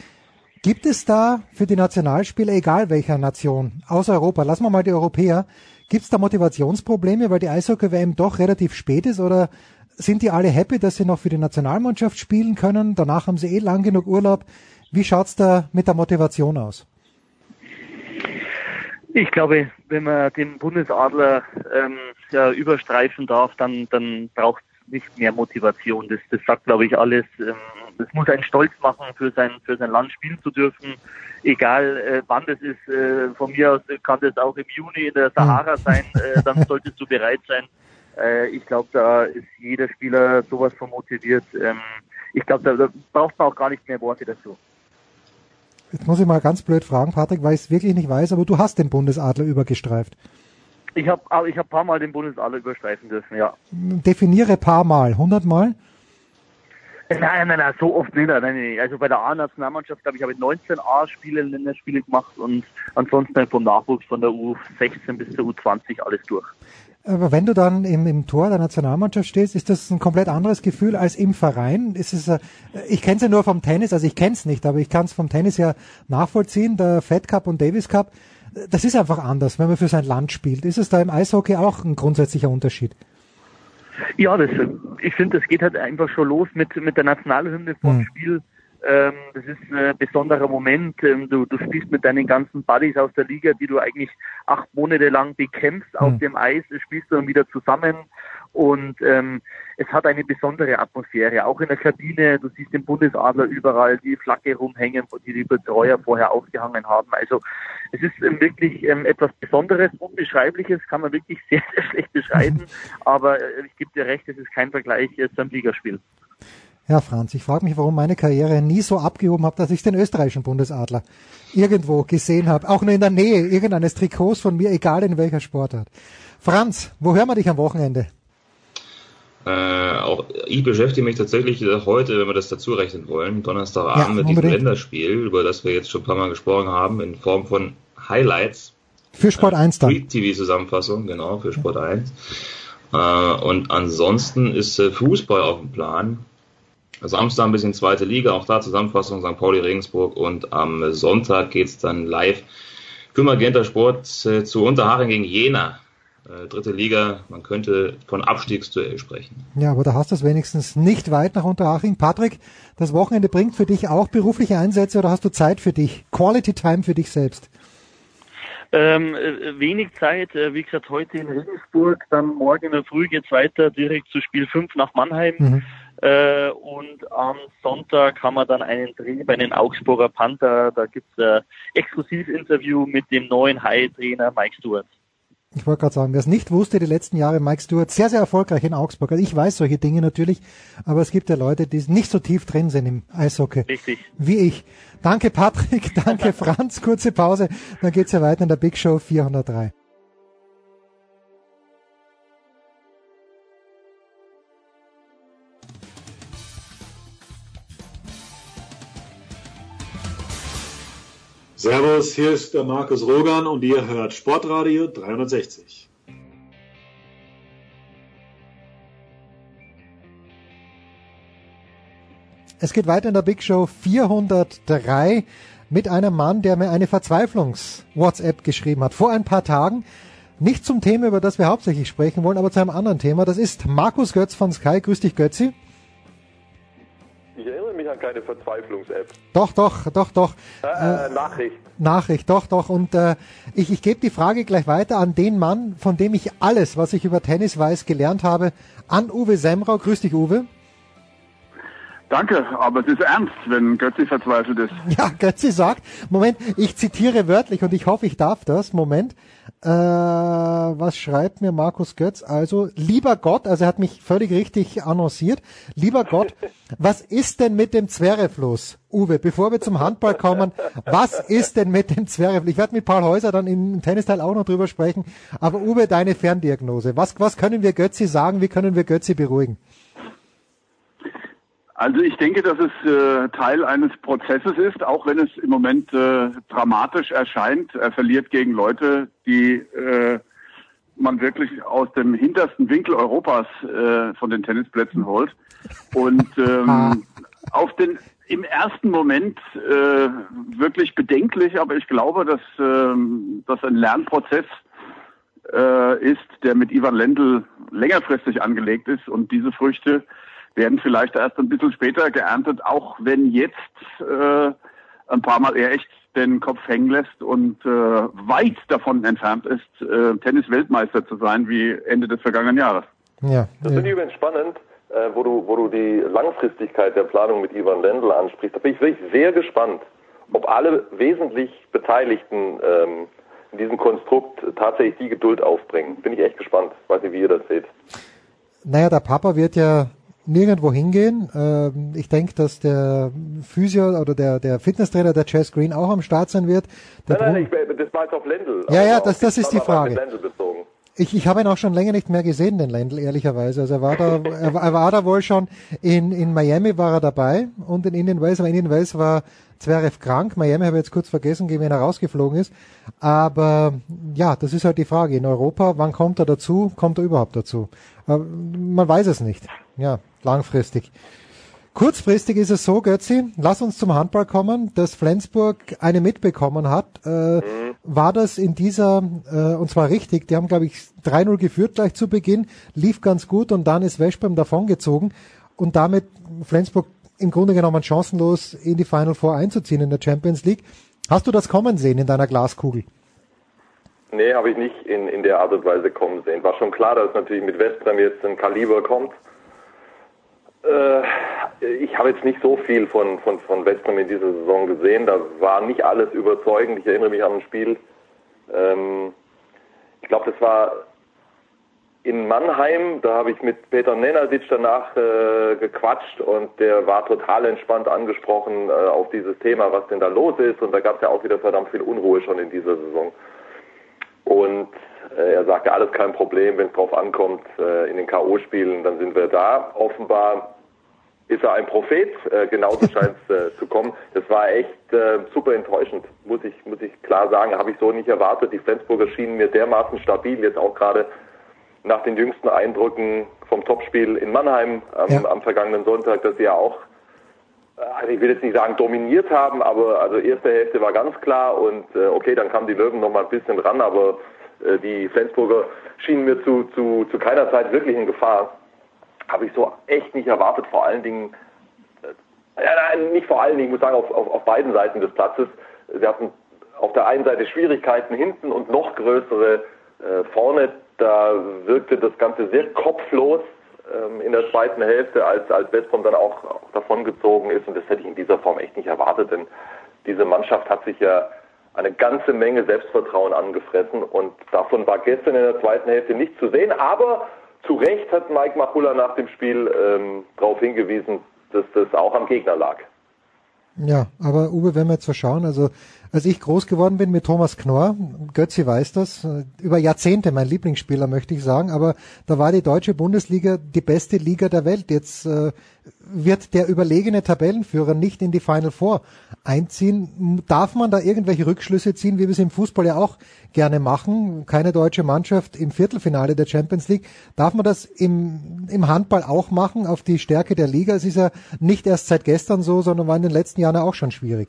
Gibt es da für die Nationalspiele, egal welcher Nation, außer Europa, lassen wir mal die Europäer, Gibt es da Motivationsprobleme, weil die Eishockey-WM doch relativ spät ist oder sind die alle happy, dass sie noch für die Nationalmannschaft spielen können? Danach haben sie eh lang genug Urlaub. Wie schaut's da mit der Motivation aus? Ich glaube, wenn man den Bundesadler ähm, ja, überstreifen darf, dann, dann braucht nicht mehr Motivation. Das, das sagt, glaube ich, alles. Ähm, das muss einen stolz machen, für sein, für sein Land spielen zu dürfen egal äh, wann das ist, äh, von mir aus kann das auch im Juni in der Sahara hm. sein, äh, dann solltest du bereit sein. Ich glaube, da ist jeder Spieler sowas von motiviert. Ähm, ich glaube, da, da braucht man auch gar nicht mehr Worte dazu. Jetzt muss ich mal ganz blöd fragen, Patrick, weil ich es wirklich nicht weiß, aber du hast den Bundesadler übergestreift. Ich habe ich hab paar Mal den Bundesadler überstreifen dürfen, ja. Definiere paar Mal, 100 Mal? Nein, nein, nein, so oft nicht. Nein, nein. Also bei der A-Nationalmannschaft, glaube ich, habe ich 19 A-Spiele, Länderspiele gemacht und ansonsten vom Nachwuchs von der U16 bis zur U20 alles durch. Aber wenn du dann im, im Tor der Nationalmannschaft stehst, ist das ein komplett anderes Gefühl als im Verein? Ist es, äh, ich kenne es ja nur vom Tennis, also ich kenne es nicht, aber ich kann es vom Tennis ja nachvollziehen, der Fed Cup und Davis Cup. Das ist einfach anders, wenn man für sein Land spielt. Ist es da im Eishockey auch ein grundsätzlicher Unterschied? Ja, das, ich finde, das geht halt einfach schon los mit, mit der Nationalhymne vom mhm. Spiel. Ähm, das ist ein besonderer Moment. Ähm, du, du spielst mit deinen ganzen Buddies aus der Liga, die du eigentlich acht Monate lang bekämpfst mhm. auf dem Eis, spielst du dann wieder zusammen und ähm, es hat eine besondere Atmosphäre. Auch in der Kabine, du siehst den Bundesadler überall, die Flagge rumhängen, die die Betreuer vorher aufgehangen haben. Also es ist ähm, wirklich ähm, etwas Besonderes, Unbeschreibliches, kann man wirklich sehr, sehr schlecht beschreiben. Aber äh, ich gebe dir recht, es ist kein Vergleich äh, zum Ligaspiel. Ja, Franz, ich frage mich, warum meine Karriere nie so abgehoben hat, dass ich den österreichischen Bundesadler irgendwo gesehen habe. Auch nur in der Nähe irgendeines Trikots von mir, egal in welcher Sportart. Franz, wo hören wir dich am Wochenende? Äh, auch ich beschäftige mich tatsächlich heute, wenn wir das dazu rechnen wollen, Donnerstagabend ja, mit diesem Länderspiel, über das wir jetzt schon ein paar Mal gesprochen haben, in Form von Highlights. Für Sport 1 dann. Free TV-Zusammenfassung, genau, für Sport 1. Äh, und ansonsten ist äh, Fußball auf dem Plan. Samstag ein bisschen zweite Liga, auch da Zusammenfassung St. Pauli Regensburg und am Sonntag geht's dann live Kümmergenter Sport äh, zu Unterhaching gegen Jena äh, dritte Liga, man könnte von Abstiegsduell sprechen. Ja, aber da hast du es wenigstens nicht weit nach Unterhaching. Patrick, das Wochenende bringt für dich auch berufliche Einsätze oder hast du Zeit für dich? Quality Time für dich selbst? Ähm, äh, wenig Zeit, äh, wie gesagt, heute in Regensburg, dann morgen in der Früh geht's weiter direkt zu Spiel 5 nach Mannheim. Mhm. Äh, und am Sonntag haben wir dann einen Dreh bei den Augsburger Panther. Da gibt's ein Exklusivinterview mit dem neuen High-Trainer Mike Stewart. Ich wollte gerade sagen, wer es nicht wusste, die letzten Jahre Mike Stewart sehr, sehr erfolgreich in Augsburg. Also ich weiß solche Dinge natürlich, aber es gibt ja Leute, die nicht so tief drin sind im Eishockey. Richtig. Wie ich. Danke Patrick, danke Franz. Kurze Pause, dann geht's ja weiter in der Big Show 403. Servus, hier ist der Markus Rogan und ihr hört Sportradio 360. Es geht weiter in der Big Show 403 mit einem Mann, der mir eine Verzweiflungs-WhatsApp geschrieben hat vor ein paar Tagen. Nicht zum Thema, über das wir hauptsächlich sprechen wollen, aber zu einem anderen Thema. Das ist Markus Götz von Sky. Grüß dich, Götzi. Ich erinnere mich sicher keine Verzweiflungs-App. Doch, doch, doch, doch. Äh, äh, Nachricht. Nachricht, doch, doch. Und äh, ich, ich gebe die Frage gleich weiter an den Mann, von dem ich alles, was ich über Tennis weiß, gelernt habe, an Uwe Semrau. Grüß dich, Uwe. Danke, aber es ist ernst, wenn Götzi verzweifelt ist. Ja, Götzi sagt, Moment, ich zitiere wörtlich und ich hoffe, ich darf das. Moment. Äh, was schreibt mir Markus Götz? Also, lieber Gott, also er hat mich völlig richtig annonciert. Lieber Gott, was ist denn mit dem Zwerrefluss? Uwe, bevor wir zum Handball kommen, was ist denn mit dem Zwerrefluss? Ich werde mit Paul Häuser dann im Tennisteil auch noch drüber sprechen. Aber Uwe, deine Ferndiagnose. Was, was können wir Götzi sagen? Wie können wir Götzi beruhigen? Also ich denke, dass es äh, Teil eines Prozesses ist, auch wenn es im Moment äh, dramatisch erscheint. Er verliert gegen Leute, die äh, man wirklich aus dem hintersten Winkel Europas äh, von den Tennisplätzen holt. Und ähm, auf den im ersten Moment äh, wirklich bedenklich, aber ich glaube, dass ähm, das ein Lernprozess äh, ist, der mit Ivan Lendl längerfristig angelegt ist und diese Früchte werden vielleicht erst ein bisschen später geerntet, auch wenn jetzt äh, ein paar Mal er echt den Kopf hängen lässt und äh, weit davon entfernt ist, äh, Tennis-Weltmeister zu sein wie Ende des vergangenen Jahres. Ja, Das finde ich übrigens spannend, äh, wo, du, wo du die Langfristigkeit der Planung mit Ivan Lendl ansprichst. Da bin ich wirklich sehr gespannt, ob alle wesentlich Beteiligten ähm, in diesem Konstrukt tatsächlich die Geduld aufbringen. Bin ich echt gespannt. Weiß nicht, wie ihr das seht. Naja, der Papa wird ja nirgendwo hingehen. Ähm, ich denke, dass der Physio oder der, der Fitnesstrainer, der Chess Green, auch am Start sein wird. Der Nein, nein, ich, das war jetzt auf Lendl. Ja, ja, das- das ist die Frage. Ich, ich habe ihn auch schon länger nicht mehr gesehen, den Lendl, ehrlicherweise. Also er war da, er, war- er war da wohl schon in, in Miami war er dabei und in Indian Wells, aber in Indian Wells war Zverev krank. Miami habe ich jetzt kurz vergessen, wen er rausgeflogen ist. Aber ja, das ist halt die Frage. In Europa, wann kommt er dazu? Kommt er überhaupt dazu? Aber man weiß es nicht. Ja, langfristig. Kurzfristig ist es so, Götzi, lass uns zum Handball kommen, dass Flensburg eine mitbekommen hat. Äh, War das in dieser, äh, und zwar richtig, die haben, glaube ich, 3-0 geführt gleich zu Beginn, lief ganz gut und dann ist Westbrem davongezogen und damit Flensburg im Grunde genommen chancenlos in die Final Four einzuziehen in der Champions League. Hast du das kommen sehen in deiner Glaskugel? Nee, habe ich nicht in, in der Art und Weise kommen sehen. War schon klar, dass natürlich mit Westbrem jetzt ein Kaliber kommt. Äh, ich habe jetzt nicht so viel von, von, von Westbrem in dieser Saison gesehen. Da war nicht alles überzeugend. Ich erinnere mich an ein Spiel. Ähm, ich glaube, das war in Mannheim. Da habe ich mit Peter Nenadic danach äh, gequatscht und der war total entspannt angesprochen äh, auf dieses Thema, was denn da los ist. Und da gab es ja auch wieder verdammt viel Unruhe schon in dieser Saison. Und äh, er sagte, alles kein Problem, wenn es drauf ankommt, äh, in den K.O.-Spielen, dann sind wir da. Offenbar ist er ein Prophet, äh, genauso scheint es äh, zu kommen. Das war echt äh, super enttäuschend, muss ich, muss ich klar sagen, habe ich so nicht erwartet. Die Flensburger schienen mir dermaßen stabil, jetzt auch gerade nach den jüngsten Eindrücken vom Topspiel in Mannheim am, am vergangenen Sonntag, dass sie ja auch also ich will jetzt nicht sagen dominiert haben, aber also erste Hälfte war ganz klar und äh, okay, dann kamen die Löwen noch mal ein bisschen ran, aber äh, die Flensburger schienen mir zu, zu, zu keiner Zeit wirklich in Gefahr. Habe ich so echt nicht erwartet, vor allen Dingen, äh, nein, nicht vor allen Dingen, ich muss sagen, auf, auf, auf beiden Seiten des Platzes. Sie hatten auf der einen Seite Schwierigkeiten hinten und noch größere äh, vorne. Da wirkte das Ganze sehr kopflos ähm, in der zweiten Hälfte, als, als Westbrom dann auch, auch davongezogen ist. Und das hätte ich in dieser Form echt nicht erwartet, denn diese Mannschaft hat sich ja eine ganze Menge Selbstvertrauen angefressen und davon war gestern in der zweiten Hälfte nicht zu sehen. Aber zu Recht hat Mike Machula nach dem Spiel ähm, darauf hingewiesen, dass das auch am Gegner lag. Ja, aber Uwe, wenn wir jetzt so schauen, also als ich groß geworden bin mit Thomas Knorr, Götzi weiß das, über Jahrzehnte mein Lieblingsspieler, möchte ich sagen, aber da war die deutsche Bundesliga die beste Liga der Welt. Jetzt äh, wird der überlegene Tabellenführer nicht in die Final Four einziehen. Darf man da irgendwelche Rückschlüsse ziehen, wie wir es im Fußball ja auch gerne machen? Keine deutsche Mannschaft im Viertelfinale der Champions League. Darf man das im, im Handball auch machen auf die Stärke der Liga? Es ist ja nicht erst seit gestern so, sondern war in den letzten Jahren ja auch schon schwierig.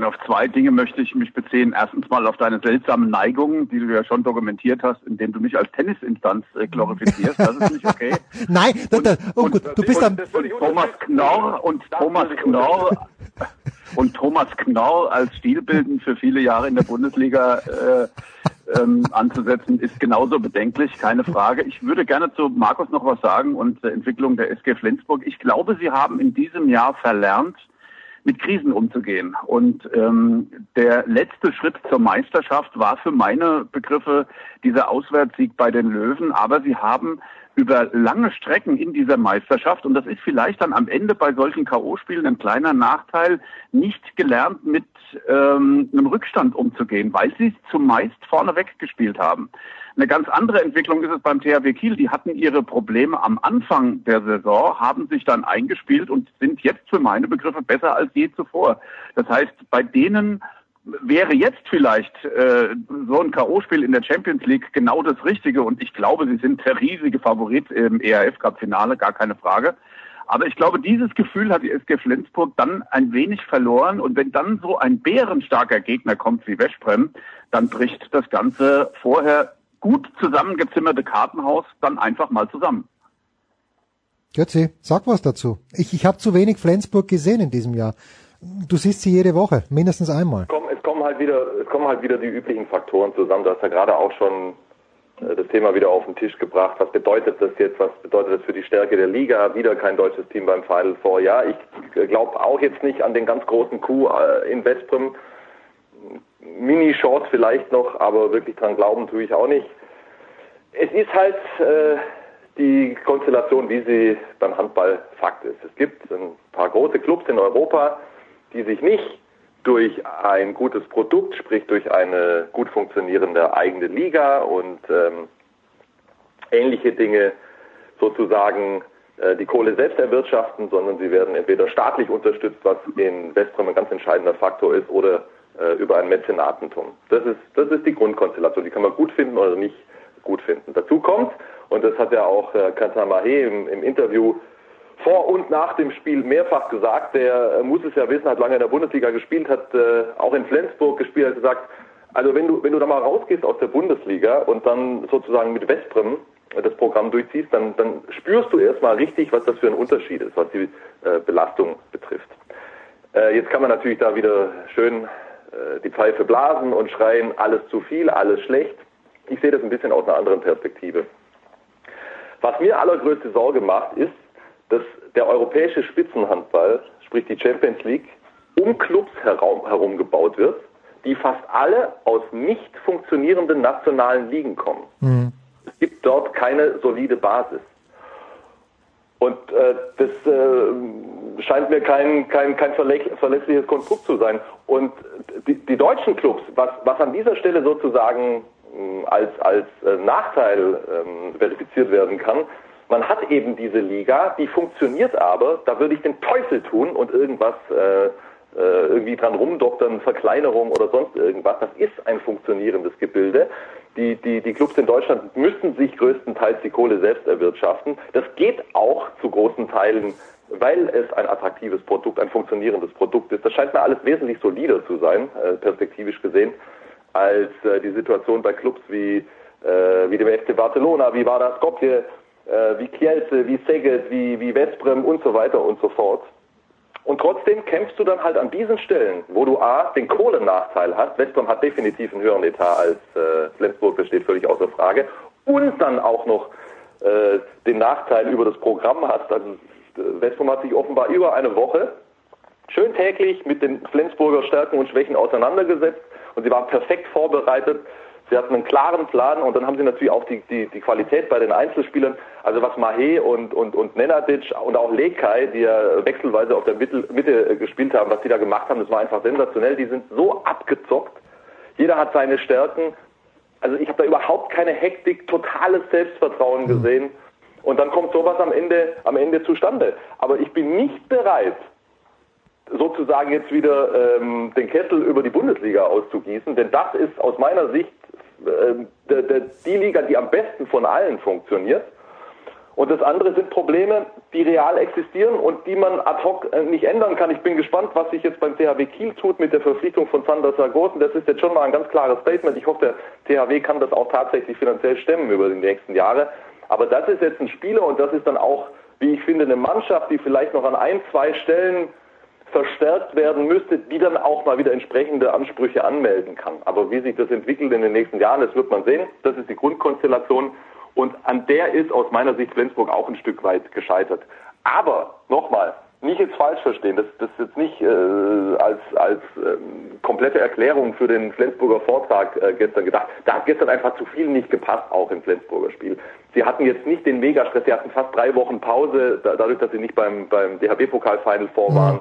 Und auf zwei Dinge möchte ich mich beziehen. Erstens mal auf deine seltsamen Neigungen, die du ja schon dokumentiert hast, indem du mich als Tennisinstanz äh, glorifizierst. Das ist nicht okay. Nein, da, da, oh gut, du bist am, Und Thomas Knorr und Thomas Knorr und Thomas Knorr als Stilbildend für viele Jahre in der Bundesliga äh, ähm, anzusetzen, ist genauso bedenklich, keine Frage. Ich würde gerne zu Markus noch was sagen und der Entwicklung der SG Flensburg. Ich glaube, sie haben in diesem Jahr verlernt, mit Krisen umzugehen. Und ähm, der letzte Schritt zur Meisterschaft war für meine Begriffe dieser Auswärtssieg bei den Löwen. Aber sie haben über lange Strecken in dieser Meisterschaft, und das ist vielleicht dann am Ende bei solchen K.O.-Spielen ein kleiner Nachteil, nicht gelernt, mit ähm, einem Rückstand umzugehen, weil sie es zumeist vorneweg gespielt haben. Eine ganz andere Entwicklung ist es beim THW Kiel. Die hatten ihre Probleme am Anfang der Saison, haben sich dann eingespielt und sind jetzt für meine Begriffe besser als je zuvor. Das heißt, bei denen wäre jetzt vielleicht äh, so ein K.O.-Spiel in der Champions League genau das Richtige und ich glaube, sie sind der riesige Favorit im ERF Cup Finale, gar keine Frage. Aber ich glaube, dieses Gefühl hat die SG Flensburg dann ein wenig verloren und wenn dann so ein bärenstarker Gegner kommt wie Westbrem, dann bricht das Ganze vorher gut zusammengezimmerte Kartenhaus dann einfach mal zusammen. Götzi, sag was dazu. Ich, ich habe zu wenig Flensburg gesehen in diesem Jahr. Du siehst sie jede Woche, mindestens einmal. Komm, es kommen halt wieder, es kommen halt wieder die üblichen Faktoren zusammen. Du hast ja gerade auch schon äh, das Thema wieder auf den Tisch gebracht. Was bedeutet das jetzt? Was bedeutet das für die Stärke der Liga? Wieder kein deutsches Team beim Final Four. Ja, ich glaube auch jetzt nicht an den ganz großen Coup äh, in Westbrem. Mini-Chance vielleicht noch, aber wirklich dran glauben tue ich auch nicht. Es ist halt äh, die Konstellation, wie sie beim Handball Fakt ist. Es gibt ein paar große Clubs in Europa, die sich nicht durch ein gutes Produkt, sprich durch eine gut funktionierende eigene Liga und ähm, ähnliche Dinge sozusagen äh, die Kohle selbst erwirtschaften, sondern sie werden entweder staatlich unterstützt, was in Westbrem ein ganz entscheidender Faktor ist, oder äh, über ein Mäzenatentum. Das ist, das ist die Grundkonstellation. Die kann man gut finden oder nicht gut finden. Dazu kommt, und das hat ja auch äh, Kantar Mahé im, im Interview vor und nach dem Spiel mehrfach gesagt. Der äh, muss es ja wissen, hat lange in der Bundesliga gespielt, hat äh, auch in Flensburg gespielt, hat gesagt, also wenn du, wenn du da mal rausgehst aus der Bundesliga und dann sozusagen mit Westbrem das Programm durchziehst, dann, dann spürst du erstmal richtig, was das für ein Unterschied ist, was die äh, Belastung betrifft. Äh, jetzt kann man natürlich da wieder schön äh, die Pfeife blasen und schreien, alles zu viel, alles schlecht. Ich sehe das ein bisschen aus einer anderen Perspektive. Was mir allergrößte Sorge macht, ist, dass der europäische Spitzenhandball, sprich die Champions League, um Clubs herum, herum gebaut wird, die fast alle aus nicht funktionierenden nationalen Ligen kommen. Mhm. Es gibt dort keine solide Basis. Und äh, das äh, scheint mir kein, kein, kein verlässliches Konstrukt zu sein. Und die, die deutschen Clubs, was, was an dieser Stelle sozusagen äh, als, als äh, Nachteil ähm, verifiziert werden kann, man hat eben diese Liga, die funktioniert aber, da würde ich den Teufel tun und irgendwas äh, äh, irgendwie dran rumdoktern, Verkleinerung oder sonst irgendwas. Das ist ein funktionierendes Gebilde. Die, die, die Clubs in Deutschland müssen sich größtenteils die Kohle selbst erwirtschaften. Das geht auch zu großen Teilen, weil es ein attraktives Produkt, ein funktionierendes Produkt ist. Das scheint mir alles wesentlich solider zu sein, äh, perspektivisch gesehen, als äh, die Situation bei Clubs wie, äh, wie dem FC Barcelona, wie Vardar Skopje, wie Kielce, wie Szeged, wie, wie Westbrem und so weiter und so fort. Und trotzdem kämpfst du dann halt an diesen Stellen, wo du A, den Kohlennachteil hast. Westbrem hat definitiv einen höheren Etat als äh, Flensburg, das steht völlig außer Frage. Und dann auch noch äh, den Nachteil über das Programm hast. Also Westbrem hat sich offenbar über eine Woche schön täglich mit den Flensburger Stärken und Schwächen auseinandergesetzt und sie waren perfekt vorbereitet Sie hatten einen klaren Plan und dann haben sie natürlich auch die, die, die Qualität bei den Einzelspielern. Also was Mahe und, und, und Nenadic und auch Lekai, die ja wechselweise auf der Mitte, Mitte gespielt haben, was die da gemacht haben, das war einfach sensationell. Die sind so abgezockt. Jeder hat seine Stärken. Also ich habe da überhaupt keine Hektik, totales Selbstvertrauen gesehen. Und dann kommt sowas am Ende, am Ende zustande. Aber ich bin nicht bereit, sozusagen jetzt wieder ähm, den Kessel über die Bundesliga auszugießen, denn das ist aus meiner Sicht äh, die Liga, die am besten von allen funktioniert. Und das andere sind Probleme, die real existieren und die man ad hoc äh, nicht ändern kann. Ich bin gespannt, was sich jetzt beim THW Kiel tut mit der Verpflichtung von Sander Sargosen. Das ist jetzt schon mal ein ganz klares Statement. Ich hoffe, der THW kann das auch tatsächlich finanziell stemmen über die nächsten Jahre. Aber das ist jetzt ein Spieler und das ist dann auch, wie ich finde, eine Mannschaft, die vielleicht noch an ein, zwei Stellen verstärkt werden müsste, die dann auch mal wieder entsprechende Ansprüche anmelden kann. Aber wie sich das entwickelt in den nächsten Jahren, das wird man sehen. Das ist die Grundkonstellation. Und an der ist aus meiner Sicht Flensburg auch ein Stück weit gescheitert. Aber nochmal, nicht jetzt falsch verstehen, das, das ist jetzt nicht äh, als, als ähm, komplette Erklärung für den Flensburger Vortrag äh, gestern gedacht. Da hat gestern einfach zu viel nicht gepasst, auch im Flensburger Spiel. Sie hatten jetzt nicht den Megastress, sie hatten fast drei Wochen Pause, da, dadurch, dass sie nicht beim, beim DHB-Pokal-Final vor waren. Mhm.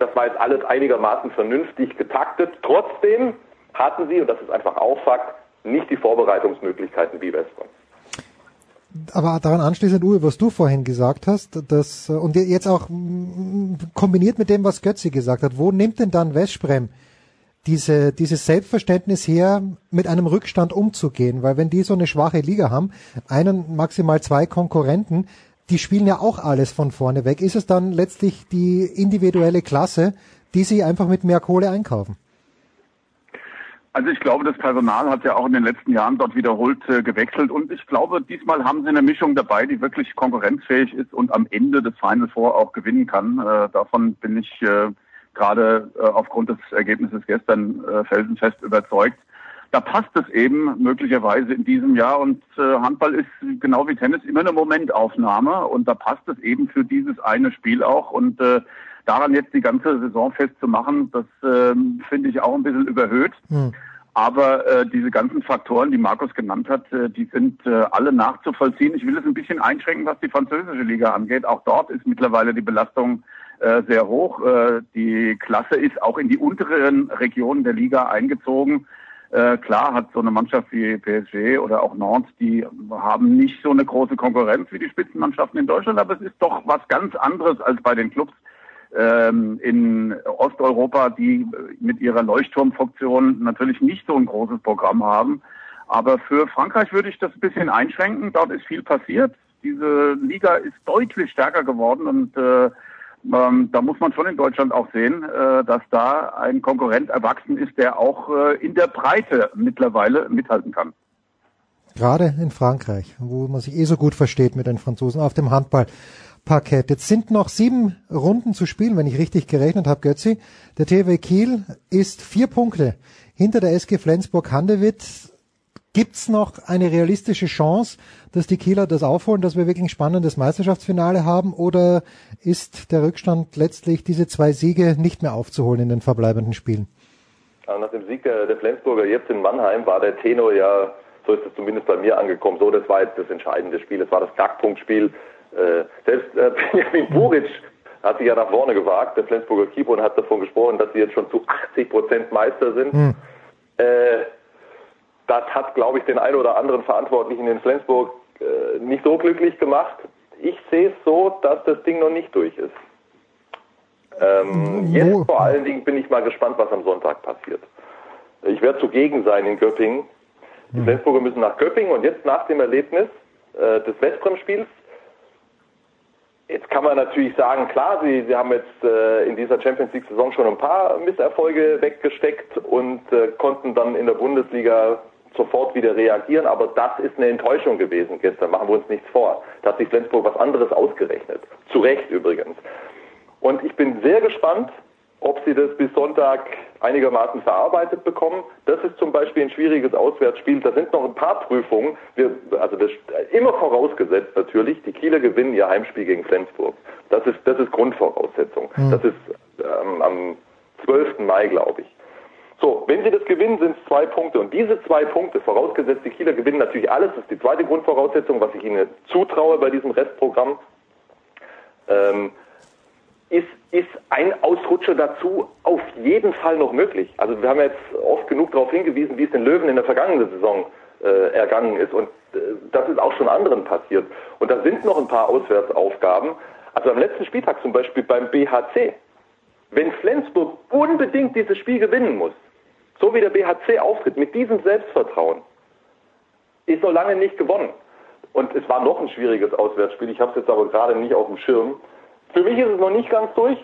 Das war jetzt alles einigermaßen vernünftig getaktet. Trotzdem hatten sie, und das ist einfach auch Fakt, nicht die Vorbereitungsmöglichkeiten wie Westbrem. Aber daran anschließend, Uwe, was du vorhin gesagt hast, dass, und jetzt auch kombiniert mit dem, was Götzi gesagt hat, wo nimmt denn dann Westbrem diese, dieses Selbstverständnis her, mit einem Rückstand umzugehen? Weil wenn die so eine schwache Liga haben, einen, maximal zwei Konkurrenten, die spielen ja auch alles von vorne weg. Ist es dann letztlich die individuelle Klasse, die sie einfach mit mehr Kohle einkaufen? Also ich glaube, das Personal hat ja auch in den letzten Jahren dort wiederholt äh, gewechselt und ich glaube, diesmal haben sie eine Mischung dabei, die wirklich konkurrenzfähig ist und am Ende des Final Four auch gewinnen kann. Äh, davon bin ich äh, gerade äh, aufgrund des Ergebnisses gestern äh, felsenfest überzeugt. Da passt es eben möglicherweise in diesem Jahr und äh, Handball ist genau wie Tennis immer eine Momentaufnahme und da passt es eben für dieses eine Spiel auch und äh, daran jetzt die ganze Saison festzumachen, das äh, finde ich auch ein bisschen überhöht. Hm. Aber äh, diese ganzen Faktoren, die Markus genannt hat, äh, die sind äh, alle nachzuvollziehen. Ich will es ein bisschen einschränken, was die französische Liga angeht. Auch dort ist mittlerweile die Belastung äh, sehr hoch. Äh, die Klasse ist auch in die unteren Regionen der Liga eingezogen. Äh, klar hat so eine Mannschaft wie PSG oder auch Nantes, die haben nicht so eine große Konkurrenz wie die Spitzenmannschaften in Deutschland, aber es ist doch was ganz anderes als bei den Clubs ähm, in Osteuropa, die mit ihrer Leuchtturmfunktion natürlich nicht so ein großes Programm haben. Aber für Frankreich würde ich das ein bisschen einschränken. Dort ist viel passiert. Diese Liga ist deutlich stärker geworden und äh, ähm, da muss man schon in Deutschland auch sehen, äh, dass da ein Konkurrent erwachsen ist, der auch äh, in der Breite mittlerweile mithalten kann. Gerade in Frankreich, wo man sich eh so gut versteht mit den Franzosen auf dem Handball. Parkett. Jetzt sind noch sieben Runden zu spielen, wenn ich richtig gerechnet habe, Götzi. Der TW Kiel ist vier Punkte hinter der SG Flensburg-Handewitt. Gibt's noch eine realistische Chance, dass die Kieler das aufholen, dass wir wirklich ein spannendes Meisterschaftsfinale haben? Oder ist der Rückstand letztlich diese zwei Siege nicht mehr aufzuholen in den verbleibenden Spielen? Also nach dem Sieg der, der Flensburger jetzt in Mannheim war der Tenor ja, so ist es zumindest bei mir angekommen, so, das war jetzt das entscheidende Spiel, das war das Knackpunktspiel äh, selbst äh, Benjamin Buric hat sich ja nach vorne gewagt, der Flensburger Keeper, und hat davon gesprochen, dass sie jetzt schon zu 80 Prozent Meister sind. Hm. Äh, das hat, glaube ich, den einen oder anderen Verantwortlichen in Flensburg äh, nicht so glücklich gemacht. Ich sehe es so, dass das Ding noch nicht durch ist. Ähm, jetzt vor allen Dingen bin ich mal gespannt, was am Sonntag passiert. Ich werde zugegen sein in Göppingen. Die hm. Flensburger müssen nach Göppingen und jetzt nach dem Erlebnis äh, des Westbrem-Spiels Jetzt kann man natürlich sagen, klar, sie, sie haben jetzt äh, in dieser Champions League-Saison schon ein paar Misserfolge weggesteckt und äh, konnten dann in der Bundesliga sofort wieder reagieren, aber das ist eine Enttäuschung gewesen gestern, machen wir uns nichts vor. Da hat sich Flensburg was anderes ausgerechnet. Zu Recht übrigens. Und ich bin sehr gespannt, ob sie das bis Sonntag einigermaßen verarbeitet bekommen. Das ist zum Beispiel ein schwieriges Auswärtsspiel. Da sind noch ein paar Prüfungen. Wir, also das, immer vorausgesetzt natürlich, die Kieler gewinnen ihr Heimspiel gegen Flensburg. Das ist, das ist Grundvoraussetzung. Mhm. Das ist ähm, am 12. Mai, glaube ich. So, wenn sie das gewinnen, sind es zwei Punkte. Und diese zwei Punkte, vorausgesetzt die Kieler gewinnen natürlich alles, das ist die zweite Grundvoraussetzung, was ich ihnen zutraue bei diesem Restprogramm. Ähm, ist, ist ein Ausrutscher dazu auf jeden Fall noch möglich. Also wir haben jetzt oft genug darauf hingewiesen, wie es den Löwen in der vergangenen Saison äh, ergangen ist. Und äh, das ist auch schon anderen passiert. Und da sind noch ein paar Auswärtsaufgaben. Also am letzten Spieltag zum Beispiel beim BHC. Wenn Flensburg unbedingt dieses Spiel gewinnen muss, so wie der BHC auftritt, mit diesem Selbstvertrauen, ist noch lange nicht gewonnen. Und es war noch ein schwieriges Auswärtsspiel. Ich habe es jetzt aber gerade nicht auf dem Schirm. Für mich ist es noch nicht ganz durch.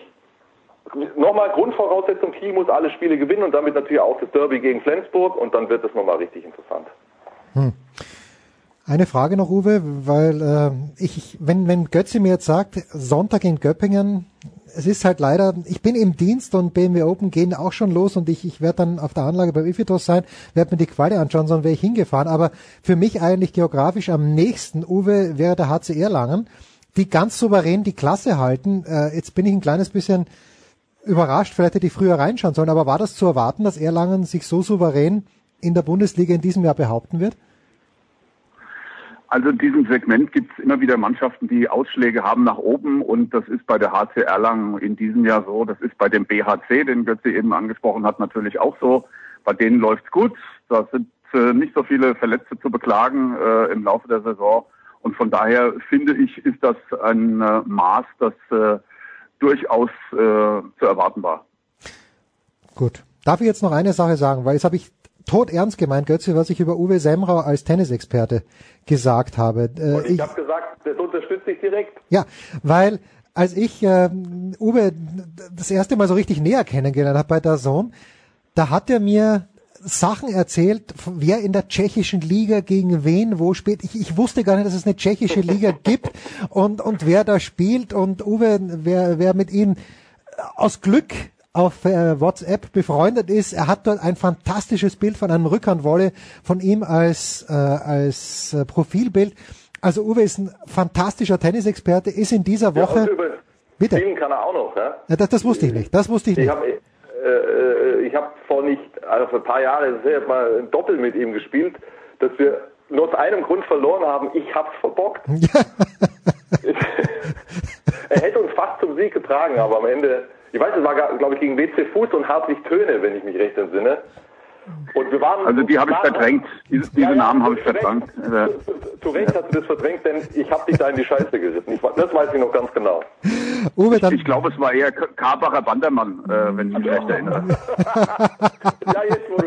Nochmal Grundvoraussetzung, Kiel muss alle Spiele gewinnen und damit natürlich auch das Derby gegen Flensburg und dann wird es nochmal richtig interessant. Hm. Eine Frage noch, Uwe, weil äh, ich, wenn, wenn Götze mir jetzt sagt, Sonntag in Göppingen, es ist halt leider, ich bin im Dienst und BMW Open gehen auch schon los und ich, ich werde dann auf der Anlage beim Ifitos sein, werde mir die Quali anschauen, sonst wäre ich hingefahren. Aber für mich eigentlich geografisch am nächsten, Uwe, wäre der HC Erlangen, die ganz souverän die Klasse halten. Äh, jetzt bin ich ein kleines bisschen überrascht, vielleicht hätte ich früher reinschauen sollen, aber war das zu erwarten, dass Erlangen sich so souverän in der Bundesliga in diesem Jahr behaupten wird? Also in diesem Segment gibt es immer wieder Mannschaften, die Ausschläge haben nach oben und das ist bei der HC Erlangen in diesem Jahr so. Das ist bei dem BHC, den Götze eben angesprochen hat, natürlich auch so. Bei denen läuft's gut. Da sind äh, nicht so viele Verletzte zu beklagen äh, im Laufe der Saison. Und von daher finde ich, ist das ein äh, Maß, das äh, durchaus äh, zu erwarten war. Gut. Darf ich jetzt noch eine Sache sagen, weil jetzt habe ich tot ernst gemeint, Götze, was ich über Uwe Semrau als Tennisexperte gesagt habe. Äh, ich ich habe gesagt, das unterstütze ich direkt. Ja, weil als ich äh, Uwe das erste Mal so richtig näher kennengelernt habe bei der Sohn, da hat er mir Sachen erzählt, wer in der tschechischen Liga gegen wen wo spielt. Ich, ich wusste gar nicht, dass es eine tschechische Liga gibt und, und wer da spielt und Uwe, wer, wer mit ihm aus Glück auf äh, WhatsApp befreundet ist. Er hat dort ein fantastisches Bild von einem Rückhandwolle von ihm als, äh, als äh, Profilbild. Also Uwe ist ein fantastischer Tennisexperte, ist in dieser Woche. Ja, Bitte. Spielen kann er auch noch, ja? ja das, das wusste ich nicht. Das wusste ich nicht. Ich habe äh, ich hab vor nicht, also vor ein paar Jahren sehr mal ein Doppel mit ihm gespielt, dass wir nur aus einem Grund verloren haben. Ich hab's verbockt. Ja. er hätte uns fast zum Sieg getragen, aber am Ende ich weiß, es war, glaube ich, gegen WC Fuß und Hartwig Töne, wenn ich mich recht entsinne. Und wir waren, also die habe ich verdrängt. Diese, diese ja, Namen habe ich verdrängt. Zu, zu Recht ja. hast du das verdrängt, denn ich habe dich da in die Scheiße geritten. Ich, das weiß ich noch ganz genau. Uwe, dann ich, ich glaube, es war eher Karbacher Bandermann, äh, wenn ich mich recht erinnere. ja, jetzt wo du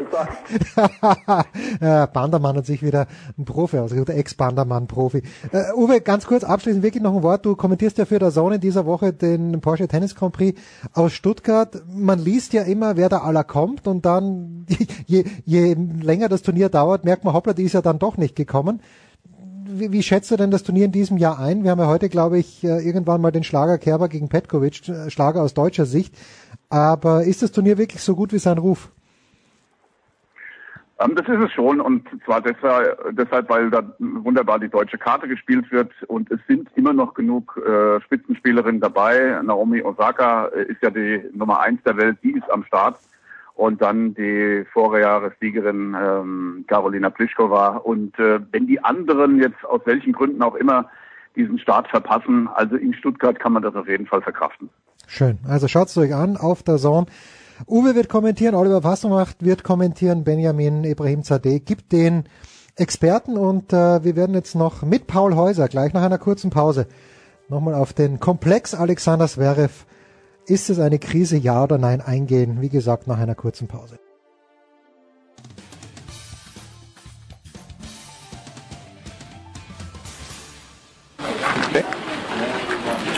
Bandermann hat sich wieder ein Profi ausgesucht, Ex-Bandermann-Profi. Äh, Uwe, ganz kurz abschließend wirklich noch ein Wort. Du kommentierst ja für der Zone in dieser Woche den Porsche Tennis Grand Prix aus Stuttgart. Man liest ja immer, wer da aller kommt und dann je, je länger das Turnier dauert, merkt man, hoppla, die ist ja dann doch nicht gekommen. Wie, wie schätzt du denn das Turnier in diesem Jahr ein? Wir haben ja heute, glaube ich, äh, irgendwann mal den Schlager Kerber gegen Petkovic, äh, Schlager aus deutscher Sicht. Aber ist das Turnier wirklich so gut wie sein Ruf? Ähm, das ist es schon und zwar deshalb, weil da wunderbar die deutsche Karte gespielt wird und es sind immer noch genug äh, Spitzenspielerinnen dabei. Naomi Osaka ist ja die Nummer eins der Welt, die ist am Start und dann die Vorjahressiegerin ähm, Karolina Pliskova. Und äh, wenn die anderen jetzt aus welchen Gründen auch immer diesen Start verpassen, also in Stuttgart kann man das auf jeden Fall verkraften. Schön. Also schaut es euch an auf der Zone. Uwe wird kommentieren, Oliver Passomacht wird kommentieren, Benjamin Ibrahim Zadeh gibt den Experten und äh, wir werden jetzt noch mit Paul Häuser gleich nach einer kurzen Pause nochmal auf den Komplex Alexander Zverev ist es eine Krise, ja oder nein, eingehen? Wie gesagt, nach einer kurzen Pause.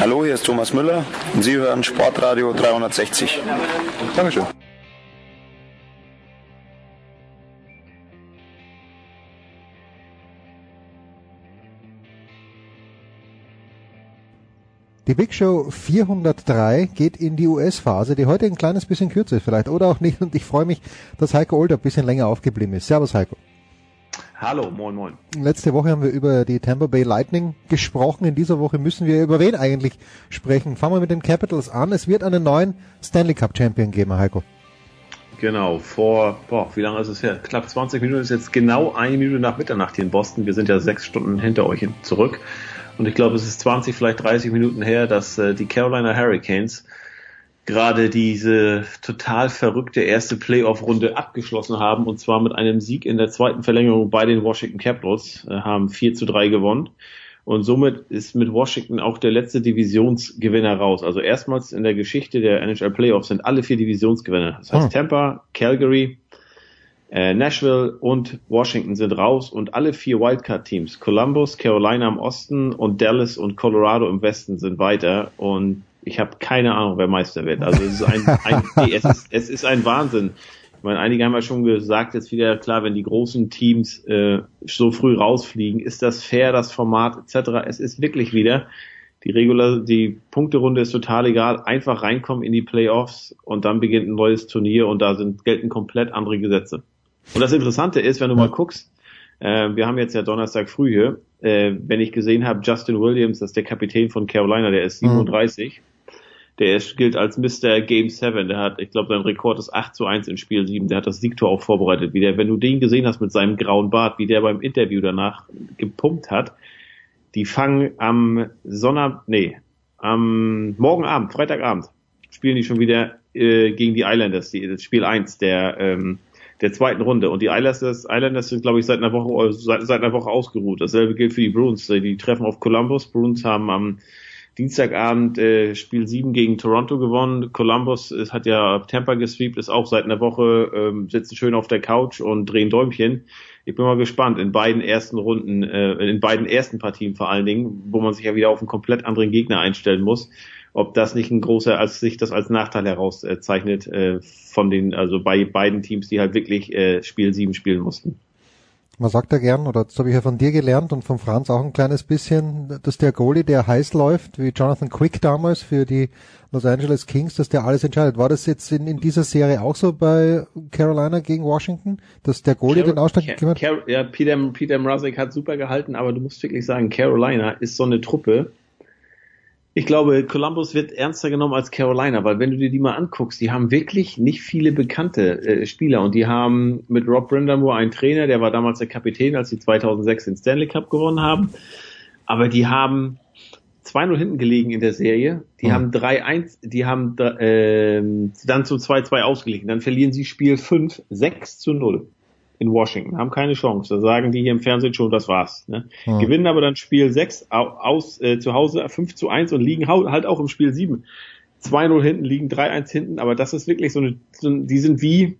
Hallo, hier ist Thomas Müller und Sie hören Sportradio 360. Dankeschön. Die Big Show 403 geht in die US-Phase, die heute ein kleines bisschen kürzer ist vielleicht oder auch nicht. Und ich freue mich, dass Heiko Older ein bisschen länger aufgeblieben ist. Servus Heiko. Hallo, moin moin. Letzte Woche haben wir über die Tampa Bay Lightning gesprochen. In dieser Woche müssen wir über wen eigentlich sprechen. Fangen wir mit den Capitals an. Es wird einen neuen Stanley Cup Champion geben, Heiko. Genau, vor, boah, wie lange ist es her? Knapp 20 Minuten ist jetzt genau eine Minute nach Mitternacht hier in Boston. Wir sind ja sechs Stunden hinter euch zurück. Und ich glaube, es ist 20, vielleicht 30 Minuten her, dass äh, die Carolina Hurricanes gerade diese total verrückte erste Playoff-Runde abgeschlossen haben und zwar mit einem Sieg in der zweiten Verlängerung bei den Washington Capitals, äh, haben 4 zu 3 gewonnen. Und somit ist mit Washington auch der letzte Divisionsgewinner raus. Also erstmals in der Geschichte der NHL Playoffs sind alle vier Divisionsgewinner. Das heißt hm. Tampa, Calgary, Äh, Nashville und Washington sind raus und alle vier Wildcard-Teams, Columbus, Carolina im Osten und Dallas und Colorado im Westen sind weiter und ich habe keine Ahnung, wer Meister wird. Also es ist ein, ein nee, es, ist, es ist ein Wahnsinn. Ich meine, einige haben ja schon gesagt, jetzt wieder klar, wenn die großen Teams äh, so früh rausfliegen, ist das fair, das Format etc. Es ist wirklich wieder die Regular, die Punkterunde ist total egal. Einfach reinkommen in die Playoffs und dann beginnt ein neues Turnier und da sind gelten komplett andere Gesetze. Und das Interessante ist, wenn du mal guckst, äh, wir haben jetzt ja Donnerstag früh hier, äh, wenn ich gesehen habe, Justin Williams, das ist der Kapitän von Carolina, der ist 37. Mhm. Der gilt als Mr. Game 7. Der hat, ich glaube, sein Rekord ist 8 zu 1 in Spiel 7. Der hat das Siegtor auch vorbereitet. Wie der, wenn du den gesehen hast mit seinem grauen Bart, wie der beim Interview danach gepumpt hat, die fangen am Sonntag, nee, am Morgenabend, Freitagabend, spielen die schon wieder äh, gegen die Islanders, die, das Spiel 1 der, ähm, der zweiten Runde. Und die Islanders, Islanders sind, glaube ich, seit einer Woche, seit, seit einer Woche ausgeruht. Dasselbe gilt für die Bruins. Die treffen auf Columbus. Bruins haben am Dienstagabend äh, Spiel 7 gegen Toronto gewonnen. Columbus ist, hat ja Tampa gesweept, ist auch seit einer Woche, ähm, sitzen schön auf der Couch und drehen Däumchen. Ich bin mal gespannt in beiden ersten Runden, äh, in beiden ersten Partien vor allen Dingen, wo man sich ja wieder auf einen komplett anderen Gegner einstellen muss, ob das nicht ein großer, als sich das als Nachteil herauszeichnet äh, von den, also bei beiden Teams, die halt wirklich äh, Spiel 7 spielen mussten. Man sagt ja gern, oder das habe ich ja von dir gelernt und von Franz auch ein kleines bisschen, dass der Goalie, der heiß läuft, wie Jonathan Quick damals für die Los Angeles Kings, dass der alles entscheidet. War das jetzt in, in dieser Serie auch so bei Carolina gegen Washington, dass der Goalie Car den Ausschlag gegeben hat? Car ja, Peter, Peter Mrazek hat super gehalten, aber du musst wirklich sagen, Carolina ist so eine Truppe, ich glaube, Columbus wird ernster genommen als Carolina, weil wenn du dir die mal anguckst, die haben wirklich nicht viele bekannte äh, Spieler und die haben mit Rob Brindamore einen Trainer, der war damals der Kapitän, als sie 2006 den Stanley Cup gewonnen haben. Aber die haben 2-0 hinten gelegen in der Serie. Die mhm. haben 3-1, die haben äh, dann zu 2-2 ausgelegt. Dann verlieren sie Spiel 5, 6 zu 0 in Washington, haben keine Chance. Da sagen die hier im Fernsehen schon, das war's. Ne? Mhm. Gewinnen aber dann Spiel 6 aus äh, zu Hause 5 zu 1 und liegen halt auch im Spiel 7. 2-0 hinten, liegen 3-1 hinten, aber das ist wirklich so eine, so, die sind wie,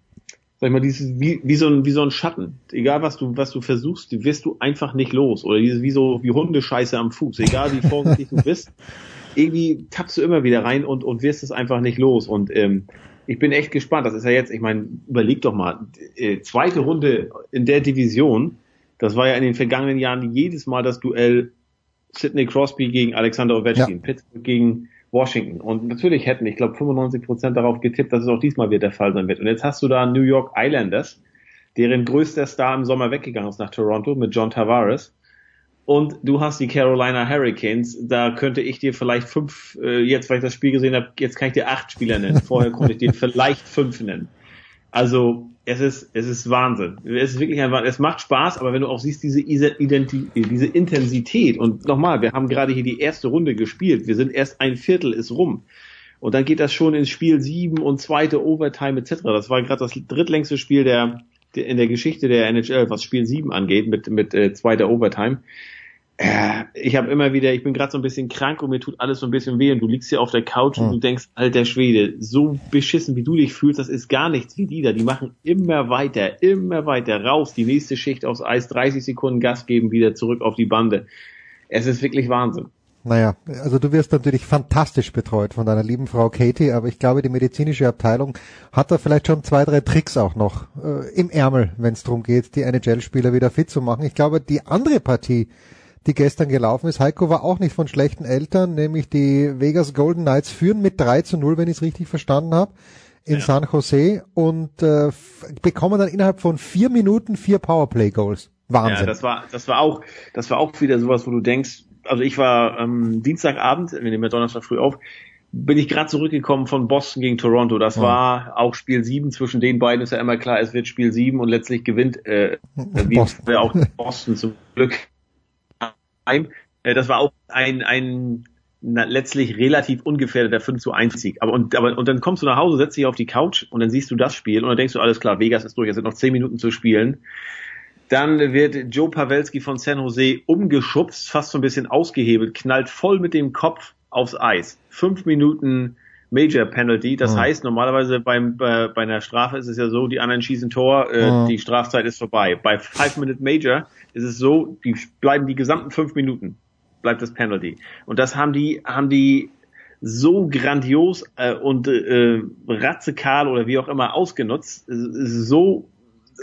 sag ich mal, dieses, wie, wie so ein, wie so ein Schatten. Egal was du, was du versuchst, die wirst du einfach nicht los. Oder dieses, wie so, wie Hundescheiße am Fuß. Egal wie vorsichtig du bist, irgendwie tappst du immer wieder rein und, und wirst es einfach nicht los. Und, ähm, ich bin echt gespannt. Das ist ja jetzt, ich meine, überleg doch mal, äh, zweite Runde in der Division, das war ja in den vergangenen Jahren jedes Mal das Duell Sidney Crosby gegen Alexander Ovechkin, ja. Pittsburgh gegen Washington. Und natürlich hätten, ich glaube, 95 Prozent darauf getippt, dass es auch diesmal wieder der Fall sein wird. Und jetzt hast du da New York Islanders, deren größter Star im Sommer weggegangen ist nach Toronto mit John Tavares und du hast die Carolina Hurricanes. Da könnte ich dir vielleicht fünf, äh, jetzt weil ich das Spiel gesehen habe, jetzt kann ich dir acht Spieler nennen. Vorher konnte ich dir vielleicht fünf nennen. Also es ist, es ist Wahnsinn. Es ist wirklich ein Wahnsinn. Es macht Spaß, aber wenn du auch siehst, diese, Identi diese Intensität und nochmal, wir haben gerade hier die erste Runde gespielt. Wir sind erst ein Viertel ist rum. Und dann geht das schon ins Spiel sieben und zweite Overtime etc. Das war gerade das drittlängste Spiel der, in der Geschichte der NHL, was Spiel sieben angeht, mit, mit äh, zweiter Overtime ich habe immer wieder, ich bin gerade so ein bisschen krank und mir tut alles so ein bisschen weh und du liegst hier auf der Couch und hm. du denkst, alter Schwede, so beschissen wie du dich fühlst, das ist gar nichts wie die da. Die machen immer weiter, immer weiter raus, die nächste Schicht aufs Eis, 30 Sekunden Gas geben, wieder zurück auf die Bande. Es ist wirklich Wahnsinn. Naja, also du wirst natürlich fantastisch betreut von deiner lieben Frau Katie, aber ich glaube, die medizinische Abteilung hat da vielleicht schon zwei, drei Tricks auch noch äh, im Ärmel, wenn es darum geht, die NHL-Spieler wieder fit zu machen. Ich glaube, die andere Partie, die gestern gelaufen ist. Heiko war auch nicht von schlechten Eltern, nämlich die Vegas Golden Knights führen mit 3 zu 0, wenn ich es richtig verstanden habe, in ja. San Jose und äh, bekommen dann innerhalb von vier Minuten vier Powerplay-Goals. Wahnsinn. Ja, das war, das war auch, das war auch wieder sowas, wo du denkst, also ich war ähm, Dienstagabend, wir nehmen ja Donnerstag früh auf, bin ich gerade zurückgekommen von Boston gegen Toronto. Das ja. war auch Spiel 7. Zwischen den beiden ist ja immer klar, es wird Spiel 7 und letztlich gewinnt äh, Boston. auch Boston zum Glück heim. Äh, das war auch ein, ein na, letztlich relativ ungefährdeter 5 zu 1 Sieg. Aber und, aber und dann kommst du nach Hause, setzt dich auf die Couch und dann siehst du das Spiel und dann denkst du, alles klar, Vegas ist durch, es sind noch 10 Minuten zu spielen. Dann wird Joe Pawelski von San Jose umgeschubst, fast so ein bisschen ausgehebelt, knallt voll mit dem Kopf aufs Eis. Fünf Minuten Major Penalty. Das Mhm. heißt, normalerweise beim, bei, bei einer Strafe ist es ja so, die anderen schießen Tor, äh, Mhm. die Strafzeit ist vorbei. Bei Five Minute Major ist es so, die bleiben die gesamten fünf Minuten, bleibt das Penalty. Und das haben die, haben die so grandios äh, und äh, ratzekal oder wie auch immer ausgenutzt. So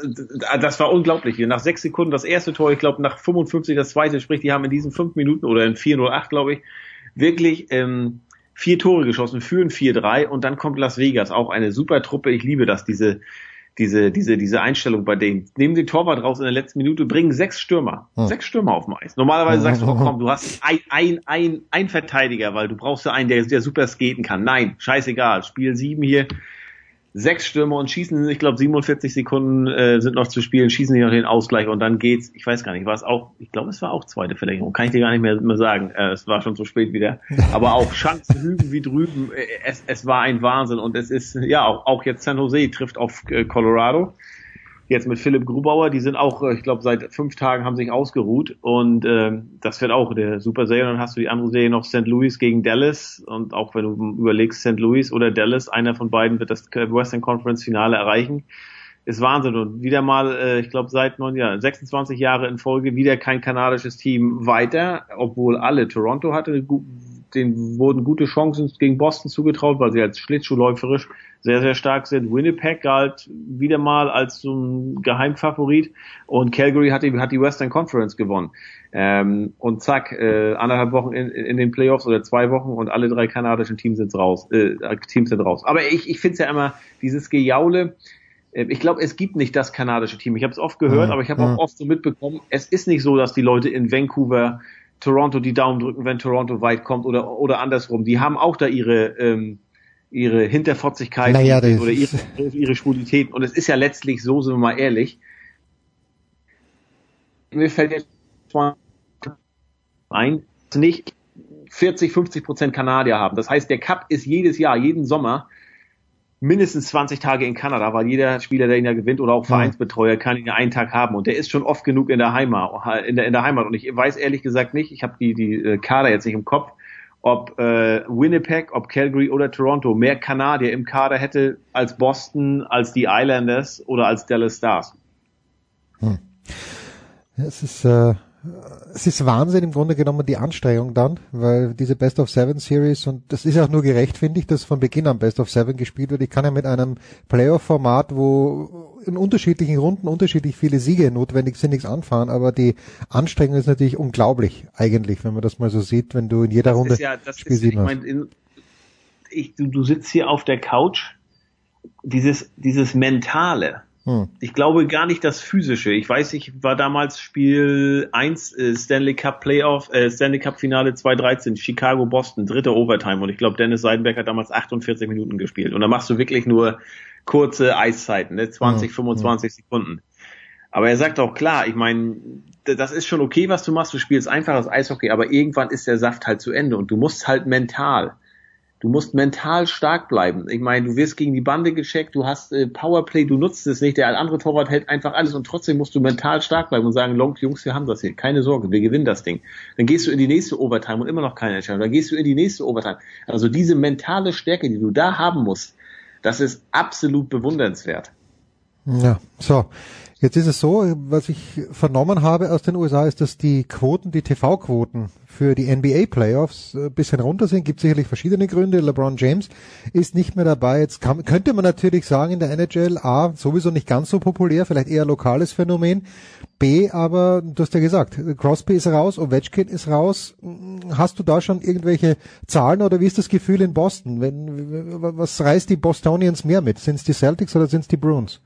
äh, das war unglaublich. Nach sechs Sekunden das erste Tor, ich glaube nach 55 das zweite, sprich, die haben in diesen fünf Minuten oder in 408, glaube ich, wirklich ähm, vier Tore geschossen, führen 4-3 und dann kommt Las Vegas, auch eine super Truppe. Ich liebe das, diese, diese, diese, diese Einstellung bei denen. Nehmen den Torwart raus in der letzten Minute, bringen sechs Stürmer. Hm. Sechs Stürmer auf dem Eis. Normalerweise sagst du, oh komm, du hast ein, ein, ein, ein Verteidiger, weil du brauchst ja einen, der, der super skaten kann. Nein, scheißegal. Spiel sieben hier. Sechs Stürmer und schießen, ich glaube 47 Sekunden äh, sind noch zu spielen, schießen die noch den Ausgleich und dann geht's, ich weiß gar nicht, war es auch, ich glaube es war auch zweite Verlängerung, kann ich dir gar nicht mehr, mehr sagen, äh, es war schon zu spät wieder, aber auch Chancen hüben wie drüben, äh, es, es war ein Wahnsinn und es ist, ja, auch, auch jetzt San Jose trifft auf äh, Colorado, jetzt mit Philipp Grubauer, die sind auch, äh, ich glaube seit fünf Tagen haben sich ausgeruht und ähm, das wird auch der super Serie, dann hast du die andere Serie noch St. Louis gegen Dallas und auch wenn du überlegst St. Louis oder Dallas, einer von beiden wird das Western Conference Finale erreichen ist Wahnsinn und wieder mal, äh, ich glaube seit neun Jahren, 26 Jahre in Folge wieder kein kanadisches Team weiter, obwohl alle Toronto hatte, gu- denen wurden gute Chancen gegen Boston zugetraut, weil sie als Schlittschuhläuferisch sehr, sehr stark sind. Winnipeg galt wieder mal als so ein Geheimfavorit und Calgary hat die, hat die Western Conference gewonnen. Ähm, und zack, äh, anderthalb Wochen in, in den Playoffs oder zwei Wochen und alle drei kanadischen Teams sind raus. Äh, Teams sind raus. Aber ich, ich finde es ja immer, dieses Gejaule, äh, ich glaube, es gibt nicht das kanadische Team. Ich habe es oft gehört, Mhm. aber ich habe auch Mhm. oft so mitbekommen, es ist nicht so, dass die Leute in Vancouver Toronto die Daumen drücken, wenn Toronto weit kommt oder oder andersrum. Die haben auch da ihre ähm, ihre Hinterfotzigkeiten Naja, oder ihre, ihre Schwulitäten. Und es ist ja letztlich so, sind wir mal ehrlich. Mir fällt jetzt ein, dass nicht 40, 50 Prozent Kanadier haben. Das heißt, der Cup ist jedes Jahr, jeden Sommer mindestens 20 Tage in Kanada, weil jeder Spieler, der ihn ja gewinnt oder auch Vereinsbetreuer, kann ihn ja einen Tag haben und der ist schon oft genug in der Heimat, in der, in der Heimat. Und ich weiß ehrlich gesagt nicht, ich habe die, die äh, Kader jetzt nicht im Kopf, ob äh, Winnipeg, ob Calgary oder Toronto mehr Kanadier im Kader hätte als Boston, als die Islanders oder als Dallas Stars. Ja, es ist, äh, es ist Wahnsinn im Grunde genommen die Anstrengung dann, weil diese Best of Seven Series und das ist auch nur gerecht, finde ich, dass von Beginn an Best of Seven gespielt wird. Ich kann ja mit einem Playoff-Format, wo in unterschiedlichen Runden unterschiedlich viele Siege notwendig sind, nichts anfahren, aber die Anstrengung ist natürlich unglaublich eigentlich, wenn man das mal so sieht, wenn du in jeder Runde ja, das Spiel ist, ich sieben hast. mein, in, ich, du, du sitzt hier auf der Couch, dieses, dieses Mentale. Hm. Ich glaube gar nicht das physische. Ich weiß, ich war damals Spiel 1 äh, Stanley Cup Playoff, äh, Stanley Cup Finale 2013, Chicago Boston, dritte Overtime und ich glaube Dennis Seidenberg hat damals 48 Minuten gespielt und da machst du wirklich nur kurze Eiszeiten, ne? 20, Hm. 25 Sekunden. Aber er sagt auch klar, ich meine, das ist schon okay, was du machst, du spielst einfaches Eishockey, aber irgendwann ist der Saft halt zu Ende und du musst halt mental. Du musst mental stark bleiben. Ich meine, du wirst gegen die Bande gecheckt, du hast äh, Powerplay, du nutzt es nicht, der andere Torwart hält einfach alles und trotzdem musst du mental stark bleiben und sagen, Long, Jungs, wir haben das hier, keine Sorge, wir gewinnen das Ding. Dann gehst du in die nächste Overtime und immer noch keine Entscheidung. Dann gehst du in die nächste Overtime. Also diese mentale Stärke, die du da haben musst, das ist absolut bewundernswert. Ja, so. Jetzt ist es so, was ich vernommen habe aus den USA, ist, dass die Quoten, die TV-Quoten für die NBA-Playoffs ein bisschen runter sind. Gibt sicherlich verschiedene Gründe. LeBron James ist nicht mehr dabei. Jetzt kann, könnte man natürlich sagen, in der NHL, A, sowieso nicht ganz so populär, vielleicht eher lokales Phänomen. B, aber du hast ja gesagt, Crosby ist raus, Ovechkin ist raus. Hast du da schon irgendwelche Zahlen oder wie ist das Gefühl in Boston? Wenn, was reißt die Bostonians mehr mit? Sind es die Celtics oder sind es die Bruins?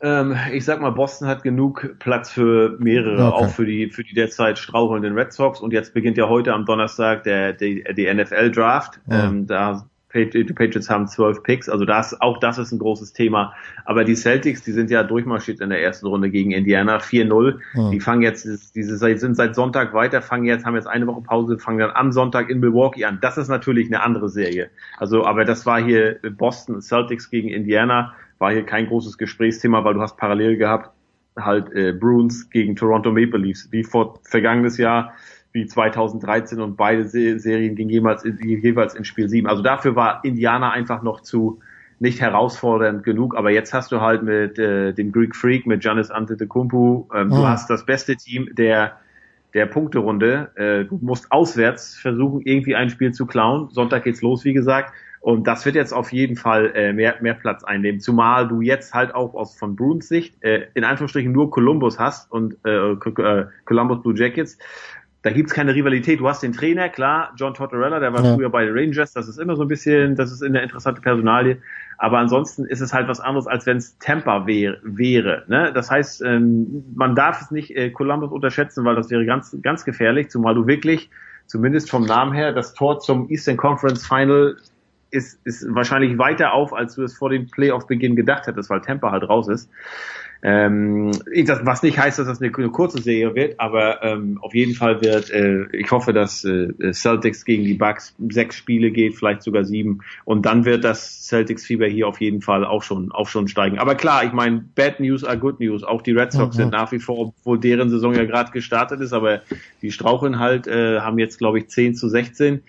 Ähm, ich sag mal, Boston hat genug Platz für mehrere, Okay. auch für die für die derzeit strauchelnden Red Sox. Und jetzt beginnt ja heute am Donnerstag der die, die NFL Draft. Ja. Ähm, da die Patriots haben zwölf Picks, also das auch das ist ein großes Thema. Aber die Celtics, die sind ja durchmarschiert in der ersten Runde gegen Indiana 4-0. Ja. Die fangen jetzt diese sind seit Sonntag weiter, fangen jetzt haben jetzt eine Woche Pause, fangen dann am Sonntag in Milwaukee an. Das ist natürlich eine andere Serie. Also, aber das war hier Boston Celtics gegen Indiana war hier kein großes Gesprächsthema, weil du hast parallel gehabt halt äh, Bruins gegen Toronto Maple Leafs, wie vor vergangenes Jahr wie 2013 und beide Serien gingen jeweils, jeweils in Spiel 7. Also dafür war Indiana einfach noch zu nicht herausfordernd genug, aber jetzt hast du halt mit äh, dem Greek Freak, mit Giannis Antetokounmpo, ähm, oh. du hast das beste Team der der Punkterunde. Äh, du musst auswärts versuchen, irgendwie ein Spiel zu klauen. Sonntag geht's los, wie gesagt. Und das wird jetzt auf jeden Fall äh, mehr, mehr Platz einnehmen. Zumal du jetzt halt auch aus von Bruins Sicht äh, in Anführungsstrichen nur Columbus hast und äh, äh Columbus Blue Jackets. Da gibt's keine Rivalität. Du hast den Trainer, klar, John Tortorella, der war ja. früher bei den Rangers. Das ist immer so ein bisschen, das ist eine interessante Personalie. Aber ansonsten ist es halt was anderes, als wenn es Tampa wär, wäre. Ne? Das heißt, ähm, man darf es nicht äh, Columbus unterschätzen, weil das wäre ganz, ganz gefährlich, zumal du wirklich, zumindest vom Namen her, das Tor zum Eastern Conference Final ist, ist wahrscheinlich weiter auf, als du es vor dem Playoff-Beginn gedacht hättest, weil Tampa halt raus ist. Ähm, das, was nicht heißt, dass das eine, eine kurze Serie wird, aber ähm, auf jeden Fall wird, äh, ich hoffe, dass äh, Celtics gegen die Bucks sechs Spiele geht, vielleicht sogar sieben, und dann wird das Celtics-Fieber hier auf jeden Fall auch schon, auch schon steigen. Aber klar, ich meine, Bad News are Good News. Auch die Red Sox mhm. sind nach wie vor, obwohl deren Saison ja gerade gestartet ist, aber die straucheln halt, äh, haben jetzt, glaube ich, 10 zu 16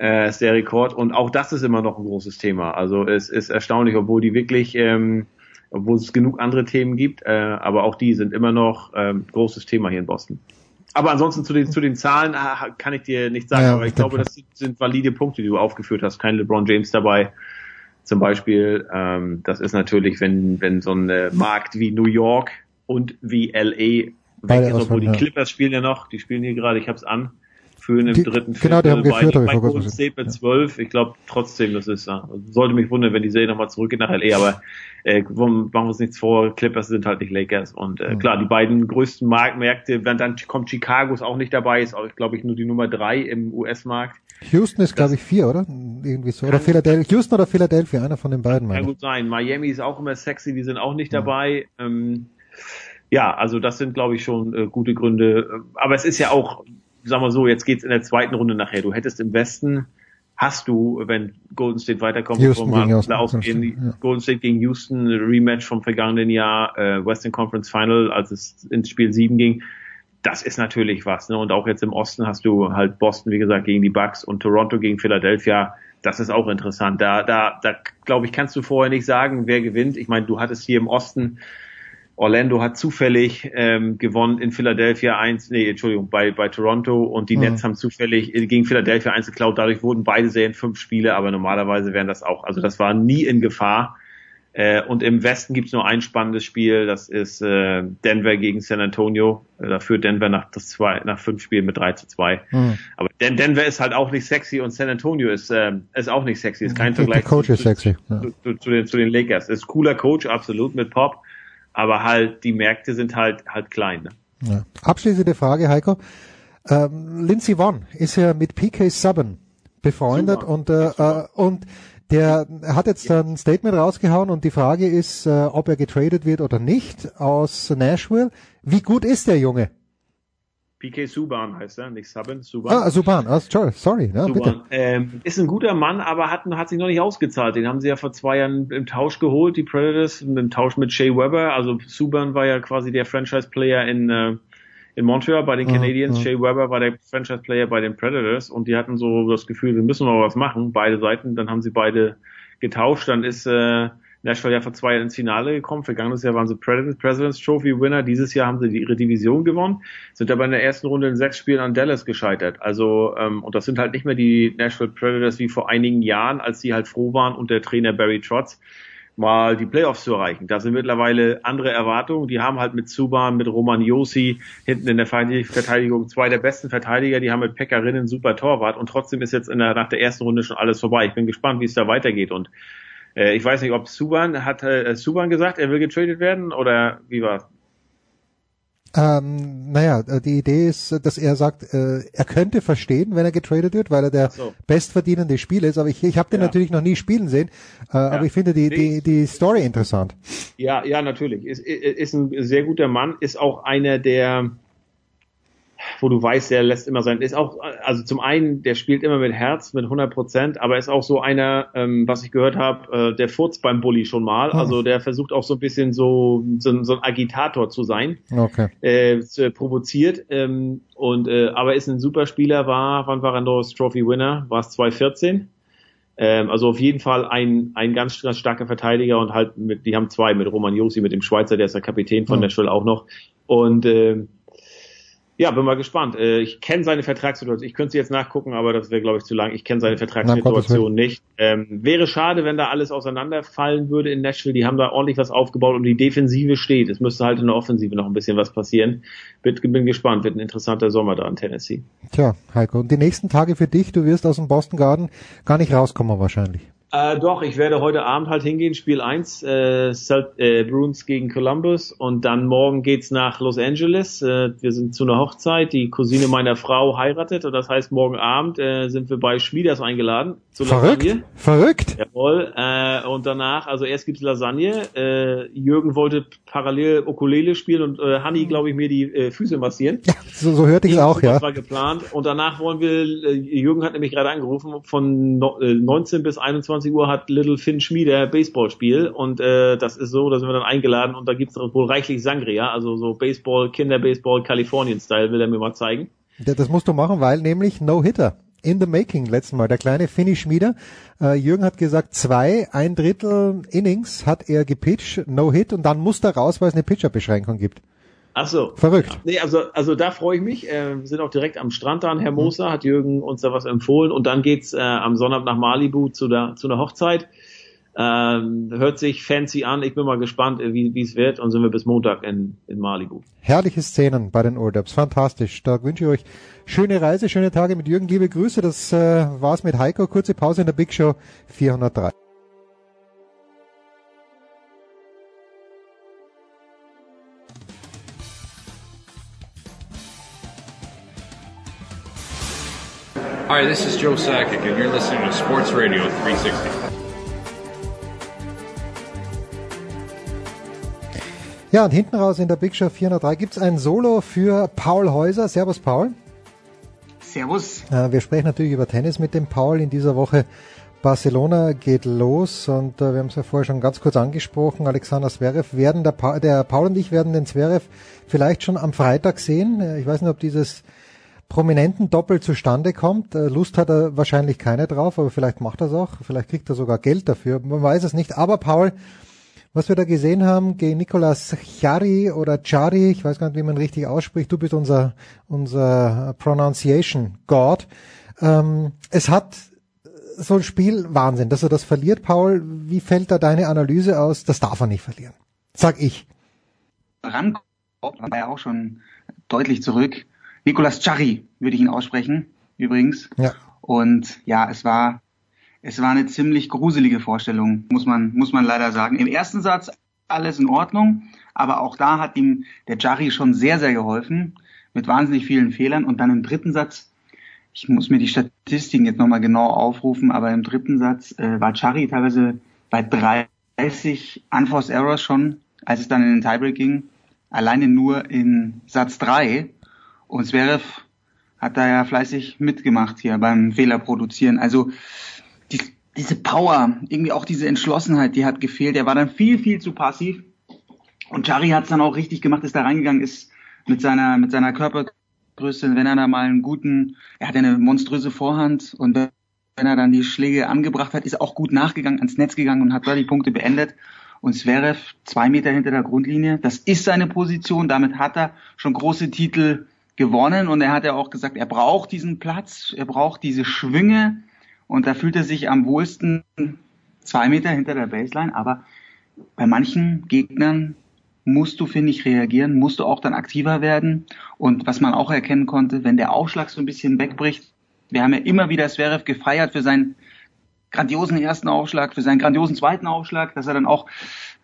äh, ist der Rekord. Und auch das ist immer noch ein großes Thema. Also es ist erstaunlich, obwohl die wirklich ähm, obwohl es genug andere Themen gibt, äh, aber auch die sind immer noch ähm, großes Thema hier in Boston. Aber ansonsten zu den, zu den Zahlen äh, kann ich dir nicht sagen, ja, aber ich glaube, das sind, sind valide Punkte, die du aufgeführt hast. Kein LeBron James dabei zum Beispiel. Ähm, das ist natürlich, wenn, wenn so ein Markt wie New York und wie LA weg ist, obwohl die Clippers spielen ja noch, die spielen hier gerade, ich hab's an, führen im die, dritten Viertel. Genau, die haben geführt, bei, bei Golden State mit zwölf. Ich glaube trotzdem, das ist, sollte mich wundern, wenn die Serie nochmal zurückgeht nach LA, aber äh, machen wir uns nichts vor, Clippers sind halt nicht Lakers. Und äh, mhm. klar, die beiden größten Marktmärkte, wenn dann kommt Chicago ist auch nicht dabei, ist auch, glaube ich, nur die Nummer drei im US-Markt. Houston ist, glaube ich, vier, oder? Irgendwie so. Oder Philadelphia, Houston oder Philadelphia, einer von den beiden. Kann gut sein. Miami ist auch immer sexy, die sind auch nicht mhm. dabei. Ähm, ja, also das sind, glaube ich, schon äh, gute Gründe. Aber es ist ja auch, sagen wir so, jetzt geht's in der zweiten Runde nachher. Du hättest im Westen hast du, wenn Golden State weiterkommt, Houston mal ausgehen, ja. Golden State gegen Houston, Rematch vom vergangenen Jahr, äh, Western Conference Final, als es ins Spiel 7 ging. Das ist natürlich was. Ne? Und auch jetzt im Osten hast du halt Boston, wie gesagt, gegen die Bucks und Toronto gegen Philadelphia. Das ist auch interessant. Da, da, da glaube ich, kannst du vorher nicht sagen, wer gewinnt. Ich meine, du hattest hier im Osten Orlando hat zufällig ähm, gewonnen in Philadelphia 1, nee, Entschuldigung, bei, bei Toronto und die mhm. Nets haben zufällig gegen Philadelphia 1 geklaut. Dadurch wurden beide Serien fünf Spiele, aber normalerweise wären das auch, also das war nie in Gefahr. Äh, und im Westen gibt's nur ein spannendes Spiel, das ist äh, Denver gegen San Antonio. Äh, da führt Denver nach, das zwei, nach fünf Spielen mit 3 zu 2. Mhm. Aber Den Denver ist halt auch nicht sexy und San Antonio ist, äh, ist auch nicht sexy. Ist kein Vergleich Coach zu, ist sexy. Ja. Zu, zu, zu, den, zu den Lakers. Ist cooler Coach, absolut, mit Pop aber halt die Märkte sind halt halt klein. Ne? Ja. Abschließende Frage, Heiko. Ähm, Lindsey Vonn ist ja mit PK Subban befreundet Super. und äh, äh, und der hat jetzt ein Statement rausgehauen und die Frage ist, äh, ob er getradet wird oder nicht aus Nashville. Wie gut ist der Junge? PK Subban heißt er, nicht Subban, Subban. Ah, Subban, ah, sorry, ja, Subban. bitte. Ähm, ist ein guter Mann, aber hat, hat sich noch nicht ausgezahlt. Den haben sie ja vor zwei Jahren im Tausch geholt, die Predators, im Tausch mit Shea Weber. Also Subban war ja quasi der Franchise-Player in, äh, in Montreal bei den Canadiens. Ja, ja. Shea Weber war der Franchise-Player bei den Predators und die hatten so das Gefühl, wir müssen noch was machen, beide Seiten. Dann haben sie beide getauscht. Dann ist äh, Nashville ja vor zwei Jahren ins Finale gekommen. Vergangenes Jahr waren sie President's Trophy Winner. Dieses Jahr haben sie ihre Division gewonnen, sind aber in der ersten Runde in sechs Spielen an Dallas gescheitert. Also, ähm, und das sind halt nicht mehr die Nashville Predators wie vor einigen Jahren, als sie halt froh waren und der Trainer Barry Trotz mal die Playoffs zu erreichen. Da sind mittlerweile andere Erwartungen. Die haben halt mit Zuban, mit Roman Josi hinten in der Verteidigung zwei der besten Verteidiger. Die haben mit Peckerinnen super Torwart und trotzdem ist jetzt in der, nach der ersten Runde schon alles vorbei. Ich bin gespannt, wie es da weitergeht und äh, ich weiß nicht, ob Suban hat äh, Suban gesagt, er will getradet werden oder wie war's? Ähm, naja, äh, die Idee ist, dass er sagt, äh, er könnte verstehen, wenn er getradet wird, weil er der so. bestverdienende Spieler ist. Aber ich, ich habe den ja. natürlich noch nie spielen sehen. Äh, ja. Aber ich finde die, die, die Story interessant. Ja, ja, natürlich. Ist, ist ein sehr guter Mann, ist auch einer der wo du weißt, der lässt immer sein, ist auch, also zum einen, der spielt immer mit Herz, mit 100 Prozent, aber ist auch so einer, ähm, was ich gehört habe, äh, der furzt beim Bully schon mal, Hm. also der versucht auch so ein bisschen so, so, so ein Agitator zu sein, Okay. äh, zu- provoziert, ähm, und, äh, aber ist ein super Spieler, war, wann war er Norris Trophy Winner? War es 2014? Ähm, also auf jeden Fall ein, ein ganz, ganz starker Verteidiger und halt mit, die haben zwei, mit Roman Josi, mit dem Schweizer, der ist der Kapitän von Mhm. Nashville auch noch. Und ähm, ja, bin mal gespannt. Äh, ich kenne seine Vertragssituation. Ich könnte sie jetzt nachgucken, aber das wäre, glaube ich, zu lang. Ich kenne seine Vertragssituation nicht. Ähm, wäre schade, wenn da alles auseinanderfallen würde in Nashville. Die haben da ordentlich was aufgebaut und die Defensive steht. Es müsste halt in der Offensive noch ein bisschen was passieren. Bin, bin gespannt. Wird ein interessanter Sommer da in Tennessee. Tja, Heiko, und die nächsten Tage für dich, du wirst aus dem Boston Garden gar nicht rauskommen wahrscheinlich. Äh, doch, ich werde heute Abend halt hingehen, Spiel 1, äh, Celt äh, Bruins gegen Columbus und dann morgen geht's nach Los Angeles. Äh, wir sind zu einer Hochzeit, die Cousine meiner Frau heiratet und das heißt, morgen Abend äh, sind wir bei Schmieders eingeladen. Zu Verrückt, Lasagne. verrückt. Jawohl. Äh, und danach, also erst gibt's Lasagne. Äh, Jürgen wollte parallel Ukulele spielen und äh, Hanni, glaube ich, mir die äh, Füße massieren. So, so hörte ich es auch, ja. Das war geplant. Und danach wollen wir, äh, Jürgen hat nämlich gerade angerufen, von no, äh, 19 bis 21 Uhr hat Little Finn Schmieder Baseballspiel. Und äh, das ist so, da sind wir dann eingeladen und da gibt's wohl reichlich Sangria, also so Baseball, Kinderbaseball, Kalifornien-Style, will er mir mal zeigen. Ja, Das musst du machen, weil nämlich No-Hitter. In the making letzten Mal. Der kleine Finny Schmieder. Äh, Jürgen hat gesagt, zwei, ein Drittel Innings hat er gepitcht, No-Hit und dann musste er raus, weil es eine Pitcherbeschränkung gibt. Ach so. Verrückt. Nee, also, also da freue ich mich. Äh, wir sind auch direkt am Strand da in Hermosa, hat Jürgen uns da was empfohlen. Und dann geht's äh, am Sonnabend nach Malibu zu der, zu einer Hochzeit. Ähm, hört sich fancy an. Ich bin mal gespannt, äh, wie es wird. Und sind wir bis Montag in, in Malibu. Herrliche Szenen bei den Urlaubs. Fantastisch. Da wünsche ich euch schöne Reise, schöne Tage mit Jürgen. Liebe Grüße. Das äh, war's mit Heiko. Kurze Pause in der Big Show 403. Hi, this is Joe Sakic, and you're listening to Sports Radio 360. Ja, und hinten raus in der Big Show 403 gibt's ein Solo für Paul Häuser. Servus, Paul. Servus. Äh, wir sprechen natürlich über Tennis mit dem Paul in dieser Woche. Barcelona geht los und äh, wir haben es ja vorher schon ganz kurz angesprochen. Alexander Zverev werden der, pa der Paul und ich werden den Zverev vielleicht schon am Freitag sehen. Äh, ich weiß nicht, ob dieses prominenten Doppel zustande kommt. Lust hat er wahrscheinlich keine drauf, aber vielleicht macht er es auch. Vielleicht kriegt er sogar Geld dafür. Man weiß es nicht. Aber Paul, was wir da gesehen haben gegen Nicolas Chari oder Chari, ich weiß gar nicht, wie man richtig ausspricht. Du bist unser unser Pronunciation God. Ähm, es hat so ein Spiel Wahnsinn, dass er das verliert, Paul. Wie fällt da deine Analyse aus? Das darf er nicht verlieren. Sag ich. Rankommt, war ja auch schon deutlich zurück. Nicolas Chari würde ich ihn aussprechen, übrigens. Ja. Und ja, es war, es war eine ziemlich gruselige Vorstellung, muss man, muss man leider sagen. Im ersten Satz alles in Ordnung, aber auch da hat ihm der Chari schon sehr, sehr geholfen, mit wahnsinnig vielen Fehlern. Und dann im dritten Satz, ich muss mir die Statistiken jetzt nochmal genau aufrufen, aber im dritten Satz äh, war Chari teilweise bei 30 Unforced Errors schon, als es dann in den Tiebreak ging. Alleine nur in Satz 3. Und Zverev hat da ja fleißig mitgemacht hier beim Fehler produzieren. Also die, diese Power, irgendwie auch diese Entschlossenheit, die hat gefehlt. Er war dann viel, viel zu passiv. Und Chari hat es dann auch richtig gemacht, ist da reingegangen, ist mit seiner, mit seiner Körpergröße, wenn er da mal einen guten, er hat eine monströse Vorhand und wenn er dann die Schläge angebracht hat, ist auch gut nachgegangen, ans Netz gegangen und hat da die Punkte beendet. Und Zverev zwei Meter hinter der Grundlinie, das ist seine Position, damit hat er schon große Titel gewonnen und er hat ja auch gesagt, er braucht diesen Platz, er braucht diese Schwünge und da fühlt er sich am wohlsten zwei Meter hinter der Baseline, aber bei manchen Gegnern musst du, finde ich, reagieren, musst du auch dann aktiver werden und was man auch erkennen konnte, wenn der Aufschlag so ein bisschen wegbricht, wir haben ja immer wieder Zverev gefeiert für seinen grandiosen ersten Aufschlag, für seinen grandiosen zweiten Aufschlag, dass er dann auch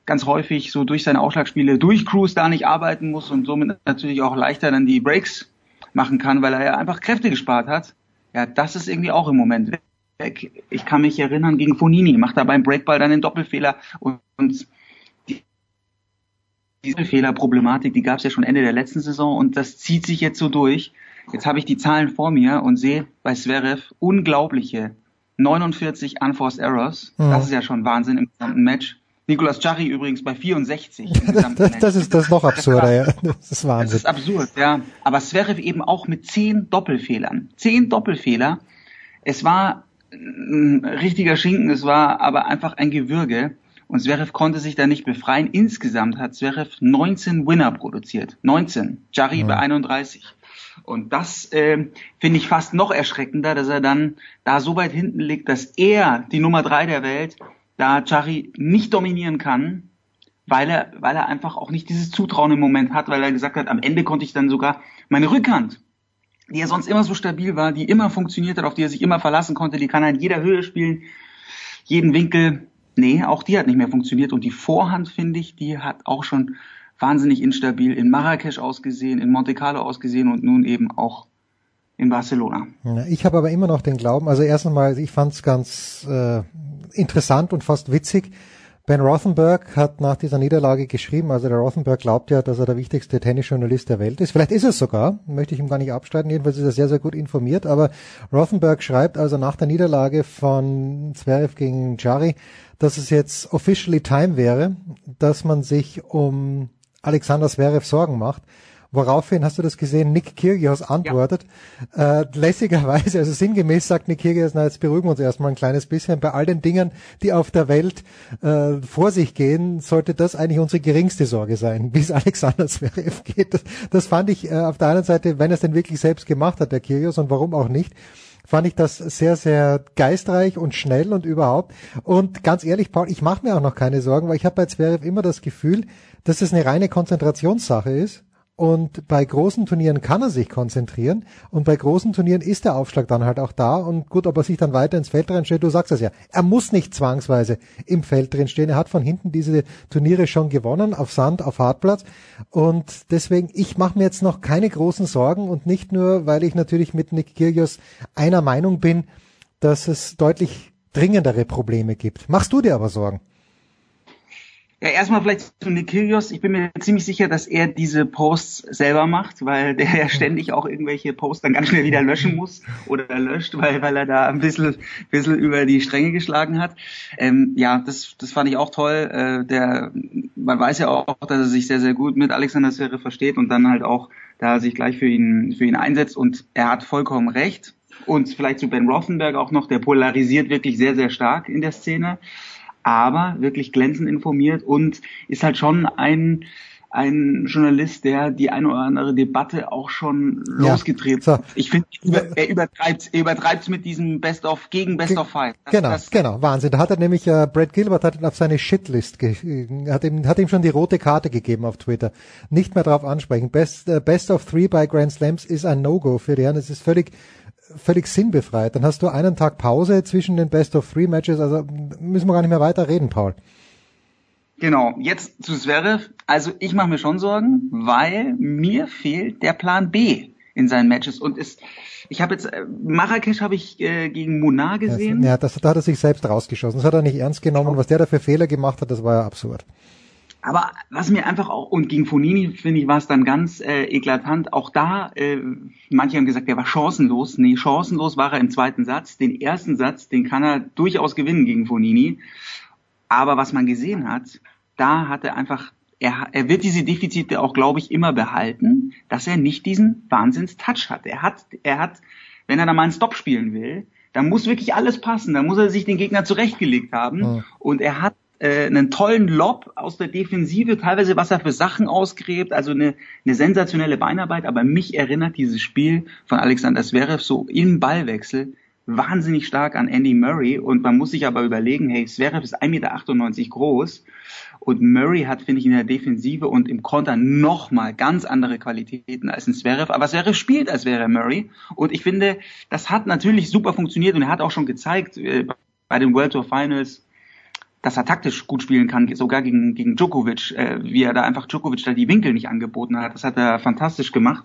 ganz häufig so durch seine Aufschlagspiele durch Cruise da nicht arbeiten muss und somit natürlich auch leichter dann die Breaks machen kann, weil er ja einfach Kräfte gespart hat. Ja, das ist irgendwie auch im Moment. Ich kann mich erinnern, gegen Fonini macht er beim Breakball dann den Doppelfehler und, und die, diese Fehlerproblematik, die gab es ja schon Ende der letzten Saison und das zieht sich jetzt so durch. Jetzt habe ich die Zahlen vor mir und sehe bei Zverev unglaubliche 49 Unforced Errors. Mhm. Das ist ja schon Wahnsinn im gesamten Match. Nicolas Jarry übrigens bei 64. im gesamten Das, Match. das ist das ist noch absurder, ja. Das ist Das Wahnsinn. ist absurd, ja. Aber Zverev eben auch mit zehn Doppelfehlern. Zehn Doppelfehler. Es war ein richtiger Schinken, es war aber einfach ein Gewürge. Und Zverev konnte sich da nicht befreien. Insgesamt hat Zverev 19 Winner produziert. 19. Jarry Ja. bei 31. Und das äh, finde ich fast noch erschreckender, dass er dann da so weit hinten liegt, dass er, die Nummer drei der Welt, da Jarry nicht dominieren kann, weil er, weil er einfach auch nicht dieses Zutrauen im Moment hat, weil er gesagt hat, am Ende konnte ich dann sogar meine Rückhand, die ja sonst immer so stabil war, die immer funktioniert hat, auf die er sich immer verlassen konnte, die kann er in jeder Höhe spielen, jeden Winkel. Nee, auch die hat nicht mehr funktioniert. Und die Vorhand, finde ich, die hat auch schon wahnsinnig instabil in Marrakesch ausgesehen, in Monte Carlo ausgesehen und nun eben auch in Barcelona. Ich habe aber immer noch den Glauben, also erstens mal, ich fand es ganz äh, interessant und fast witzig. Ben Rothenberg hat nach dieser Niederlage geschrieben, also der Rothenberg glaubt ja, dass er der wichtigste Tennisjournalist der Welt ist. Vielleicht ist es sogar, möchte ich ihm gar nicht abstreiten, jedenfalls ist er sehr, sehr gut informiert, aber Rothenberg schreibt also nach der Niederlage von Zverev gegen Jari, dass es jetzt officially time wäre, dass man sich um Alexander Zverev Sorgen macht. Woraufhin, hast du das gesehen, Nick Kyrgios antwortet, äh, lässigerweise, also sinngemäß sagt Nick Kyrgios, na jetzt beruhigen wir uns erstmal ein kleines bisschen, bei all den Dingen, die auf der Welt äh, vor sich gehen, sollte das eigentlich unsere geringste Sorge sein, wie es Alexander Zverev geht. Das, das fand ich äh, auf der einen Seite, wenn er es denn wirklich selbst gemacht hat, der Kyrgios, und warum auch nicht, fand ich das sehr, sehr geistreich und schnell und überhaupt. Und ganz ehrlich, Paul, ich mache mir auch noch keine Sorgen, weil ich habe bei Zverev immer das Gefühl, dass es eine reine Konzentrationssache ist. Und bei großen Turnieren kann er sich konzentrieren. Und bei großen Turnieren ist der Aufschlag dann halt auch da. Und gut, ob er sich dann weiter ins Feld reinstellt, du sagst es ja. Er muss nicht zwangsweise im Feld drin stehen. Er hat von hinten diese Turniere schon gewonnen, auf Sand, auf Hartplatz. Und deswegen, ich mache mir jetzt noch keine großen Sorgen. Und nicht nur, weil ich natürlich mit Nick Kyrgios einer Meinung bin, dass es deutlich dringendere Probleme gibt. Machst du dir aber Sorgen? Ja, erstmal vielleicht zu Nick Kyrgios. Ich bin mir ziemlich sicher, dass er diese Posts selber macht, weil der ja ständig auch irgendwelche Posts dann ganz schnell wieder löschen muss oder löscht, weil, weil er da ein bisschen, bisschen über die Stränge geschlagen hat. Ähm, ja, das, das fand ich auch toll. Äh, der, man weiß ja auch, dass er sich sehr, sehr gut mit Alexander Zverev versteht und dann halt auch da sich gleich für ihn, für ihn einsetzt und er hat vollkommen recht. Und vielleicht zu Ben Rothenberg auch noch, der polarisiert wirklich sehr, sehr stark in der Szene aber wirklich glänzend informiert und ist halt schon ein ein Journalist, der die eine oder andere Debatte auch schon Ja, losgetreten so. hat. Ich finde, er übertreibt er übertreibt mit diesem Best of gegen Best of Five. Das, genau, das, genau, Wahnsinn. Da hat er nämlich, äh, Brad Gilbert hat ihn auf seine Shitlist, ge hat ihm, hat ihm schon die rote Karte gegeben auf Twitter. Nicht mehr drauf ansprechen. Best, äh, Best of Three bei Grand Slams ist ein No-Go für die Herren. Es ist völlig, völlig sinnbefreit. Dann hast du einen Tag Pause zwischen den Best of Three Matches. Also müssen wir gar nicht mehr weiter reden, Paul. Genau, jetzt zu Zverev. Also ich mache mir schon Sorgen, weil mir fehlt der Plan B in seinen Matches. Und es, ich habe jetzt, äh, Marrakesch habe ich äh, gegen Munar gesehen. Ja, das, da hat er sich selbst rausgeschossen. Das hat er nicht ernst genommen. Was der da für Fehler gemacht hat, das war ja absurd. Aber was mir einfach auch, und gegen Fonini, finde ich, war es dann ganz äh, eklatant. Auch da, äh, manche haben gesagt, der war chancenlos. Nee, chancenlos war er im zweiten Satz. Den ersten Satz, den kann er durchaus gewinnen gegen Fonini. Aber was man gesehen hat, da hat er einfach, er, er wird diese Defizite auch, glaube ich, immer behalten, dass er nicht diesen Wahnsinns-Touch hat. Er hat, er hat, wenn er da mal einen Stop spielen will, dann muss wirklich alles passen. Da muss er sich den Gegner zurechtgelegt haben. Mhm. Und er hat äh, einen tollen Lob aus der Defensive, teilweise was er für Sachen ausgräbt, also eine, eine sensationelle Beinarbeit. Aber mich erinnert dieses Spiel von Alexander Zverev so im Ballwechsel wahnsinnig stark an Andy Murray. Und man muss sich aber überlegen, hey, Zverev ist 1,98 Meter groß. Und Murray hat, finde ich, in der Defensive und im Konter nochmal ganz andere Qualitäten als ein Zverev. Aber Zverev spielt, als wäre Murray. Und ich finde, das hat natürlich super funktioniert und er hat auch schon gezeigt äh, bei den World Tour Finals, dass er taktisch gut spielen kann, sogar gegen, gegen Djokovic, äh, wie er da einfach Djokovic da die Winkel nicht angeboten hat. Das hat er fantastisch gemacht.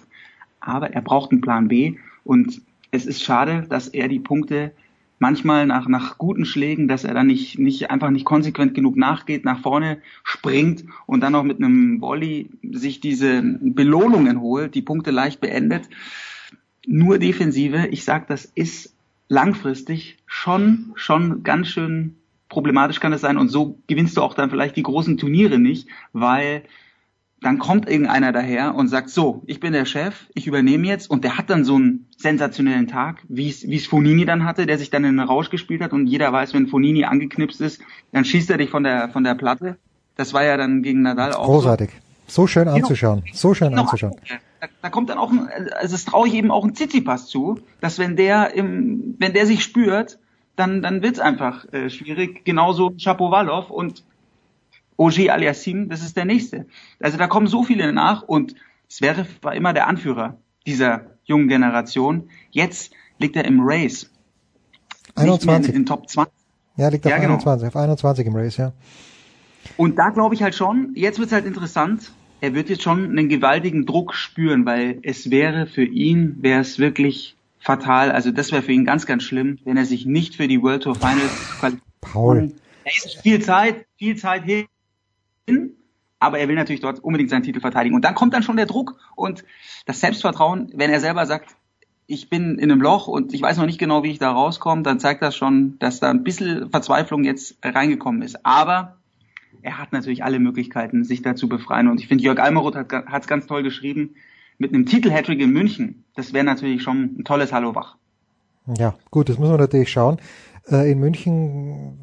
Aber er braucht einen Plan B und es ist schade, dass er die Punkte manchmal nach, nach guten Schlägen, dass er dann nicht, nicht einfach nicht konsequent genug nachgeht, nach vorne springt und dann auch mit einem Volley sich diese Belohnungen holt, die Punkte leicht beendet. nur Defensive. Ich sag, das ist langfristig schon, schon ganz schön problematisch kann es sein und so gewinnst du auch dann vielleicht die großen Turniere nicht, weil dann kommt irgendeiner daher und sagt, so, ich bin der Chef, ich übernehme jetzt und der hat dann so einen sensationellen Tag, wie es wie es Fonini dann hatte, der sich dann in den Rausch gespielt hat und jeder weiß, wenn Fonini angeknipst ist, dann schießt er dich von der von der Platte. Das war ja dann gegen Nadal auch Großartig. So, so schön Genau. anzuschauen. So schön Noch- anzuschauen. da, da kommt dann auch, ein, also das traue ich eben auch ein Tsitsipas zu, dass wenn der im, wenn der sich spürt, dann dann wird's einfach äh, schwierig. Genauso Shapovalov und Ogier Aliassim, das ist der nächste. Also da kommen so viele nach und Zverev war immer der Anführer dieser jungen Generation. Jetzt liegt er im Race. Nicht mehr 21. in den Top 20. Ja, liegt auf Ja, genau. 21, auf 21 im Race, ja. Und da glaube ich halt schon, jetzt wird's halt interessant, er wird jetzt schon einen gewaltigen Druck spüren, weil es wäre für ihn, wäre es wirklich fatal, also das wäre für ihn ganz, ganz schlimm, wenn er sich nicht für die World Tour Finals qualifiziert. Paul. Er ist viel Zeit, viel Zeit hin, aber er will natürlich dort unbedingt seinen Titel verteidigen. Und dann kommt dann schon der Druck und das Selbstvertrauen, wenn er selber sagt, ich bin in einem Loch und ich weiß noch nicht genau, wie ich da rauskomme, dann zeigt das schon, dass da ein bisschen Verzweiflung jetzt reingekommen ist. Aber er hat natürlich alle Möglichkeiten, sich da zu befreien. Und ich finde, Jörg Almeroth hat es ganz toll geschrieben, mit einem Titel-Hattrick in München. Das wäre natürlich schon ein tolles Hallo wach. Ja, gut, das muss man natürlich schauen. Äh, in München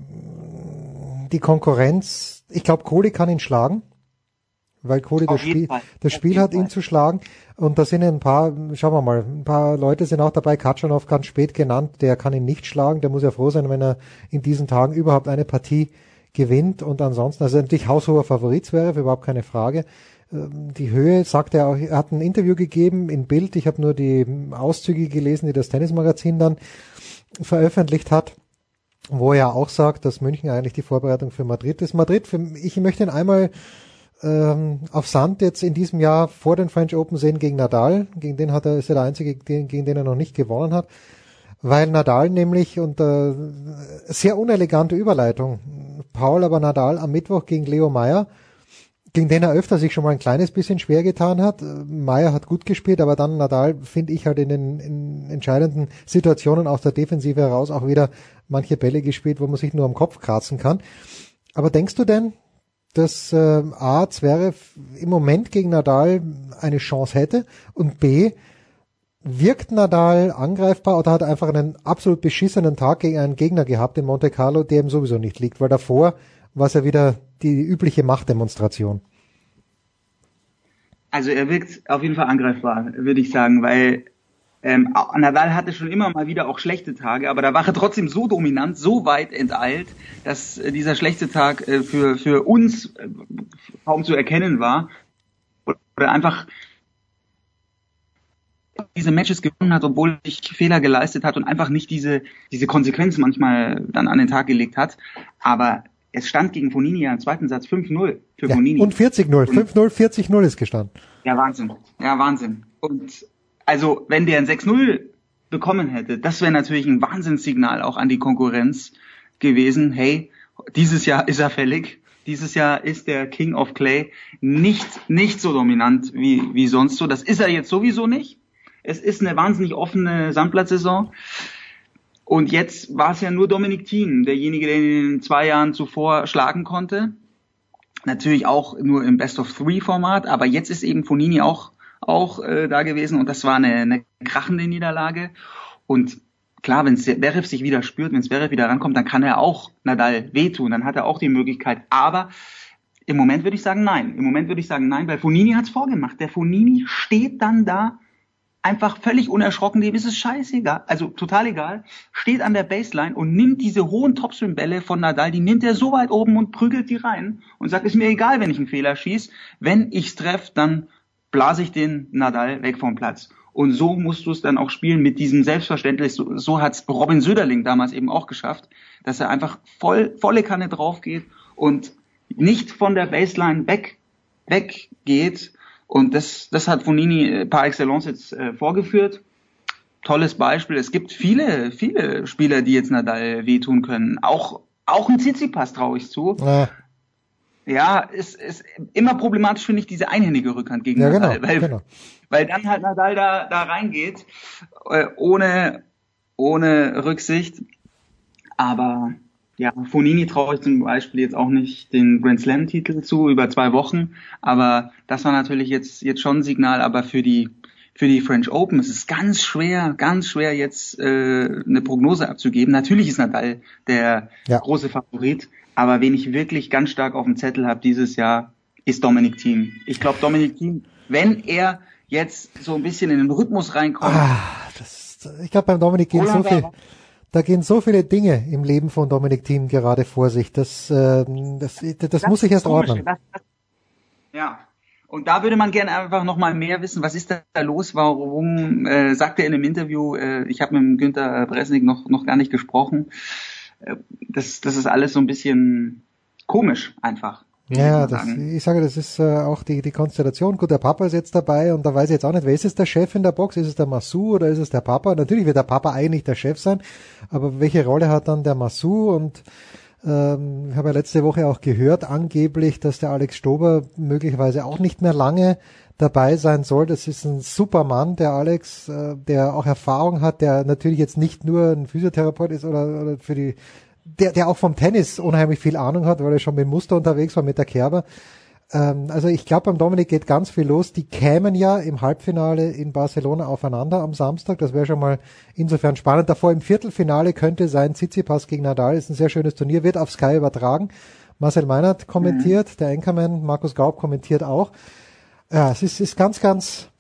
die Konkurrenz, ich glaube, Kohli kann ihn schlagen, weil Kohli das Spiel, Fall. das Spiel hat, ihn zu schlagen. Und da sind ein paar, schauen wir mal, ein paar Leute sind auch dabei. Katschanov ganz spät genannt, der kann ihn nicht schlagen. Der muss ja froh sein, wenn er in diesen Tagen überhaupt eine Partie gewinnt. Und ansonsten, also natürlich haushoher Favorit wäre, überhaupt keine Frage. Ähm, Die Höhe, sagt er auch, er hat ein Interview gegeben in Bild. Ich habe nur die Auszüge gelesen, die das Tennismagazin dann veröffentlicht hat wo er auch sagt, dass München eigentlich die Vorbereitung für Madrid ist. Madrid, für, ich möchte ihn einmal ähm, auf Sand jetzt in diesem Jahr vor den French Open sehen gegen Nadal. Gegen den hat er, ist er der einzige, gegen, gegen den er noch nicht gewonnen hat. Weil Nadal nämlich unter sehr unelegante Überleitung. Paul aber Nadal am Mittwoch gegen Leo Meyer, gegen den er öfter sich schon mal ein kleines bisschen schwer getan hat. Meyer hat gut gespielt, aber dann Nadal finde ich halt in den in entscheidenden Situationen aus der Defensive heraus auch wieder manche Bälle gespielt, wo man sich nur am Kopf kratzen kann. Aber denkst du denn, dass äh, A, Zverev im Moment gegen Nadal eine Chance hätte und B, wirkt Nadal angreifbar oder hat einfach einen absolut beschissenen Tag gegen einen Gegner gehabt in Monte Carlo, der ihm sowieso nicht liegt, weil davor war es ja wieder die übliche Machtdemonstration. Also er wirkt auf jeden Fall angreifbar, würde ich sagen, weil ähm, Nadal hatte schon immer mal wieder auch schlechte Tage, aber da war er trotzdem so dominant, so weit enteilt, dass äh, dieser schlechte Tag äh, für, für uns äh, kaum zu erkennen war. Oder einfach diese Matches gewonnen hat, obwohl sich Fehler geleistet hat und einfach nicht diese, diese Konsequenz manchmal dann an den Tag gelegt hat. Aber es stand gegen Fonini ja im zweiten Satz 5-0 für Ja, Fonini. und 40-0, 5-0, 40-0 ist gestanden. Ja, Wahnsinn. Ja, Wahnsinn. Und also, wenn der ein 6-0 bekommen hätte, das wäre natürlich ein Wahnsinnssignal auch an die Konkurrenz gewesen. Hey, dieses Jahr ist er fällig. Dieses Jahr ist der King of Clay nicht, nicht so dominant wie, wie sonst so. Das ist er jetzt sowieso nicht. Es ist eine wahnsinnig offene Sandplatzsaison. Und jetzt war es ja nur Dominik Thiem, derjenige, der ihn in den zwei Jahren zuvor schlagen konnte. Natürlich auch nur im Best of Three Format, aber jetzt ist eben Fonini auch auch äh, da gewesen und das war eine, eine krachende Niederlage. Und klar, wenn Zverev sich wieder spürt, wenn Zverev wieder rankommt, dann kann er auch Nadal wehtun, dann hat er auch die Möglichkeit. Aber im Moment würde ich sagen nein. Im Moment würde ich sagen nein, weil Fonini hat's vorgemacht. Der Fonini steht dann da einfach völlig unerschrocken, dem ist es scheißegal, also total egal, steht an der Baseline und nimmt diese hohen Topspin-Bälle von Nadal, die nimmt er so weit oben und prügelt die rein und sagt, ist mir egal, wenn ich einen Fehler schieß, wenn ich's treff, dann blase ich den Nadal weg vom Platz. Und so musst du es dann auch spielen mit diesem Selbstverständnis. So, so hat's Robin Söderling damals eben auch geschafft, dass er einfach voll, volle Kanne drauf geht und nicht von der Baseline weg, weggeht. Und das, das hat Fonini par excellence jetzt äh, vorgeführt. Tolles Beispiel. Es gibt viele, viele Spieler, die jetzt Nadal wehtun können. Auch, auch ein Tsitsipas traue ich zu. Ja. Ja, ist, ist immer problematisch finde ich diese einhändige Rückhand gegen Ja, Nadal, genau, weil, genau. weil dann halt Nadal da, da reingeht, äh, ohne, ohne Rücksicht. Aber ja, Fonini traue ich zum Beispiel jetzt auch nicht den Grand Slam Titel zu über zwei Wochen. Aber das war natürlich jetzt, jetzt schon ein Signal, aber für die, für die French Open ist es ganz schwer, ganz schwer jetzt äh, eine Prognose abzugeben. Natürlich ist Nadal der große Favorit, aber wen ich wirklich ganz stark auf dem Zettel habe dieses Jahr, ist Dominic Thiem. Ich glaube, Dominic Thiem, wenn er jetzt so ein bisschen in den Rhythmus reinkommt, Ich glaube, beim Dominik gehen so viel. Da gehen so viele Dinge im Leben von Dominik Thiem gerade vor sich. Das, ähm, das, das, muss ich erst komisch. ordnen. Das, das, ja. Und da würde man gerne einfach noch mal mehr wissen, was ist da los, warum, äh, sagt er in einem Interview, äh, ich habe mit dem Günther Bresnik noch, noch gar nicht gesprochen, äh, das, das ist alles so ein bisschen komisch einfach. Ja, das, ich sage, das ist äh, auch die, die Konstellation. Gut, der Papa ist jetzt dabei und da weiß ich jetzt auch nicht, wer ist es der Chef in der Box? Ist es der Massou oder ist es der Papa? Natürlich wird der Papa eigentlich der Chef sein, aber welche Rolle hat dann der Massou? Und ähm, ich habe ja letzte Woche auch gehört, angeblich, dass der Alex Stober möglicherweise auch nicht mehr lange dabei sein soll. Das ist ein super Mann, der Alex, äh, der auch Erfahrung hat, der natürlich jetzt nicht nur ein Physiotherapeut ist oder, oder für die der, der auch vom Tennis unheimlich viel Ahnung hat, weil er schon mit Muster unterwegs war, mit der Kerber. Ähm, also ich glaube, beim Dominik geht ganz viel los. Die kämen ja im Halbfinale in Barcelona aufeinander am Samstag. Das wäre schon mal insofern spannend. Davor im Viertelfinale könnte sein Tsitsipas gegen Nadal. Ist ein sehr schönes Turnier, wird auf Sky übertragen. Marcel Meinert kommentiert, der Anchorman Markus Gaub kommentiert auch. Ja, es ist, ist ganz, ganz,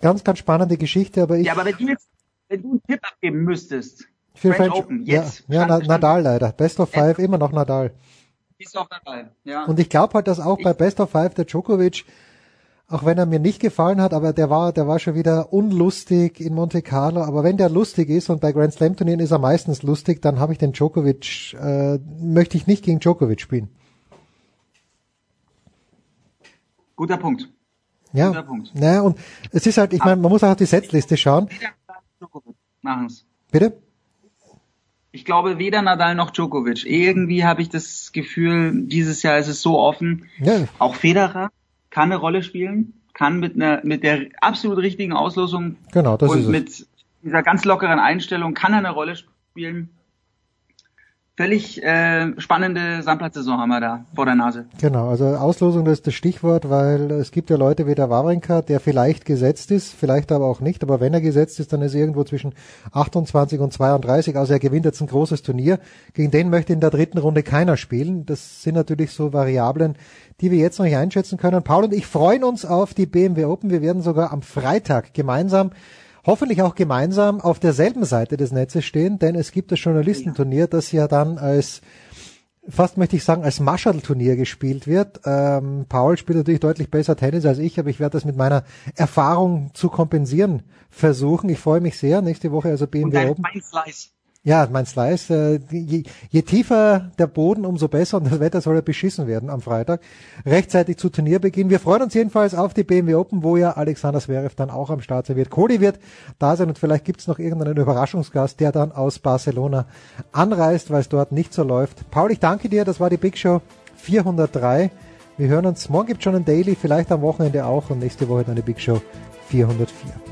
ganz, ganz spannende Geschichte, aber ich, Ja, aber wenn du jetzt, wenn du einen Tipp abgeben müsstest, French French- Open, ja, jetzt, ja, Stand- Nadal leider. Best of Five, immer noch Nadal. ist auch dabei. Ja. Und ich glaube halt, dass auch bei Best of Five der Djokovic, auch wenn er mir nicht gefallen hat, aber der war, der war schon wieder unlustig in Monte Carlo. Aber wenn der lustig ist und bei Grand Slam Turnieren ist er meistens lustig, dann habe ich den Djokovic, äh, möchte ich nicht gegen Djokovic spielen. Guter Punkt. Ja, Guter Punkt. naja, und es ist halt, ich meine, man muss auch auf die Setliste schauen. Machen's. Bitte? Ich glaube weder Nadal noch Djokovic. Irgendwie habe ich das Gefühl, dieses Jahr ist es so offen. Ja. Auch Federer kann eine Rolle spielen, kann mit einer mit der absolut richtigen Auslosung Genau, das und mit dieser ganz lockeren Einstellung kann er eine Rolle spielen. Völlig äh, spannende Sandplatzsaison haben wir da vor der Nase. Genau, also Auslosung das ist das Stichwort, weil es gibt ja Leute wie der Wawrinka, der vielleicht gesetzt ist, vielleicht aber auch nicht, aber wenn er gesetzt ist, dann ist er irgendwo zwischen 28 und 32, also er gewinnt jetzt ein großes Turnier. Gegen den möchte in der dritten Runde keiner spielen. Das sind natürlich so Variablen, die wir jetzt noch nicht einschätzen können. Paul und ich freuen uns auf die BMW Open. Wir werden sogar am Freitag gemeinsam hoffentlich auch gemeinsam auf derselben Seite des Netzes stehen, denn es gibt das Journalistenturnier, das ja dann als fast möchte ich sagen, als Marshall-Turnier gespielt wird. Ähm, Paul spielt natürlich deutlich besser Tennis als ich, aber ich werde das mit meiner Erfahrung zu kompensieren versuchen. Ich freue mich sehr. Nächste Woche also Und BMW dein Open. Feinslice. Ja, mein Slice. Äh, je, je tiefer der Boden, umso besser und das Wetter soll ja beschissen werden am Freitag. Rechtzeitig zu Turnierbeginn. Wir freuen uns jedenfalls auf die BMW Open, wo ja Alexander Zverev dann auch am Start sein wird. Cody wird da sein und vielleicht gibt's noch irgendeinen Überraschungsgast, der dann aus Barcelona anreist, weil es dort nicht so läuft. Paul, ich danke dir. Das war die Big Show 403. Wir hören uns. Morgen gibt's schon ein Daily, vielleicht am Wochenende auch und nächste Woche dann die Big Show 404.